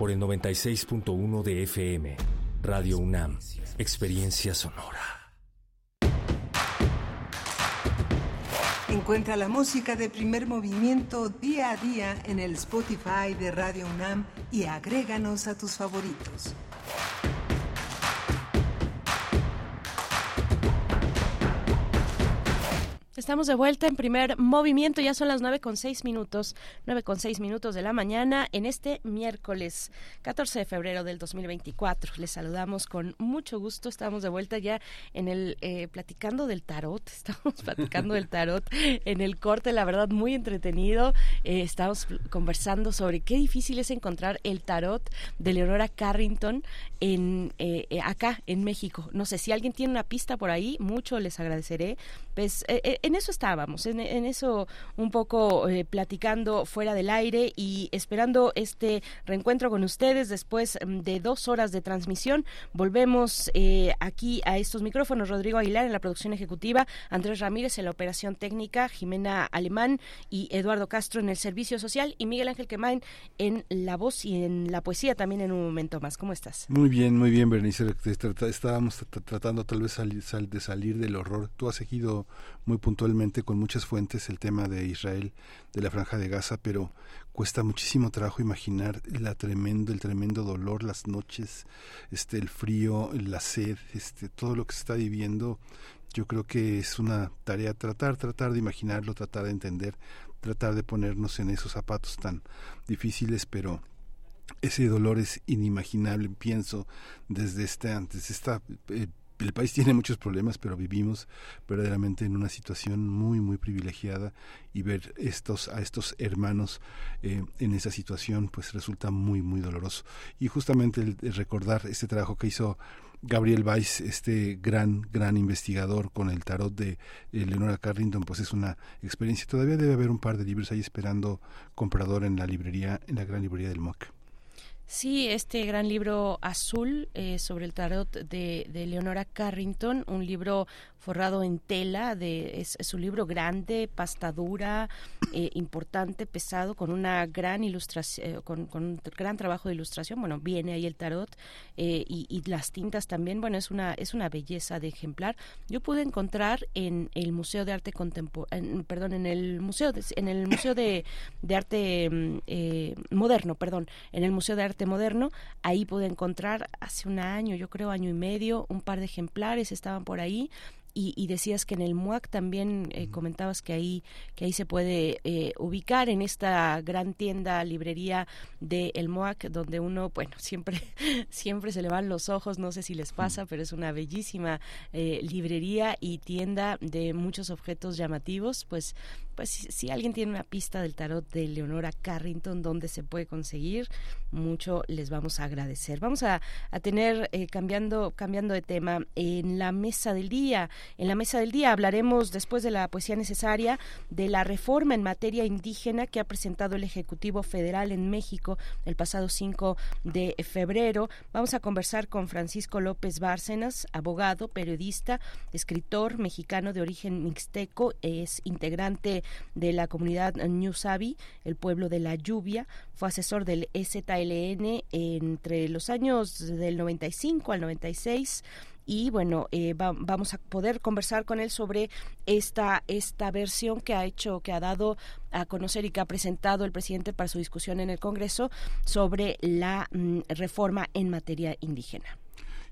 por el 96.1 de FM. Radio UNAM, Experiencia Sonora. Encuentra la música de primer movimiento día a día en el Spotify de Radio UNAM y agréganos a tus favoritos. Estamos de vuelta en primer movimiento, ya son las nueve con seis minutos, nueve con seis minutos de la mañana en este miércoles 14 de febrero del 2024. Les saludamos con mucho gusto, estamos de vuelta ya en el eh, platicando del tarot, (laughs) estamos platicando del tarot en el corte, la verdad muy entretenido, eh, estamos conversando sobre qué difícil es encontrar el tarot de Leonora Carrington en eh, acá en México. No sé si alguien tiene una pista por ahí, mucho les agradeceré. Pues en eso estábamos, en, eso un poco eh, platicando fuera del aire y esperando este reencuentro con ustedes después mm, de dos horas de transmisión. Volvemos eh, aquí a estos micrófonos. Rodrigo Aguilar en la producción ejecutiva, Andrés Ramírez en la operación técnica, Jimena Alemán y Eduardo Castro en el servicio social y Miguel Ángel Quemain en la voz y en la poesía también en un momento más. ¿Cómo estás? Muy bien, muy bien, Berenice. Estábamos tratando tal vez de salir del horror. Tú has seguido muy puntualmente con muchas fuentes el tema de Israel, de la franja de Gaza, pero cuesta muchísimo trabajo imaginar la tremendo, el tremendo dolor, las noches, este, el frío, la sed, este, todo lo que se está viviendo. Yo creo que es una tarea tratar, tratar de imaginarlo, tratar de entender, tratar de ponernos en esos zapatos tan difíciles, pero ese dolor es inimaginable, pienso, desde, este, desde esta eh, el país tiene muchos problemas, pero vivimos verdaderamente en una situación muy, muy privilegiada y ver estos, a estos hermanos eh, en esa situación, pues resulta muy, muy doloroso. Y justamente el, recordar este trabajo que hizo Gabriel Weiss, este gran, gran investigador con el tarot de Leonora Carrington, pues es una experiencia. Todavía debe haber un par de libros ahí esperando comprador en la librería, en la gran librería del MOC. Sí, este gran libro azul eh, sobre el tarot de, de, Leonora Carrington, un libro forrado en tela, de, es, un libro grande, pasta dura, eh, importante, pesado, con una gran ilustración, eh, con, un gran trabajo de ilustración. Bueno, viene ahí el tarot y, y, las tintas también. Bueno, es una es una belleza de ejemplar. Yo pude encontrar en el Museo de Arte Contemporáneo, perdón, en el museo de, en el museo de, de arte mm, moderno, perdón, en el Museo de Arte moderno. Ahí pude encontrar hace un año, yo creo año y medio, un par de ejemplares estaban por ahí. Y, decías que en el MUAC también eh, comentabas que ahí que ahí se puede eh, ubicar en esta gran tienda librería de el MUAC donde uno bueno (laughs) siempre siempre se le van los ojos no sé si les pasa pero es una bellísima eh, librería y tienda de muchos objetos llamativos. Pues pues si, alguien tiene una pista del tarot de Leonora Carrington donde se puede conseguir, mucho les vamos a agradecer. Vamos a, tener, eh, cambiando, cambiando de tema, en la mesa del día, en la mesa del día hablaremos después de la poesía necesaria de la reforma en materia indígena que ha presentado el Ejecutivo Federal en México el pasado 5 de febrero. Vamos a conversar con Francisco López Bárcenas, abogado, periodista, escritor mexicano de origen mixteco, es integrante de la comunidad New Sabi, el pueblo de la lluvia. Fue asesor del EZLN entre los años del 95 al 96 y bueno eh, vamos a poder conversar con él sobre esta esta versión que ha hecho que ha dado a conocer y que ha presentado el presidente para su discusión en el Congreso sobre la mm, reforma en materia indígena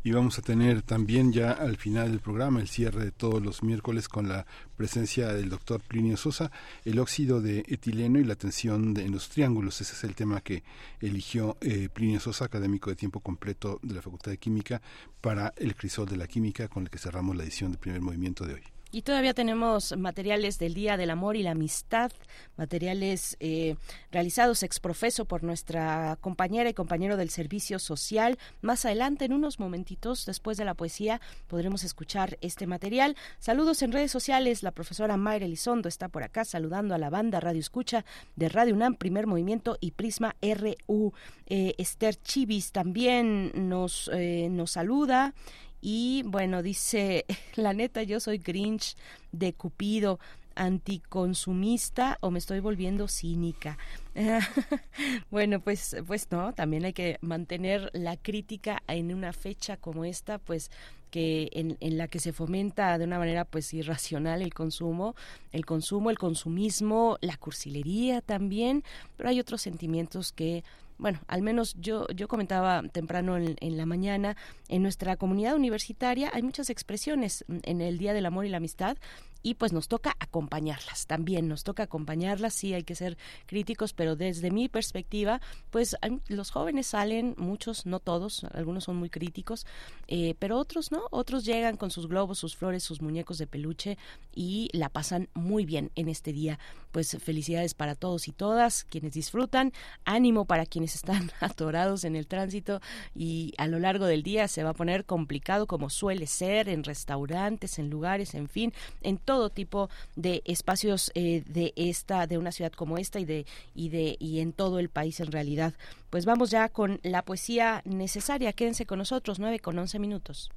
y vamos a tener también ya al final del programa el cierre de todos los miércoles con la presencia del doctor Plinio Sosa, el óxido de etileno y la tensión de, en los triángulos. Ese es el tema que eligió eh, Plinio Sosa, académico de tiempo completo de la Facultad de Química, para el crisol de la química con el que cerramos la edición del primer movimiento de hoy. Y todavía tenemos materiales del Día del Amor y la Amistad, materiales eh, realizados ex profeso por nuestra compañera y compañero del Servicio Social. Más adelante, en unos momentitos, después de la poesía, podremos escuchar este material. Saludos en redes sociales. La profesora Mayra Elizondo está por acá saludando a la banda Radio Escucha de Radio UNAM, Primer Movimiento y Prisma RU. Eh, Esther Chivis también nos, eh, nos saluda y bueno, dice, (laughs) la neta, yo soy Grinch de Cupido, anticonsumista o me estoy volviendo cínica. (laughs) bueno, pues, pues no, también hay que mantener la crítica en una fecha como esta, pues que en, en, la que se fomenta de una manera pues irracional el consumo, el consumo, el consumismo, la cursilería también, pero hay otros sentimientos que bueno, al menos yo, yo comentaba temprano en, la mañana, en nuestra comunidad universitaria hay muchas expresiones en el Día del Amor y la Amistad y pues nos toca acompañarlas también, nos toca acompañarlas, sí hay que ser críticos, pero desde mi perspectiva, pues los jóvenes salen, muchos, no todos, algunos son muy críticos, eh, pero otros no, otros llegan con sus globos, sus flores, sus muñecos de peluche y la pasan muy bien en este día. Pues felicidades para todos y todas quienes disfrutan, ánimo para quienes están (laughs) atorados en el tránsito y a lo largo del día se va a poner complicado como suele ser en restaurantes, en lugares, en fin, en todo tipo de espacios eh, de esta, de una ciudad como esta y de y de y en todo el país en realidad. Pues vamos ya con la poesía necesaria. Quédense con nosotros, nueve con once minutos.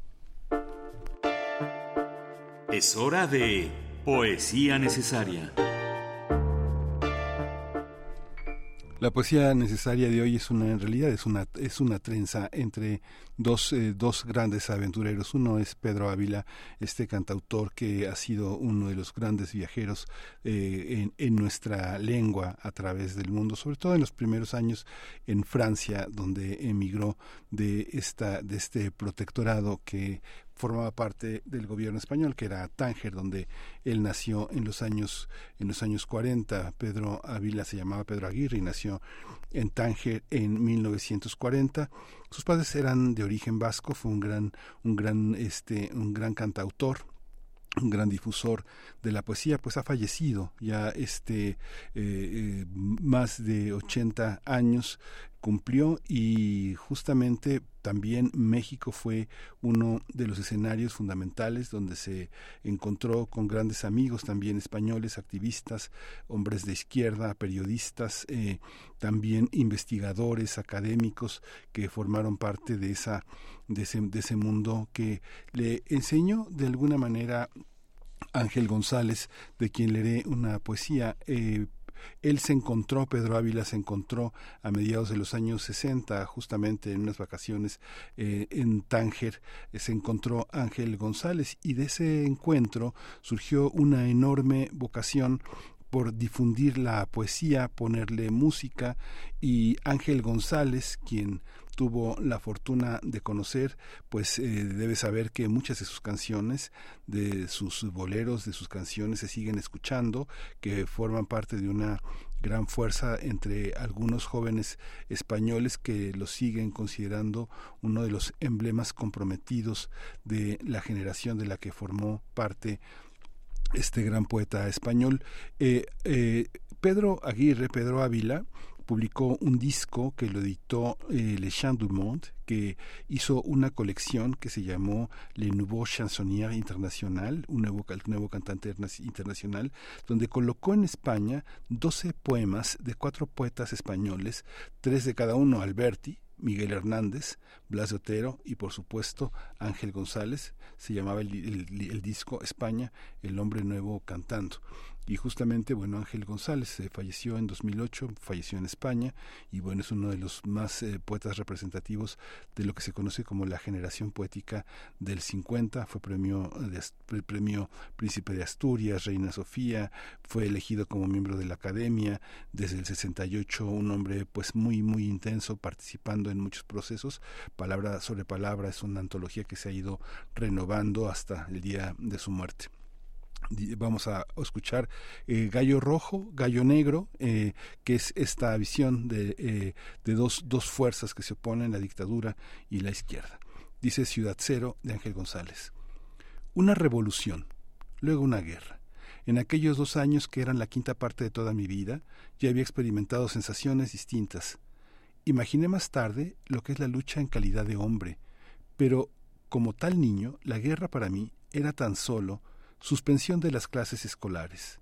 Es hora de poesía necesaria. La poesía necesaria de hoy es una, en realidad es una, es una trenza entre dos, eh, dos grandes aventureros. Uno es Pedro Ávila, este cantautor que ha sido uno de los grandes viajeros eh, en, en, nuestra lengua a través del mundo, sobre todo en los primeros años en Francia, donde emigró de, esta, de este protectorado que formaba parte del gobierno español, que era Tánger, donde él nació en los años en los años 40. Pedro Ávila se llamaba Pedro Aguirre y nació en Tánger en 1940 Sus padres eran de origen vasco, fue un gran, un gran, este, un gran cantautor, un gran difusor de la poesía, pues ha fallecido ya este eh, eh, más de 80 años cumplió y justamente también México fue uno de los escenarios fundamentales donde se encontró con grandes amigos también españoles, activistas, hombres de izquierda, periodistas, eh, también investigadores, académicos que formaron parte de esa de ese, de ese mundo que le enseñó de alguna manera Ángel González, de quien leeré una poesía. Eh, él se encontró, Pedro Ávila se encontró a mediados de los años 60, justamente en unas vacaciones eh, en Tánger, eh, se encontró Ángel González y de ese encuentro surgió una enorme vocación por difundir la poesía, ponerle música y Ángel González, quien tuvo la fortuna de conocer, pues eh, debe saber que muchas de sus canciones, de sus boleros, de sus canciones se siguen escuchando, que forman parte de una gran fuerza entre algunos jóvenes españoles que lo siguen considerando uno de los emblemas comprometidos de la generación de la que formó parte este gran poeta español. Eh, eh, Pedro Aguirre, Pedro Ávila, publicó un disco que lo editó eh, Le Chant du Monde, que hizo una colección que se llamó Le Nouveau Chansonnier International, un nuevo, nuevo cantante internacional, donde colocó en España 12 poemas de cuatro poetas españoles, tres de cada uno, Alberti, Miguel Hernández, Blas Otero y por supuesto Ángel González. Se llamaba el disco España, el hombre nuevo cantando y justamente bueno Ángel González eh, falleció en 2008 falleció en España y bueno es uno de los más eh, poetas representativos de lo que se conoce como la generación poética del 50 fue premio de, premio Príncipe de Asturias Reina Sofía fue elegido como miembro de la Academia. Desde el 68 un hombre pues muy muy intenso participando en muchos procesos. Palabra sobre palabra es una antología que se ha ido renovando hasta el día de su muerte vamos a escuchar eh, Gallo Rojo, Gallo Negro, eh, que es esta visión de, eh, de dos, dos fuerzas que se oponen, la dictadura y la izquierda. Dice Ciudad Cero de Ángel González. Una revolución, luego una guerra. En aquellos dos años que eran la quinta parte de toda mi vida, ya había experimentado sensaciones distintas. Imaginé más tarde lo que es la lucha en calidad de hombre, pero como tal niño, la guerra para mí era tan solo Suspensión de las clases escolares.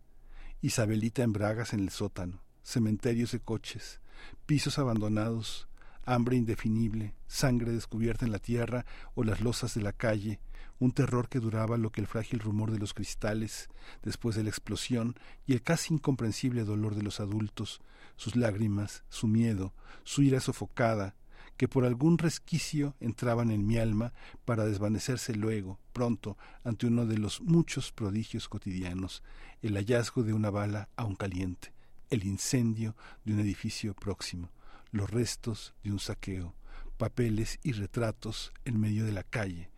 Isabelita en bragas en el sótano. Cementerios de coches. Pisos abandonados. Hambre indefinible. Sangre descubierta en la tierra o las losas de la calle. Un terror que duraba lo que el frágil rumor de los cristales después de la explosión y el casi incomprensible dolor de los adultos, sus lágrimas, su miedo, su ira sofocada, que por algún resquicio entraban en mi alma para desvanecerse luego, pronto, ante uno de los muchos prodigios cotidianos, el hallazgo de una bala aún caliente, el incendio de un edificio próximo, los restos de un saqueo, papeles y retratos en medio de la calle.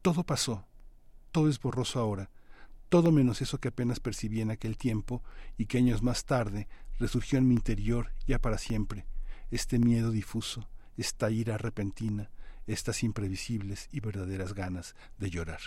Todo pasó, todo es borroso ahora, todo menos eso que apenas percibí en aquel tiempo y que años más tarde resurgió en mi interior ya para siempre, este miedo difuso, esta ira repentina, estas imprevisibles y verdaderas ganas de llorar.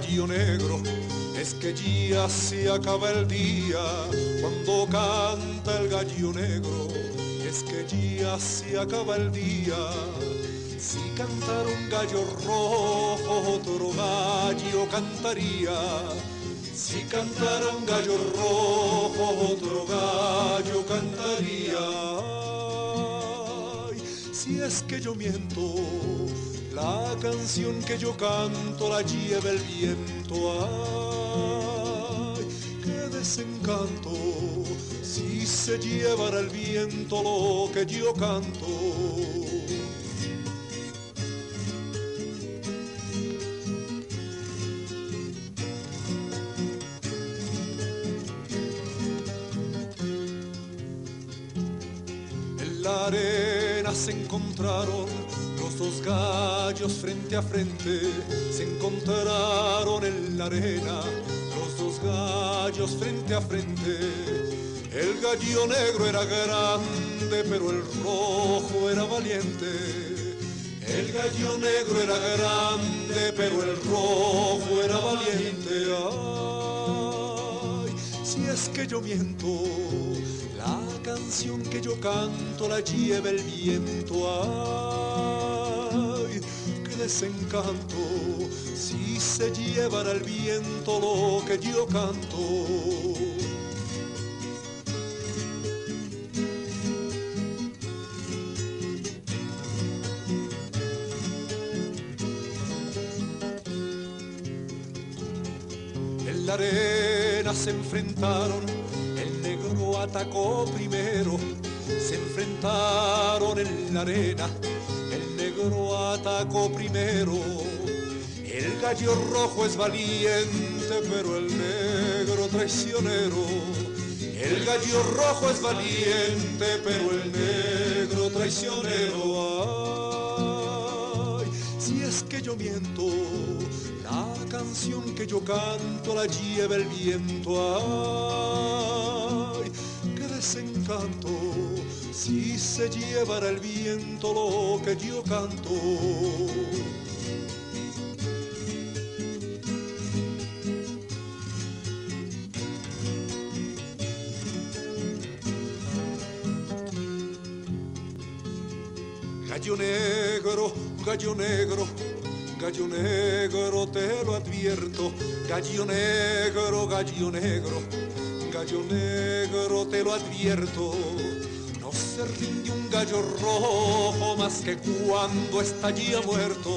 Gallo negro, es que ya se acaba el día. Cuando canta el gallo negro, es que ya se acaba el día. Si cantara un gallo rojo, otro gallo cantaría. Si cantara un gallo rojo, otro gallo cantaría. si es que yo miento, la canción que yo canto la lleva el viento. Ay, qué desencanto si se llevara el viento lo que yo canto. En la arena se encontraron los dos gatos frente a frente, se encontraron en la arena los dos gallos frente a frente. El gallo negro era grande, pero el rojo era valiente. El gallo negro era grande, pero el rojo era valiente. Ay, si es que yo miento, la canción que yo canto la lleva el viento. Desencanto, si se llevara el viento lo que yo canto. En la arena se enfrentaron, el negro atacó primero, se enfrentaron en la arena, negro atacó primero. El gallo rojo es valiente, pero el negro traicionero. El gallo rojo es valiente, pero el negro traicionero. Ay, si es que yo miento, la canción que yo canto la lleva el viento. Ay, qué desencanto, si se llevara el viento lo que yo canto. Gallo negro, gallo negro, gallo negro, te lo advierto. Gallo negro, gallo negro, gallo negro, te lo advierto. No se rinde un gallo rojo más que cuando está ya muerto.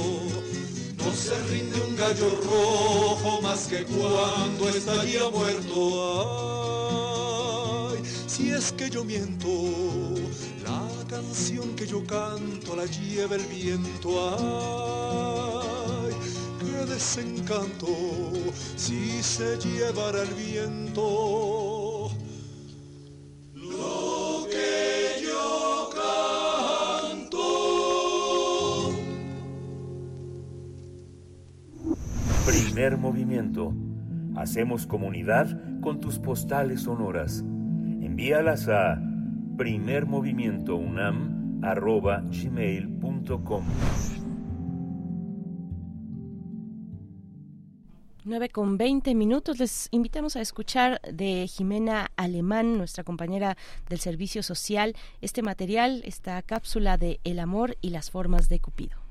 No se rinde un gallo rojo más que cuando está ya muerto. Ay, si es que yo miento, la canción que yo canto la lleva el viento. Ay, qué desencanto si se llevara el viento. Primer movimiento. Hacemos comunidad con tus postales sonoras. Envíalas a primermovimientounam.gmail.com 9 con 20 minutos. Les invitamos a escuchar de Jimena Alemán, nuestra compañera del Servicio Social, este material, esta cápsula de El amor y las formas de Cupido.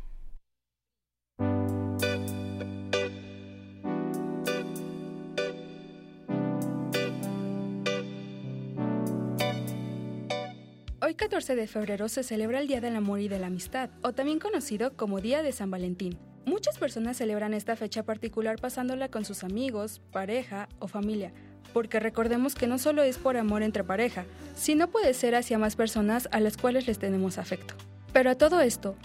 Hoy 14 de febrero se celebra el Día del Amor y de la Amistad, o también conocido como Día de San Valentín. Muchas personas celebran esta fecha particular pasándola con sus amigos, pareja o familia, porque recordemos que no solo es por amor entre pareja, sino puede ser hacia más personas a las cuales les tenemos afecto. Pero a todo esto,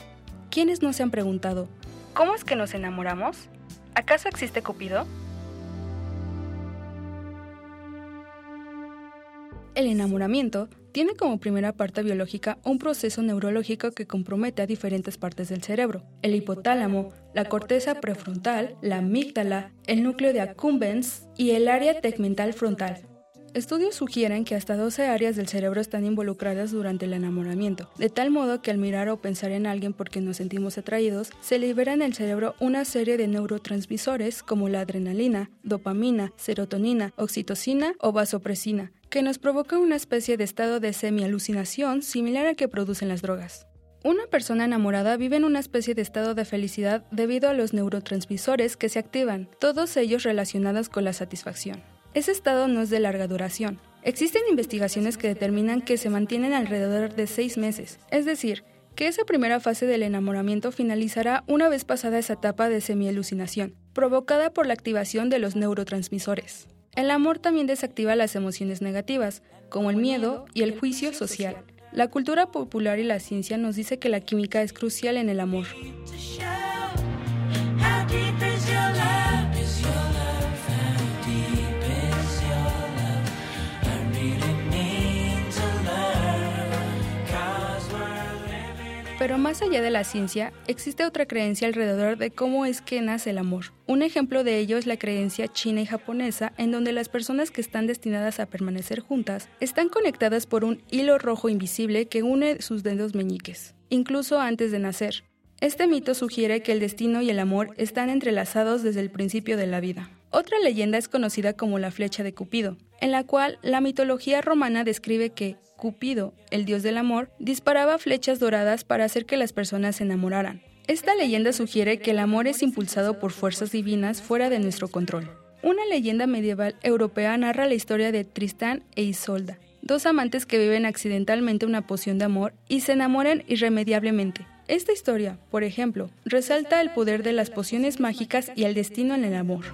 ¿quiénes no se han preguntado, ¿cómo es que nos enamoramos? ¿Acaso existe Cupido? El enamoramiento tiene como primera parte biológica un proceso neurológico que compromete a diferentes partes del cerebro, el hipotálamo, la corteza prefrontal, la amígdala, el núcleo de accumbens y el área tegmental frontal. Estudios sugieren que hasta 12 áreas del cerebro están involucradas durante el enamoramiento, de tal modo que al mirar o pensar en alguien porque nos sentimos atraídos, se libera en el cerebro una serie de neurotransmisores como la adrenalina, dopamina, serotonina, oxitocina o vasopresina, que nos provoca una especie de estado de semi-alucinación similar al que producen las drogas. Una persona enamorada vive en una especie de estado de felicidad debido a los neurotransmisores que se activan, todos ellos relacionados con la satisfacción. Ese estado no es de larga duración. Existen investigaciones que determinan que se mantienen alrededor de seis meses, es decir, que esa primera fase del enamoramiento finalizará una vez pasada esa etapa de semi-alucinación, provocada por la activación de los neurotransmisores. El amor también desactiva las emociones negativas, como el miedo y el juicio social. La cultura popular y la ciencia nos dice que la química es crucial en el amor. Pero más allá de la ciencia, existe otra creencia alrededor de cómo es que nace el amor. Un ejemplo de ello es la creencia china y japonesa, en donde las personas que están destinadas a permanecer juntas están conectadas por un hilo rojo invisible que une sus dedos meñiques, incluso antes de nacer. Este mito sugiere que el destino y el amor están entrelazados desde el principio de la vida. Otra leyenda es conocida como la flecha de Cupido, en la cual la mitología romana describe que Cupido, el dios del amor, disparaba flechas doradas para hacer que las personas se enamoraran. Esta leyenda sugiere que el amor es impulsado por fuerzas divinas fuera de nuestro control. Una leyenda medieval europea narra la historia de Tristán e Isolda, dos amantes que viven accidentalmente una poción de amor y se enamoran irremediablemente. Esta historia, por ejemplo, resalta el poder de las pociones mágicas y el destino en el amor.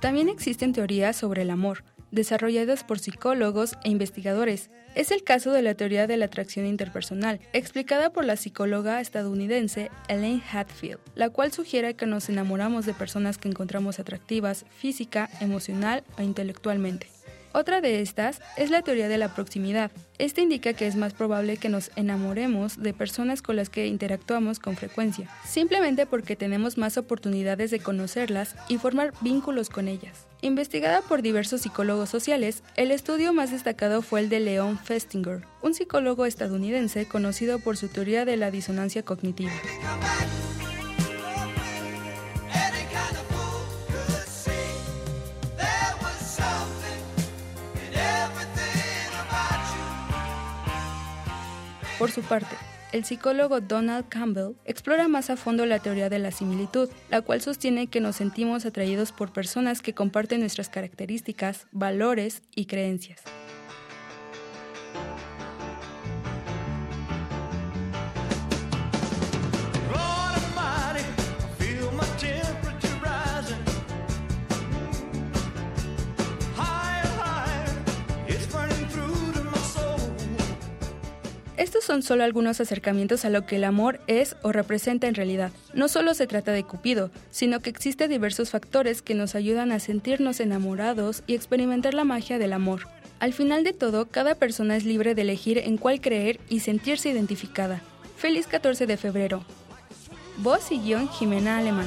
También existen teorías sobre el amor, desarrolladas por psicólogos e investigadores. Es el caso de la teoría de la atracción interpersonal, explicada por la psicóloga estadounidense Elaine Hatfield, la cual sugiere que nos enamoramos de personas que encontramos atractivas física, emocional o intelectualmente. Otra de estas es la teoría de la proximidad. Esta indica que es más probable que nos enamoremos de personas con las que interactuamos con frecuencia, simplemente porque tenemos más oportunidades de conocerlas y formar vínculos con ellas. Investigada por diversos psicólogos sociales, el estudio más destacado fue el de Leon Festinger, un psicólogo estadounidense conocido por su teoría de la disonancia cognitiva. Por su parte, el psicólogo Donald Campbell explora más a fondo la teoría de la similitud, la cual sostiene que nos sentimos atraídos por personas que comparten nuestras características, valores y creencias. Estos son solo algunos acercamientos a lo que el amor es o representa en realidad. No solo se trata de Cupido, sino que existen diversos factores que nos ayudan a sentirnos enamorados y experimentar la magia del amor. Al final de todo, cada persona es libre de elegir en cuál creer y sentirse identificada. Feliz 14 de febrero. Voz y guion Jimena Alemán.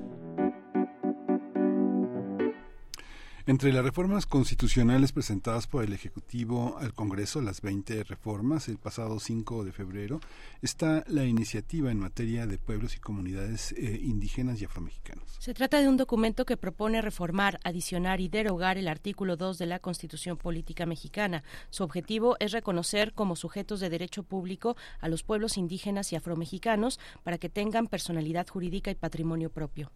Entre las reformas constitucionales presentadas por el Ejecutivo al Congreso, las 20 reformas, el pasado 5 de febrero, está la iniciativa en materia de pueblos y comunidades eh, indígenas y afromexicanos. Se trata de un documento que propone reformar, adicionar y derogar el artículo 2 de la Constitución Política Mexicana. Su objetivo es reconocer como sujetos de derecho público a los pueblos indígenas y afromexicanos para que tengan personalidad jurídica y patrimonio propio.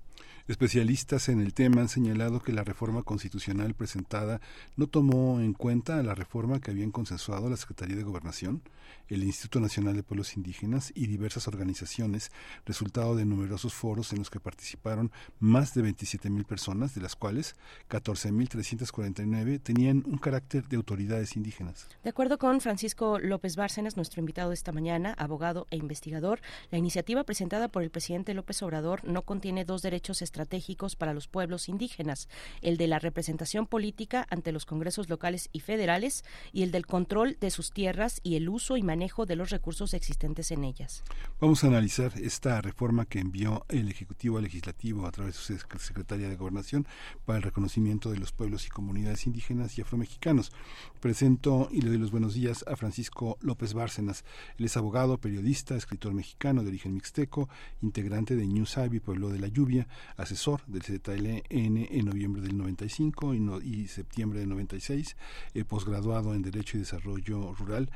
Especialistas en el tema han señalado que la reforma constitucional presentada no tomó en cuenta la reforma que habían consensuado la Secretaría de Gobernación, el Instituto Nacional de Pueblos Indígenas y diversas organizaciones, resultado de numerosos foros en los que participaron más de 27 mil personas, de las cuales 14.349 tenían un carácter de autoridades indígenas. De acuerdo con Francisco López Bárcenas, nuestro invitado esta mañana, abogado e investigador, la iniciativa presentada por el presidente López Obrador no contiene dos derechos estratégicos para los pueblos indígenas, el de la representación política ante los congresos locales y federales y el del control de sus tierras y el uso y manejo de los recursos existentes en ellas. Vamos a analizar esta reforma que envió el Ejecutivo Legislativo a través de su Secretaría de Gobernación para el reconocimiento de los pueblos y comunidades indígenas y afromexicanos. Presento y le doy los buenos días a Francisco López Bárcenas. Él es abogado, periodista, escritor mexicano de origen mixteco, integrante de New Sabi, Pueblo de la Lluvia, asesor del ZLN en noviembre del 95 y, y septiembre del 96, eh, posgraduado en Derecho y Desarrollo Rural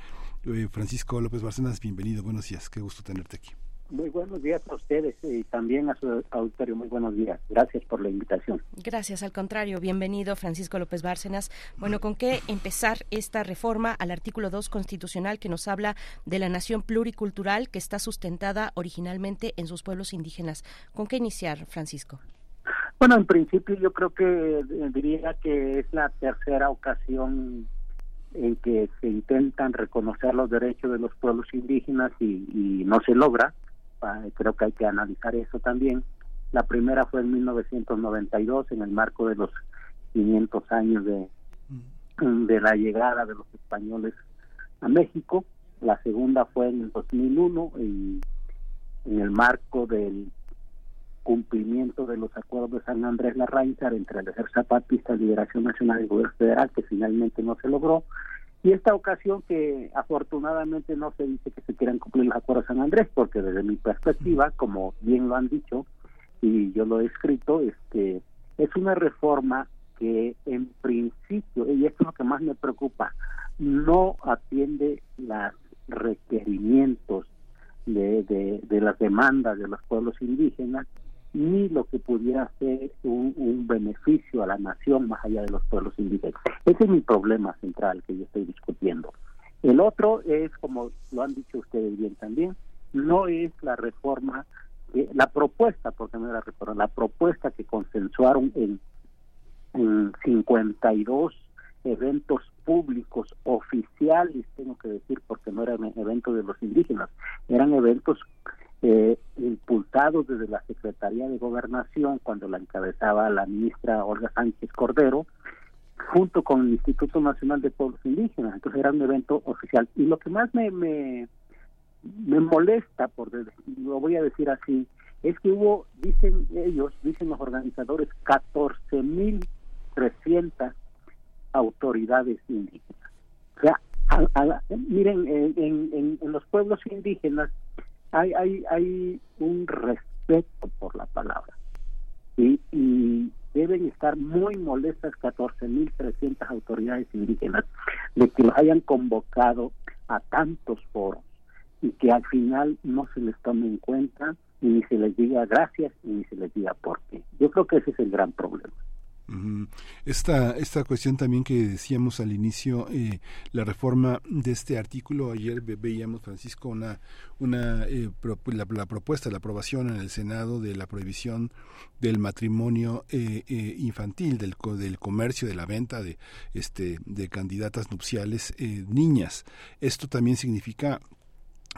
Francisco López Bárcenas, bienvenido, buenos días, qué gusto tenerte aquí. Muy buenos días a ustedes y también a su auditorio. Muy buenos días. Gracias por la invitación. Gracias, al contrario. Bienvenido, Francisco López Bárcenas. Bueno, ¿con qué empezar esta reforma al artículo 2 constitucional que nos habla de la nación pluricultural que está sustentada originalmente en sus pueblos indígenas? ¿Con qué iniciar, Francisco? Bueno, en principio yo creo que eh, diría que es la tercera ocasión en que se intentan reconocer los derechos de los pueblos indígenas y no se logra creo que hay que analizar eso también. La primera fue en 1992 en el marco de los 500 años de, de la llegada de los españoles a México. La segunda fue en el 2001 y en el marco del cumplimiento de los acuerdos de San Andrés Larraínzar entre el Ejército Zapatista, Liberación Nacional y el Gobierno Federal, que finalmente no se logró, y esta ocasión que afortunadamente no se dice que se quieran cumplir los acuerdos de San Andrés, porque desde mi perspectiva, como bien lo han dicho y yo lo he escrito, este es una reforma que en principio, y esto es lo que más me preocupa, no atiende los requerimientos de, de, de las demandas de los pueblos indígenas ni lo que pudiera ser un, beneficio a la nación más allá de los pueblos indígenas. Ese es mi problema central que yo estoy discutiendo. El otro es, como lo han dicho ustedes bien también, no es la reforma, la propuesta, porque no es la reforma, la propuesta que consensuaron en, en 52 eventos públicos oficiales, tengo que decir, porque no eran eventos de los indígenas, eran eventos eh, desde la Secretaría de Gobernación, cuando la encabezaba la ministra Olga Sánchez Cordero, junto con el Instituto Nacional de Pueblos Indígenas. Entonces era un evento oficial. Y lo que más me, me, me molesta, por lo voy a decir así, es que hubo, dicen ellos, dicen los organizadores, 14.300 autoridades indígenas. O sea, miren, en, en los pueblos indígenas hay, hay, hay un respeto por la palabra y, y deben estar muy molestas 14.300 autoridades indígenas de que los hayan convocado a tantos foros y que al final no se les tome en cuenta ni se les diga gracias ni se les diga por qué. Yo creo que ese es el gran problema. Esta, esta cuestión también que decíamos al inicio, eh, la reforma de este artículo, ayer veíamos, Francisco, una, una eh, la, propuesta, la aprobación en el Senado de la prohibición del matrimonio eh, infantil, del, del comercio, de la venta de, este, de candidatas nupciales niñas. Esto también significa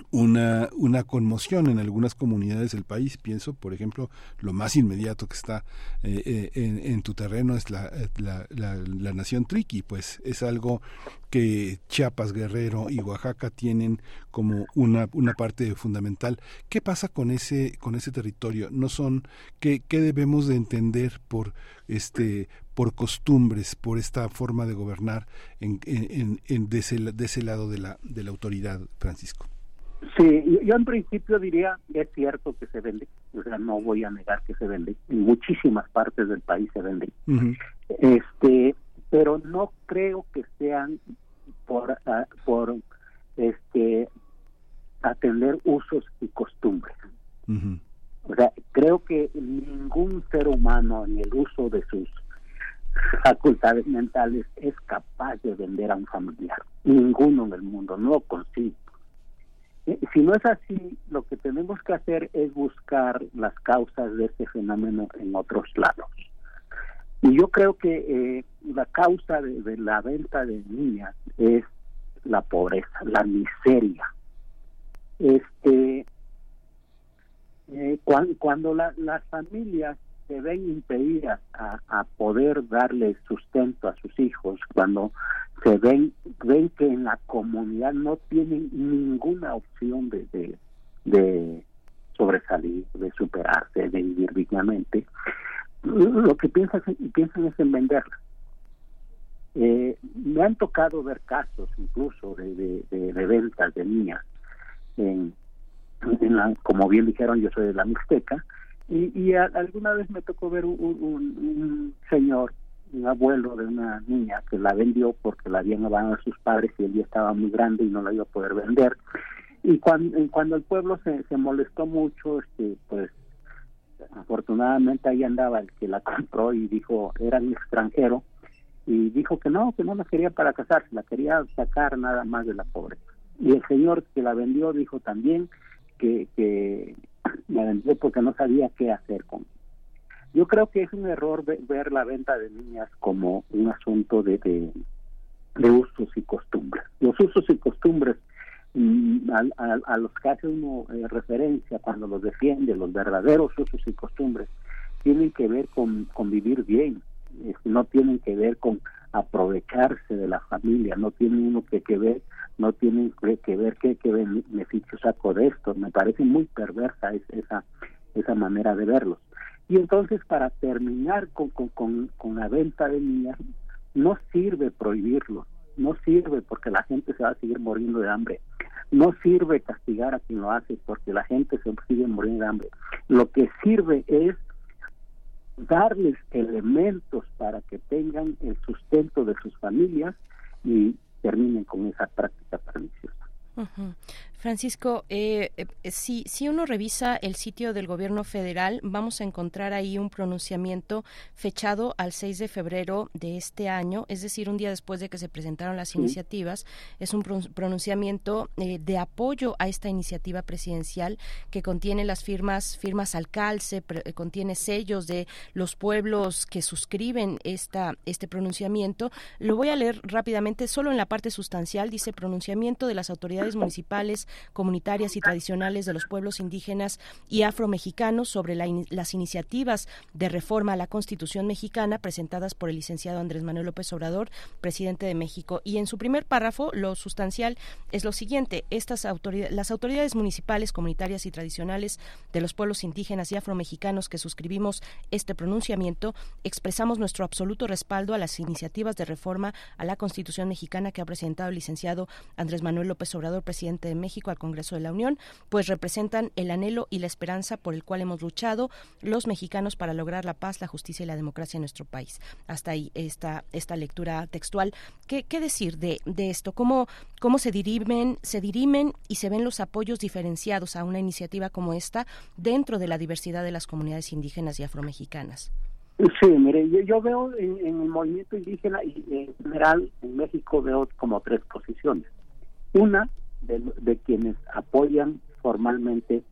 una, una conmoción en algunas comunidades del país. Pienso, por ejemplo, lo más inmediato que está eh, eh, en, tu terreno es la, la, la, nación Triqui, pues es algo que Chiapas, Guerrero y Oaxaca tienen como una, una parte fundamental. ¿Qué pasa con ese, con ese territorio? No son, ¿qué, qué debemos de entender por este por costumbres, por esta forma de gobernar en, en, en de, ese, de ese lado de la, de la autoridad, Francisco? Sí, yo en principio diría, es cierto que se vende, o sea, no voy a negar que se vende, en muchísimas partes del país se vende, este, pero no creo que sean por, ah, por este, atender usos y costumbres. O sea, creo que ningún ser humano en el uso de sus facultades mentales es capaz de vender a un familiar. Ninguno en el mundo, no consigue. Si no es así, lo que tenemos que hacer es buscar las causas de este fenómeno en otros lados. Y yo creo que eh, la causa de, la venta de niñas es la pobreza, la miseria. Este, eh, cuando, las familias se ven impedidas a, a, poder darle sustento a sus hijos, cuando se ven ven que en la comunidad no tienen ninguna opción de, de, sobresalir, de superarse, de vivir dignamente, lo que piensan, piensan es en venderla. Eh, me han tocado ver casos incluso de, de, ventas de niñas, en, la, como bien dijeron, yo soy de la Mixteca, y, y alguna vez me tocó ver un, señor un abuelo de una niña que la vendió porque la habían abandonado a sus padres y él ya estaba muy grande y no la iba a poder vender. Y cuando, cuando el pueblo se, se molestó mucho, este, pues afortunadamente ahí andaba el que la (laughs) compró y dijo, era un extranjero, y dijo que no, que no la quería para casarse, la quería sacar nada más de la pobreza. Y el señor que la vendió dijo también que, que la vendió porque no sabía qué hacer con yo creo que es un error ver la venta de niñas como un asunto de, de, usos y costumbres. Los usos y costumbres mm, a, los que hace uno eh, referencia cuando los defiende, los verdaderos usos y costumbres, tienen que ver con, con vivir bien, no tienen que ver con aprovecharse de la familia, no tienen uno que, que ver, no tienen que, ver qué, qué beneficio saco de esto. Me parece muy perversa esa, esa manera de verlos. Y entonces para terminar con, con, con, la venta de niñas, no sirve prohibirlo, no sirve porque la gente se va a seguir muriendo de hambre, no sirve castigar a quien lo hace porque la gente se sigue muriendo de hambre. Lo que sirve es darles elementos para que tengan el sustento de sus familias y terminen con esa práctica perniciosa. Francisco, eh, eh, si, si uno revisa el sitio del gobierno federal, vamos a encontrar ahí un pronunciamiento fechado al 6 de febrero de este año, es decir, un día después de que se presentaron las iniciativas. Es un pronunciamiento eh, de apoyo a esta iniciativa presidencial que contiene las firmas, firmas al calce, contiene sellos de los pueblos que suscriben esta, este pronunciamiento. Lo voy a leer rápidamente, solo en la parte sustancial, dice pronunciamiento de las autoridades municipales comunitarias y tradicionales de los pueblos indígenas y afromexicanos sobre las iniciativas de reforma a la Constitución mexicana presentadas por el licenciado Andrés Manuel López Obrador, presidente de México. Y en su primer párrafo, lo sustancial es lo siguiente: estas autoridades, las autoridades municipales, comunitarias y tradicionales de los pueblos indígenas y afromexicanos que suscribimos este pronunciamiento, expresamos nuestro absoluto respaldo a las iniciativas de reforma a la Constitución mexicana que ha presentado el licenciado Andrés Manuel López Obrador, presidente de México al Congreso de la Unión, pues representan el anhelo y la esperanza por el cual hemos luchado los mexicanos para lograr la paz, la justicia y la democracia en nuestro país. Hasta ahí esta, esta lectura textual. ¿Qué, qué decir de, de esto? ¿Cómo, ¿Cómo se dirimen, se dirimen y se ven los apoyos diferenciados a una iniciativa como esta dentro de la diversidad de las comunidades indígenas y afromexicanas? Sí, mire, yo, veo en, en, el movimiento indígena y en general en México veo como tres posiciones. Una de, quienes apoyan formalmente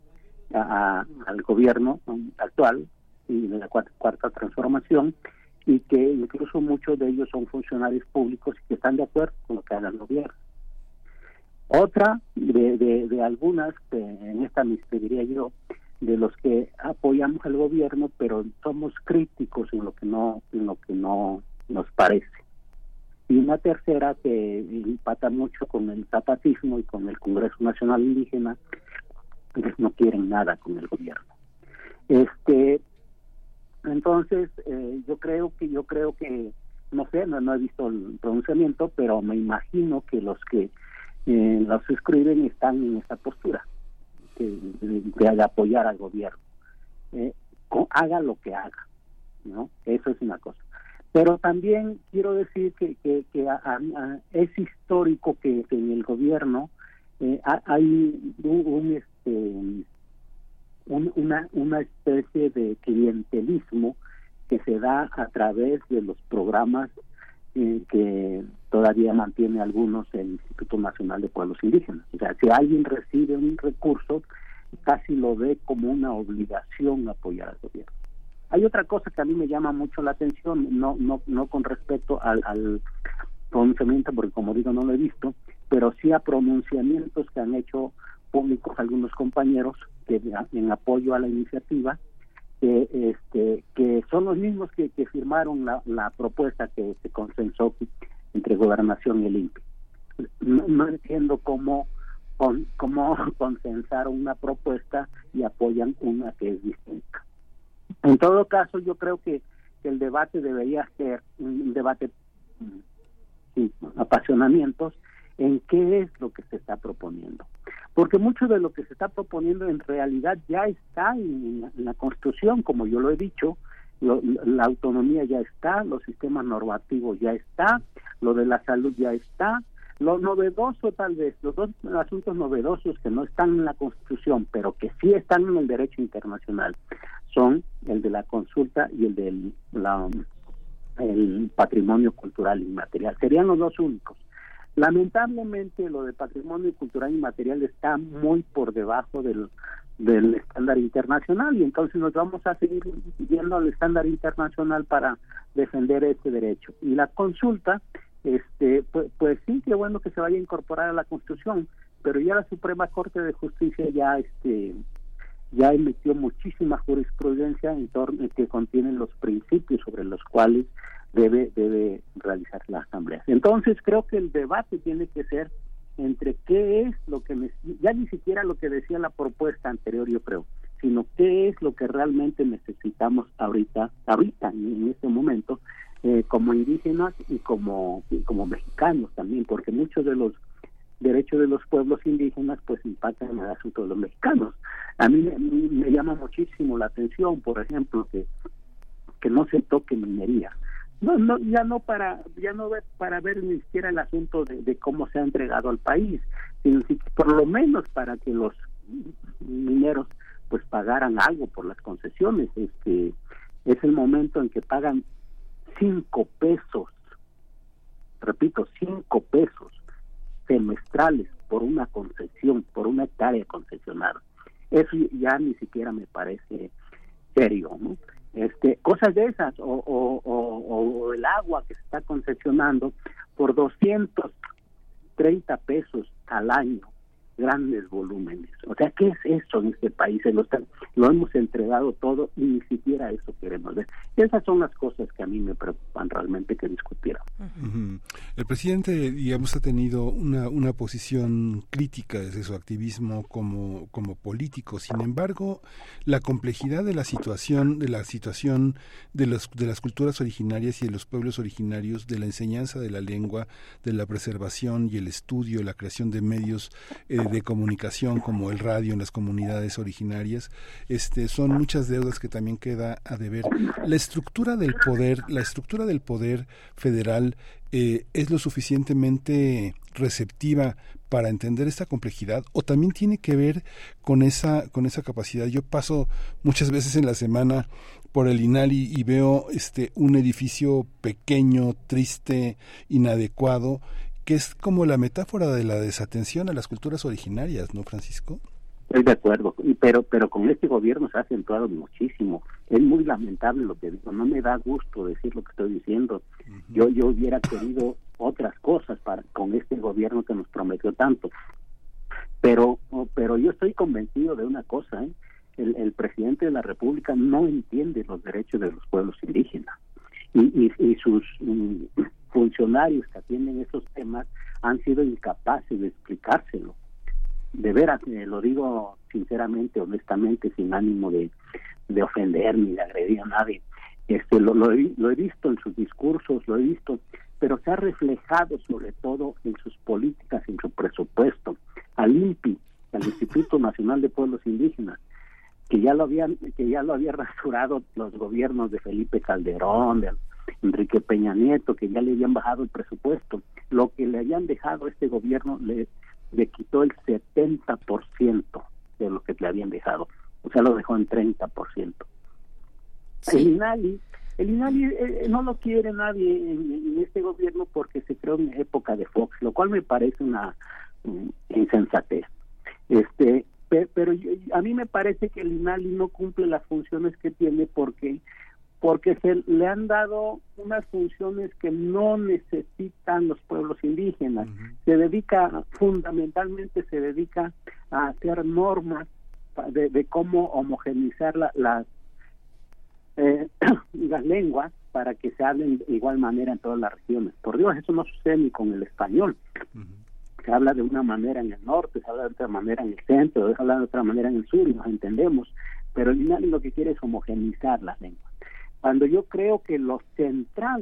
al gobierno actual y de la cuarta, transformación y que incluso muchos de ellos son funcionarios públicos y que están de acuerdo con lo que haga el gobierno. Otra de, de, algunas, en esta lista diría yo, de los que apoyamos al gobierno, pero somos críticos en lo que no, en lo que no nos parece y una tercera que empata mucho con el zapatismo y con el Congreso Nacional Indígena, pues no quieren nada con el gobierno. Este, entonces eh, yo creo que yo creo que no sé, no, he visto el pronunciamiento, pero me imagino que los que eh, los escriben están en esa postura de, apoyar al gobierno. Eh, haga lo que haga, ¿no? Eso es una cosa. Pero también quiero decir que, es histórico que, en el gobierno eh, hay un, este, una, una especie de clientelismo que se da a través de los programas eh, que todavía mantiene algunos el Instituto Nacional de Pueblos Indígenas. O sea, si alguien recibe un recurso, casi lo ve como una obligación apoyar al gobierno. Hay otra cosa que a mí me llama mucho la atención, no no no con respecto al, pronunciamiento, porque como digo no lo he visto, pero sí a pronunciamientos que han hecho públicos algunos compañeros que en apoyo a la iniciativa que este que son los mismos que, firmaron la, la, propuesta que se consensó entre gobernación y el INPE. No, entiendo cómo cómo (laughs) consensaron una propuesta y apoyan una que es distinta. En todo caso, yo creo que, el debate debería ser un debate sin apasionamientos en qué es lo que se está proponiendo. Porque mucho de lo que se está proponiendo en realidad ya está en, la, Constitución, como yo lo he dicho, la autonomía ya está, los sistemas normativos ya está, lo de la salud ya está, lo novedoso tal vez, los dos asuntos novedosos que no están en la Constitución, pero que sí están en el derecho internacional, son el de la consulta y el del el patrimonio cultural inmaterial. Serían los dos únicos. Lamentablemente lo de patrimonio cultural inmaterial está muy por debajo del, del estándar internacional y entonces nos vamos a seguir viendo al estándar internacional para defender ese derecho. Y la consulta este pues, pues, sí que bueno que se vaya a incorporar a la Constitución pero ya la Suprema Corte de Justicia ya este ya emitió muchísima jurisprudencia en torno que contienen los principios sobre los cuales debe debe realizar la asamblea. Entonces creo que el debate tiene que ser entre qué es lo que ya ni siquiera lo que decía la propuesta anterior yo creo sino qué es lo que realmente necesitamos ahorita ahorita en este momento eh, como indígenas y como, como mexicanos también, porque muchos de los derechos de los pueblos indígenas pues impactan en el asunto de los mexicanos. A mí me, llama muchísimo la atención, por ejemplo, que, que no se toque minería. No, no, ya no para, ya no para ver ni siquiera el asunto de, de cómo se ha entregado al país, sino por lo menos para que los mineros pues pagaran algo por las concesiones. Este es el momento en que pagan cinco pesos, repito, cinco pesos semestrales por una concesión, por una hectárea concesionada. Eso ya ni siquiera me parece serio, ¿no? Este, cosas de esas, o, o, el agua que se está concesionando por 230 pesos al año grandes volúmenes. O sea, ¿qué es eso en este país? Lo, lo hemos entregado todo y ni siquiera eso queremos ver. Esas son las cosas que a mí me preocupan realmente que discutieran. El presidente, digamos, ha tenido una, una posición crítica desde su activismo como, como político. Sin embargo, la complejidad de la situación, de la situación de, los, de las culturas originarias y de los pueblos originarios, de la enseñanza de la lengua, de la preservación y el estudio, la creación de medios eh, de comunicación como el radio en las comunidades originarias, este, son muchas deudas que también queda a deber. La estructura del poder, la estructura del poder federal eh, es lo suficientemente receptiva para entender esta complejidad o también tiene que ver con esa con esa capacidad yo paso muchas veces en la semana por el INALI y veo este un edificio pequeño triste inadecuado que es como la metáfora de la desatención a las culturas originarias, ¿no, Francisco? Estoy de acuerdo, pero pero con este gobierno se ha acentuado muchísimo. Es muy lamentable lo que digo, no me da gusto decir lo que estoy diciendo. Yo yo hubiera querido otras cosas para con este gobierno que nos prometió tanto. Pero pero yo estoy convencido de una cosa, ¿eh? el, el presidente de la República no entiende los derechos de los pueblos indígenas y, y, sus mm, (clears throat) funcionarios que atienden esos temas han sido incapaces de explicárselo. De veras, eh, lo digo sinceramente, honestamente, sin ánimo de, de ofender ni de agredir a nadie. Este, lo, lo, he, lo he visto en sus discursos, lo he visto, pero se ha reflejado sobre todo en sus políticas, en su presupuesto. Al INPI, al Instituto Nacional de Pueblos Indígenas, que ya lo habían que ya lo había rasurado los gobiernos de Felipe Calderón, de Enrique Peña Nieto, que ya le habían bajado el presupuesto. Lo que le habían dejado a este gobierno le, le quitó el 70% de lo que le habían dejado. O sea, lo dejó en 30%. El INALI, el INALI eh, eh, no lo quiere nadie en, este gobierno porque se creó en época de Fox, lo cual me parece una insensatez. Este, pero a mí me parece que el INALI no cumple las funciones que tiene porque porque se le han dado unas funciones que no necesitan los pueblos indígenas. Se dedica, fundamentalmente se dedica a hacer normas de, cómo homogenizar las, eh, (clears throat) las lenguas para que se hablen de igual manera en todas las regiones. Por Dios, eso no sucede ni con el español. Se habla de una manera en el norte, se habla de otra manera en el centro, se habla de otra manera en el sur y nos entendemos, pero el INALI lo que quiere es homogenizar las lenguas cuando yo creo que lo central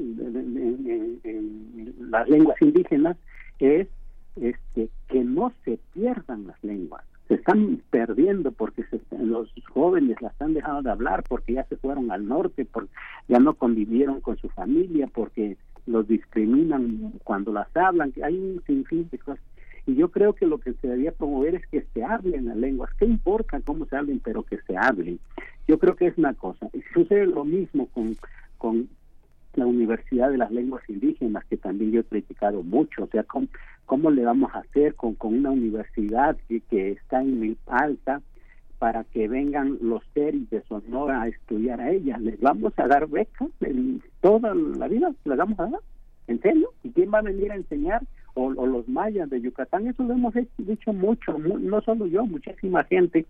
en, las lenguas indígenas es este que no se pierdan las lenguas se están perdiendo porque se, los jóvenes las han dejado de hablar porque ya se fueron al norte, porque ya no convivieron con su familia, porque los discriminan cuando las hablan, hay un sinfín de cosas. Y yo creo que lo que se debería promover es que se hablen las lenguas. ¿Qué importa cómo se hablen, pero que se hablen? Yo creo que es una cosa. Y sucede lo mismo con, con la Universidad de las Lenguas Indígenas, que también yo he criticado mucho. O sea, ¿cómo, cómo le vamos a hacer con, con una universidad que, que está en alta para que vengan los seres de Sonora a estudiar a ella? ¿Les vamos a dar becas en toda la vida? ¿Les vamos a dar? ¿En serio? ¿Y quién va a venir a enseñar? O, los mayas de Yucatán, eso lo hemos dicho mucho, no solo yo, muchísima gente.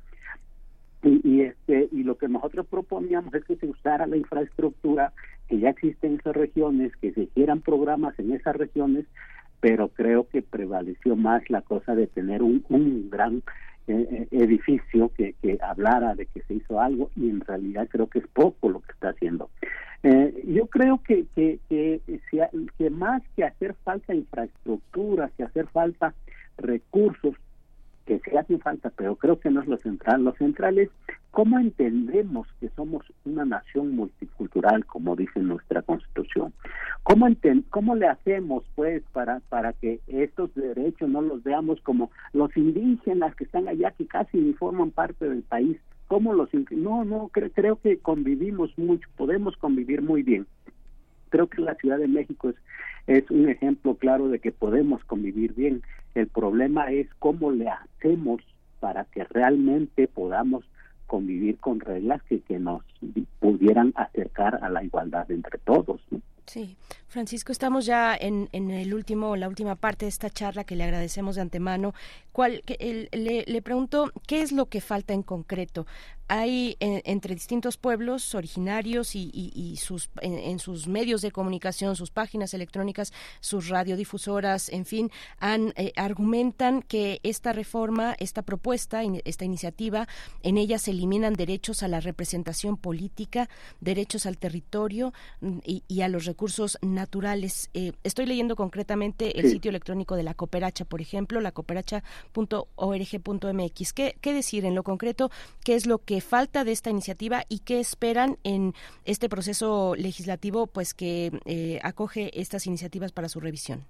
Y, y, este y lo que nosotros proponíamos es que se usara la infraestructura que ya existe en esas regiones, que se hicieran programas en esas regiones, pero creo que prevaleció más la cosa de tener un, un gran eh, edificio que, que hablara de que se hizo algo y en realidad creo que es poco lo que está haciendo. Eh, yo creo que, que, que, que más que hacer falta infraestructura, que hacer falta recursos, que sí hacen falta, pero creo que no es lo central. Lo central es cómo entendemos que somos una nación multicultural, como dice nuestra Constitución. ¿Cómo, cómo le hacemos, pues, para, para que estos derechos no los veamos como los indígenas que están allá, que casi ni forman parte del país? ¿Cómo los.? No, no, creo que convivimos mucho, podemos convivir muy bien. Creo que la Ciudad de México es, es un ejemplo claro de que podemos convivir bien. El problema es cómo le hacemos para que realmente podamos convivir con reglas que, que nos pudieran acercar a la igualdad entre todos. Sí, Francisco, estamos ya en, en el último, la última parte de esta charla que le agradecemos de antemano. ¿Cuál, que, le, le pregunto, ¿qué es lo que falta en concreto? Hay entre distintos pueblos originarios y, sus en, sus medios de comunicación, sus páginas electrónicas, sus radiodifusoras, en fin, han eh, argumentan que esta reforma, esta propuesta, esta iniciativa, en ella se eliminan derechos a la representación política, derechos al territorio mm, y, a los recursos naturales. Eh, estoy leyendo concretamente el sitio electrónico de la Cooperacha, por ejemplo, la cooperacha.org.mx. ¿Qué, ¿Qué decir en lo concreto? ¿Qué es lo que falta de esta iniciativa y qué esperan en este proceso legislativo pues que eh, acoge estas iniciativas para su revisión.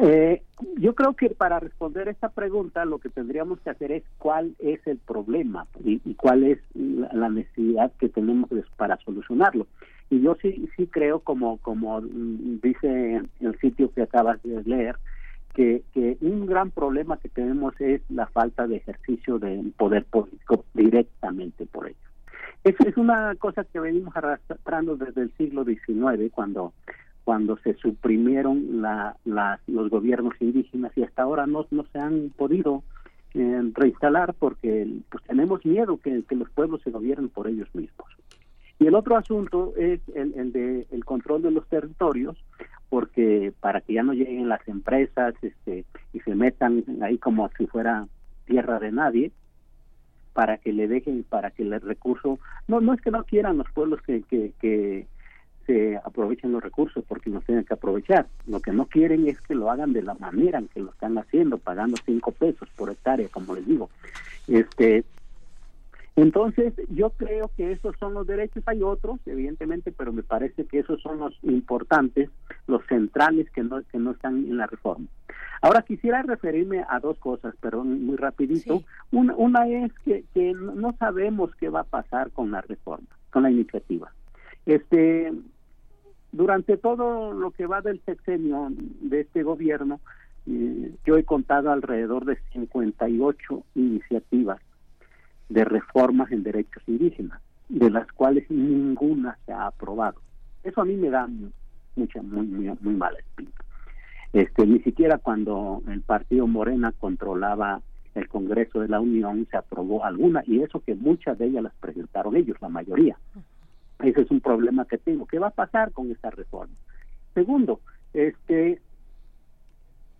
Eh, yo creo que para responder esta pregunta lo que tendríamos que hacer es cuál es el problema y, cuál es la, necesidad que tenemos para solucionarlo. Y yo sí sí creo como como dice el sitio que acabas de leer que, un gran problema que tenemos es la falta de ejercicio del poder político directamente por ellos. Esa es una cosa que venimos arrastrando desde el siglo XIX, cuando cuando se suprimieron la, los gobiernos indígenas y hasta ahora no, no se han podido eh, reinstalar porque pues tenemos miedo que, que los pueblos se gobiernen por ellos mismos. Y el otro asunto es el, el de el control de los territorios, porque para que ya no lleguen las empresas este y se metan ahí como si fuera tierra de nadie para que le dejen para que el recurso no no es que no quieran los pueblos que, que, que se aprovechen los recursos porque los tienen que aprovechar. Lo que no quieren es que lo hagan de la manera en que lo están haciendo pagando cinco pesos por hectárea como les digo. Este entonces, yo creo que esos son los derechos, hay otros, evidentemente, pero me parece que esos son los importantes, los centrales que no, que no están en la reforma. Ahora quisiera referirme a dos cosas, perdón, muy rapidito. Una, una es que, que no sabemos qué va a pasar con la reforma, con la iniciativa. Este, durante todo lo que va del sexenio de este gobierno, eh, yo he contado alrededor de 58 iniciativas de reformas en derechos indígenas, de las cuales ninguna se ha aprobado. Eso a mí me da mucha, muy, muy, muy mala espina. Este, ni siquiera cuando el partido Morena controlaba el Congreso de la Unión se aprobó alguna, y eso que muchas de ellas las presentaron ellos, la mayoría. Ese es un problema que tengo. ¿Qué va a pasar con esta reforma? Segundo, este,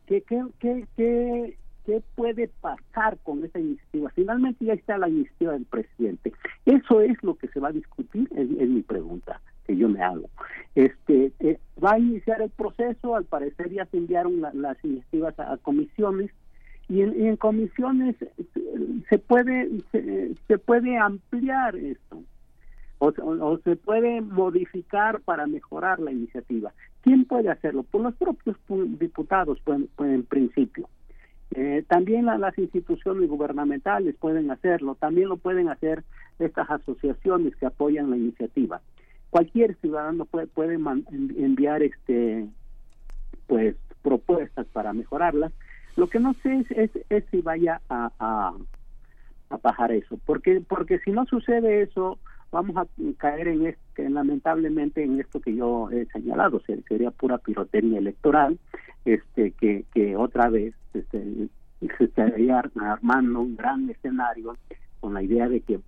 ¿qué, qué, qué, qué qué puede pasar con esa iniciativa. Finalmente ya está la iniciativa del presidente. Eso es lo que se va a discutir, es, mi pregunta que yo me hago. Este eh, va a iniciar el proceso, al parecer ya se enviaron las iniciativas a, comisiones y en, comisiones se puede se, puede ampliar esto o, se puede modificar para mejorar la iniciativa. ¿Quién puede hacerlo? Por los propios diputados pueden, en principio. Eh, también las instituciones gubernamentales pueden hacerlo, también lo pueden hacer estas asociaciones que apoyan la iniciativa. Cualquier ciudadano puede, puede enviar este pues propuestas para mejorarlas lo que no sé es, es, si vaya a, a, bajar eso, porque porque si no sucede eso, vamos a caer en, este, lamentablemente en esto que yo he señalado, sería pura pirotecnia electoral, este que, que otra vez este, se estaría armando un gran escenario con la idea de que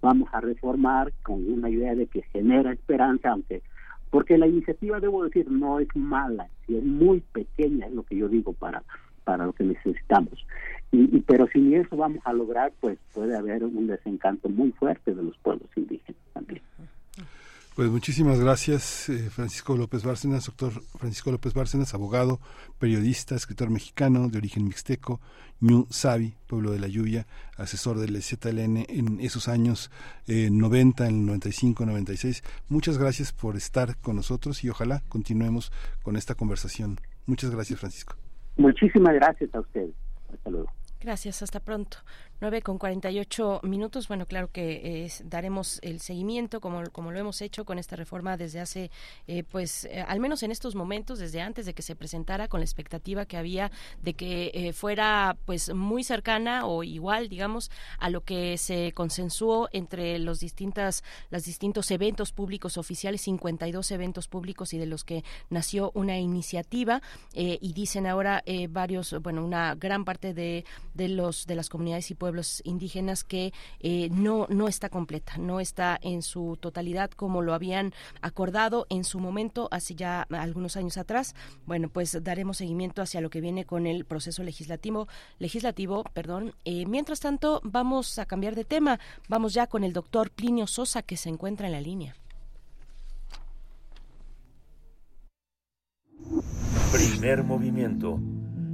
vamos a reformar, con una idea de que genera esperanza, aunque porque la iniciativa, debo decir, no es mala, es muy pequeña, es lo que yo digo para, para lo que necesitamos. Y, pero sin eso vamos a lograr, pues puede haber un desencanto muy fuerte de los pueblos indígenas también. Pues muchísimas gracias, eh, Francisco López Bárcenas, doctor Francisco López Bárcenas, abogado, periodista, escritor mexicano de origen mixteco, Ñu Sabi, Pueblo de la Lluvia, asesor del ZLN en esos años 90, eh, en el 95, 96. Muchas gracias por estar con nosotros y ojalá continuemos con esta conversación. Muchas gracias, Francisco. Muchísimas gracias a ustedes. Hasta luego. Gracias, hasta pronto. 9 con 48 minutos. Bueno, claro que eh, daremos el seguimiento como, como lo hemos hecho con esta reforma desde hace, eh, pues, eh, al menos en estos momentos, desde antes de que se presentara, con la expectativa que había de que fuera, pues, muy cercana o igual, digamos, a lo que se consensuó entre los distintas, los distintos eventos públicos oficiales, 52 eventos públicos y de los que nació una iniciativa y dicen ahora varios, bueno, una gran parte de, de los de las comunidades y pueblos indígenas que eh, no, no está completa, no está en su totalidad como lo habían acordado en su momento hace ya algunos años atrás. Bueno, pues daremos seguimiento hacia lo que viene con el proceso legislativo, legislativo, perdón. Eh, mientras tanto, vamos a cambiar de tema. Vamos ya con el doctor Plinio Sosa que se encuentra en la línea. Primer movimiento.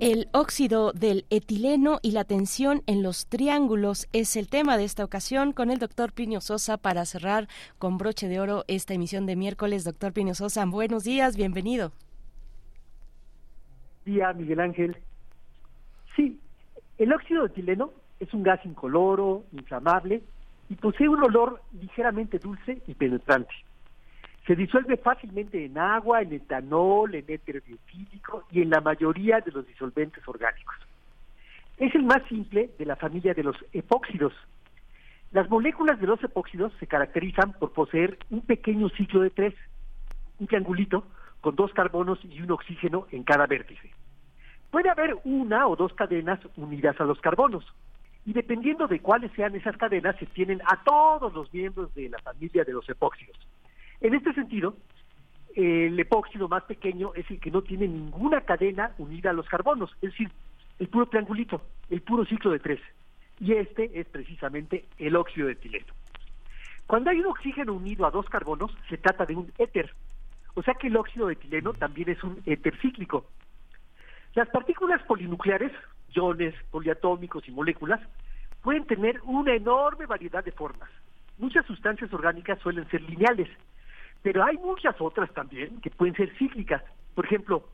El óxido del etileno y la tensión en los triángulos es el tema de esta ocasión con el doctor Plinio Sosa para cerrar con broche de oro esta emisión de miércoles. Doctor Plinio Sosa, buenos días, bienvenido. Día, Miguel Ángel. Sí, el óxido de etileno es un gas incoloro, inflamable y posee un olor ligeramente dulce y penetrante. Se disuelve fácilmente en agua, en etanol, en éter biotílico y en la mayoría de los disolventes orgánicos. Es el más simple de la familia de los epóxidos. Las moléculas de los epóxidos se caracterizan por poseer un pequeño ciclo de tres, un triangulito con dos carbonos y un oxígeno en cada vértice. Puede haber una o dos cadenas unidas a los carbonos, y dependiendo de cuáles sean esas cadenas, se tienen a todos los miembros de la familia de los epóxidos. En este sentido, el epóxido más pequeño es el que no tiene ninguna cadena unida a los carbonos, es decir, el puro triangulito, el puro ciclo de tres. Y este es precisamente el óxido de etileno. Cuando hay un oxígeno unido a dos carbonos, se trata de un éter. O sea que el óxido de etileno también es un éter cíclico. Las partículas polinucleares, iones, poliatómicos y moléculas, pueden tener una enorme variedad de formas. Muchas sustancias orgánicas suelen ser lineales, pero hay muchas otras también que pueden ser cíclicas. Por ejemplo,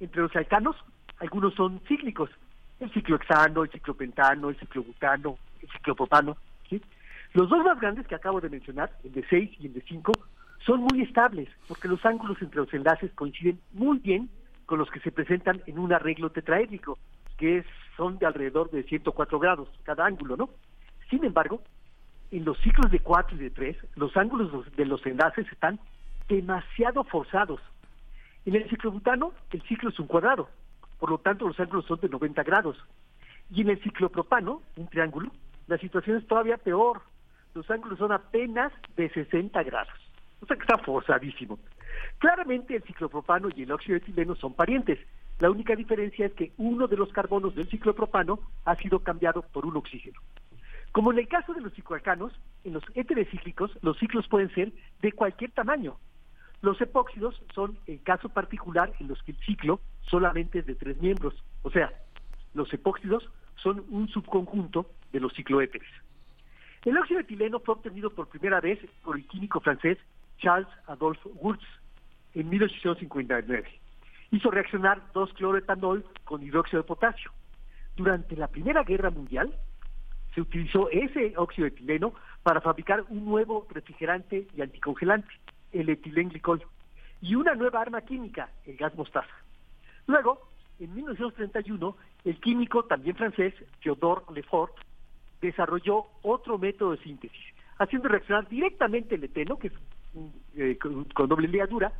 entre los alcanos, algunos son cíclicos. El ciclohexano, el ciclopentano, el ciclobutano, el ciclopropano. Los dos más grandes que acabo de mencionar, el de 6 y el de 5, son muy estables porque los ángulos entre los enlaces coinciden muy bien con los que se presentan en un arreglo tetraédrico, que son de alrededor de 104 grados cada ángulo, ¿no? Sin embargo, en los ciclos de 4 y de 3, los ángulos de los enlaces están demasiado forzados. En el ciclobutano, el ciclo es un cuadrado, por lo tanto los ángulos son de 90 grados. Y en el ciclopropano, un triángulo, la situación es todavía peor, los ángulos son apenas de 60 grados. O sea que está forzadísimo. Claramente el ciclopropano y el óxido de etileno son parientes. La única diferencia es que uno de los carbonos del ciclopropano ha sido cambiado por un oxígeno. Como en el caso de los cicloalcanos, en los éteres cíclicos los ciclos pueden ser de cualquier tamaño. Los epóxidos son el caso particular en los que el ciclo solamente es de tres miembros. O sea, los epóxidos son un subconjunto de los cicloéteres. El óxido etileno fue obtenido por primera vez por el químico francés Charles Adolphe Wurtz en 1859. Hizo reaccionar dos cloroetanol con hidróxido de potasio. Durante la Primera Guerra Mundial se utilizó ese óxido de etileno para fabricar un nuevo refrigerante y anticongelante, el etilenglicol, y una nueva arma química, el gas mostaza. Luego, en 1931, el químico también francés, Theodore Lefort, desarrolló otro método de síntesis, haciendo reaccionar directamente el eteno, que es eh, con, doble ligadura,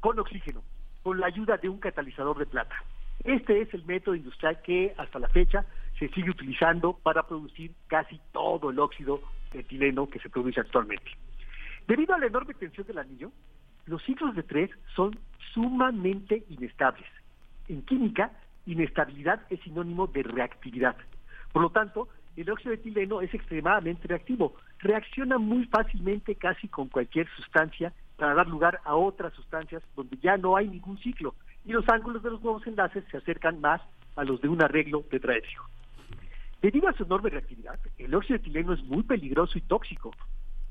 con oxígeno, con la ayuda de un catalizador de plata. Este es el método industrial que hasta la fecha se sigue utilizando para producir casi todo el óxido de etileno que se produce actualmente. Debido a la enorme tensión del anillo, los ciclos de tres son sumamente inestables. En química, inestabilidad es sinónimo de reactividad. Por lo tanto, el óxido de etileno es extremadamente reactivo. Reacciona muy fácilmente casi con cualquier sustancia para dar lugar a otras sustancias donde ya no hay ningún ciclo y los ángulos de los nuevos enlaces se acercan más a los de un arreglo tetraédrico. Debido a su enorme reactividad, el óxido de etileno es muy peligroso y tóxico,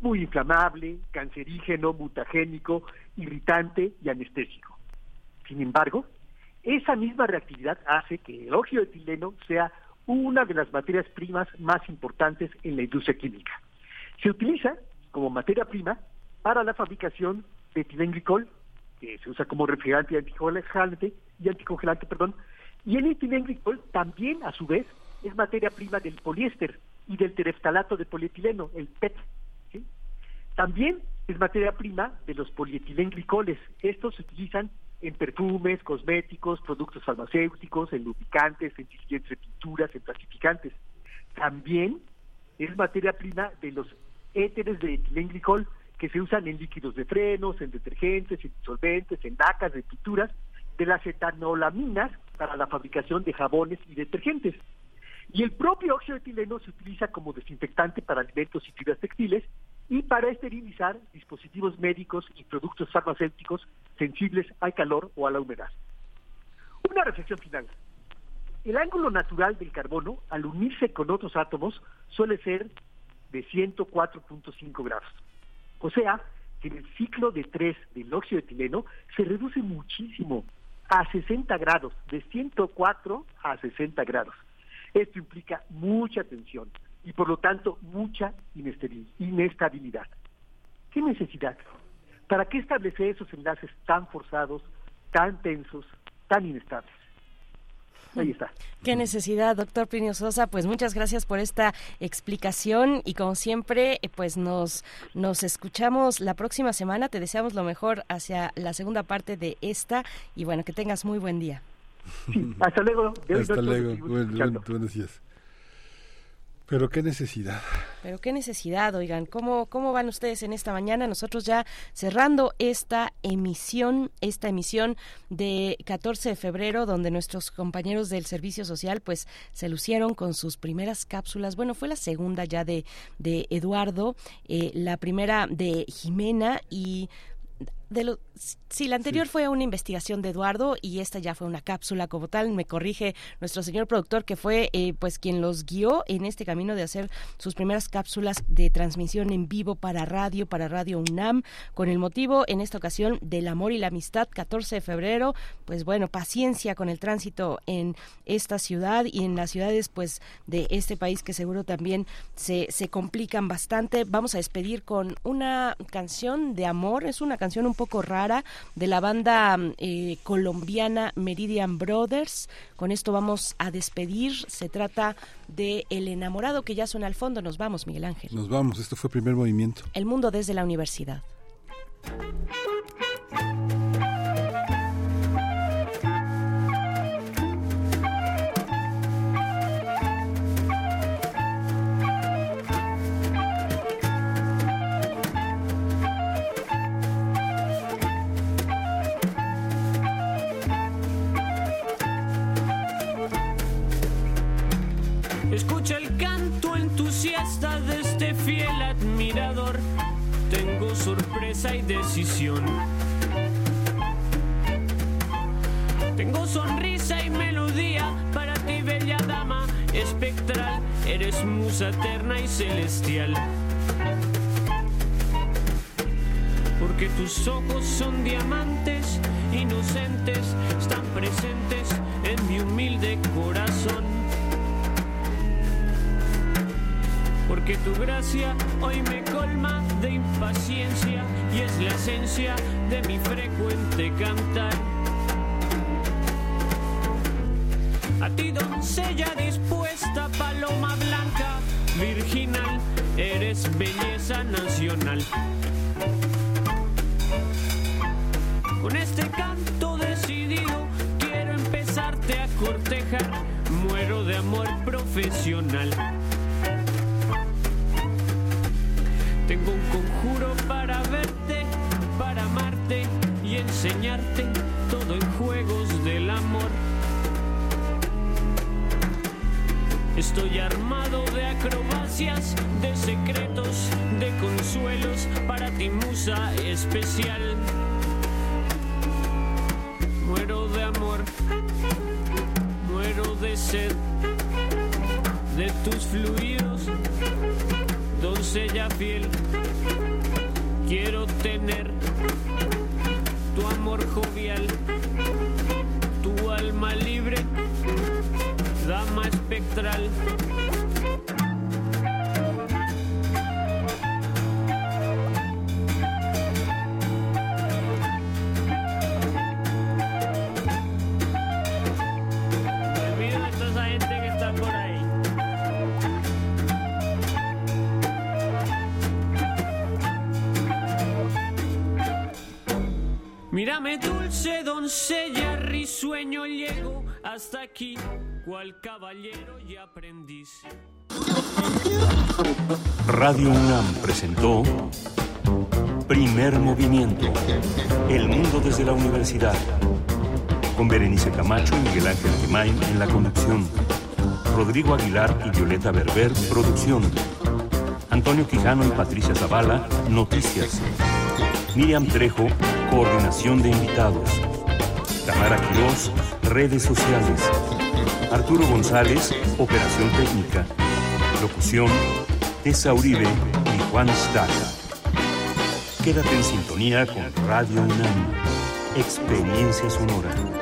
muy inflamable, cancerígeno, mutagénico, irritante y anestésico. Sin embargo, esa misma reactividad hace que el óxido etileno sea una de las materias primas más importantes en la industria química. Se utiliza como materia prima para la fabricación de etilenglicol, que se usa como refrigerante y anticongelante, y anticongelante, perdón, y el etilenglicol también, a su vez, es materia prima del poliéster y del tereftalato de polietileno, el PET. También es materia prima de los polietilenglicoles. Estos se utilizan en perfumes, cosméticos, productos farmacéuticos, en lubricantes, en de pinturas, en plastificantes. También es materia prima de los éteres de etilenglicol que se usan en líquidos de frenos, en detergentes, en disolventes, en lacas de pinturas, de las etanolaminas para la fabricación de jabones y detergentes. Y el propio óxido de etileno se utiliza como desinfectante para alimentos y fibras textiles y para esterilizar dispositivos médicos y productos farmacéuticos sensibles al calor o a la humedad. Una reflexión final. El ángulo natural del carbono, al unirse con otros átomos, suele ser de 104.5 grados. O sea, que el ciclo de 3 del óxido de etileno se reduce muchísimo, a 60 grados, de 104 a 60 grados. Esto implica mucha tensión, y por lo tanto mucha inestabilidad. ¿Qué necesidad? ¿Para qué establecer esos enlaces tan forzados, tan tensos, tan inestables? Ahí está. Qué necesidad, doctor Plinio Sosa. Pues muchas gracias por esta explicación y como siempre, eh, pues nos, nos escuchamos la próxima semana. Te deseamos lo mejor hacia la segunda parte de esta y bueno, que tengas muy buen día. (laughs) hasta luego. Hasta luego. buenos días. Pero qué necesidad. Pero qué necesidad, oigan, ¿cómo, ¿cómo van ustedes en esta mañana? Nosotros ya cerrando esta emisión, esta emisión de 14 de febrero, donde nuestros compañeros del Servicio Social pues se lucieron con sus primeras cápsulas. Bueno, fue la segunda ya de, de Eduardo, eh, la primera de Jimena y de lo, sí, la anterior fue una investigación de Eduardo y esta ya fue una cápsula como tal. Me corrige nuestro señor productor que fue eh, pues quien los guió en este camino de hacer sus primeras cápsulas de transmisión en vivo para radio, para Radio UNAM, con el motivo en esta ocasión del amor y la amistad, 14 de febrero. Pues bueno, paciencia con el tránsito en esta ciudad y en las ciudades pues de este país que seguro también se, se complican bastante. Vamos a despedir con una canción de amor, es una canción un poco rara de la banda eh, colombiana Meridian Brothers. Con esto vamos a despedir. Se trata de El enamorado que ya suena al fondo. Nos vamos, Miguel Ángel. Nos vamos. Esto fue primer movimiento. El mundo desde la universidad. Entusiasta de este fiel admirador. Tengo sorpresa y decisión. Tengo sonrisa y melodía para ti, bella dama espectral. Eres musa eterna y celestial. Porque tus ojos son diamantes inocentes, están presentes en mi humilde corazón. Porque tu gracia hoy me colma de impaciencia y es la esencia de mi frecuente cantar. A ti doncella dispuesta, paloma blanca, virginal, eres belleza nacional. Con este canto decidido quiero empezarte a cortejar, muero de amor profesional. Tengo un conjuro para verte, para amarte y enseñarte todo en juegos del amor. Estoy armado de acrobacias, de secretos, de consuelos para ti, musa especial. Muero de amor, muero de sed, de tus fluidos, doncella fiel. Quiero tener tu amor jovial, tu alma libre dama espectral. Mírame dulce doncella, risueño llego hasta aquí, cual caballero y aprendiz. Radio UNAM presentó Primer Movimiento. El mundo desde la universidad. Con Berenice Camacho y Miguel Ángel Gemain en la conducción. Rodrigo Aguilar y Violeta Berber, producción. Antonio Quijano y Patricia Zavala, noticias. Miriam Trejo, coordinación de invitados. Tamara Quirós, redes sociales. Arturo González, operación técnica. Locución, Tessa Uribe y Juan Staca. Quédate en sintonía con Radio UNAM. Experiencia sonora.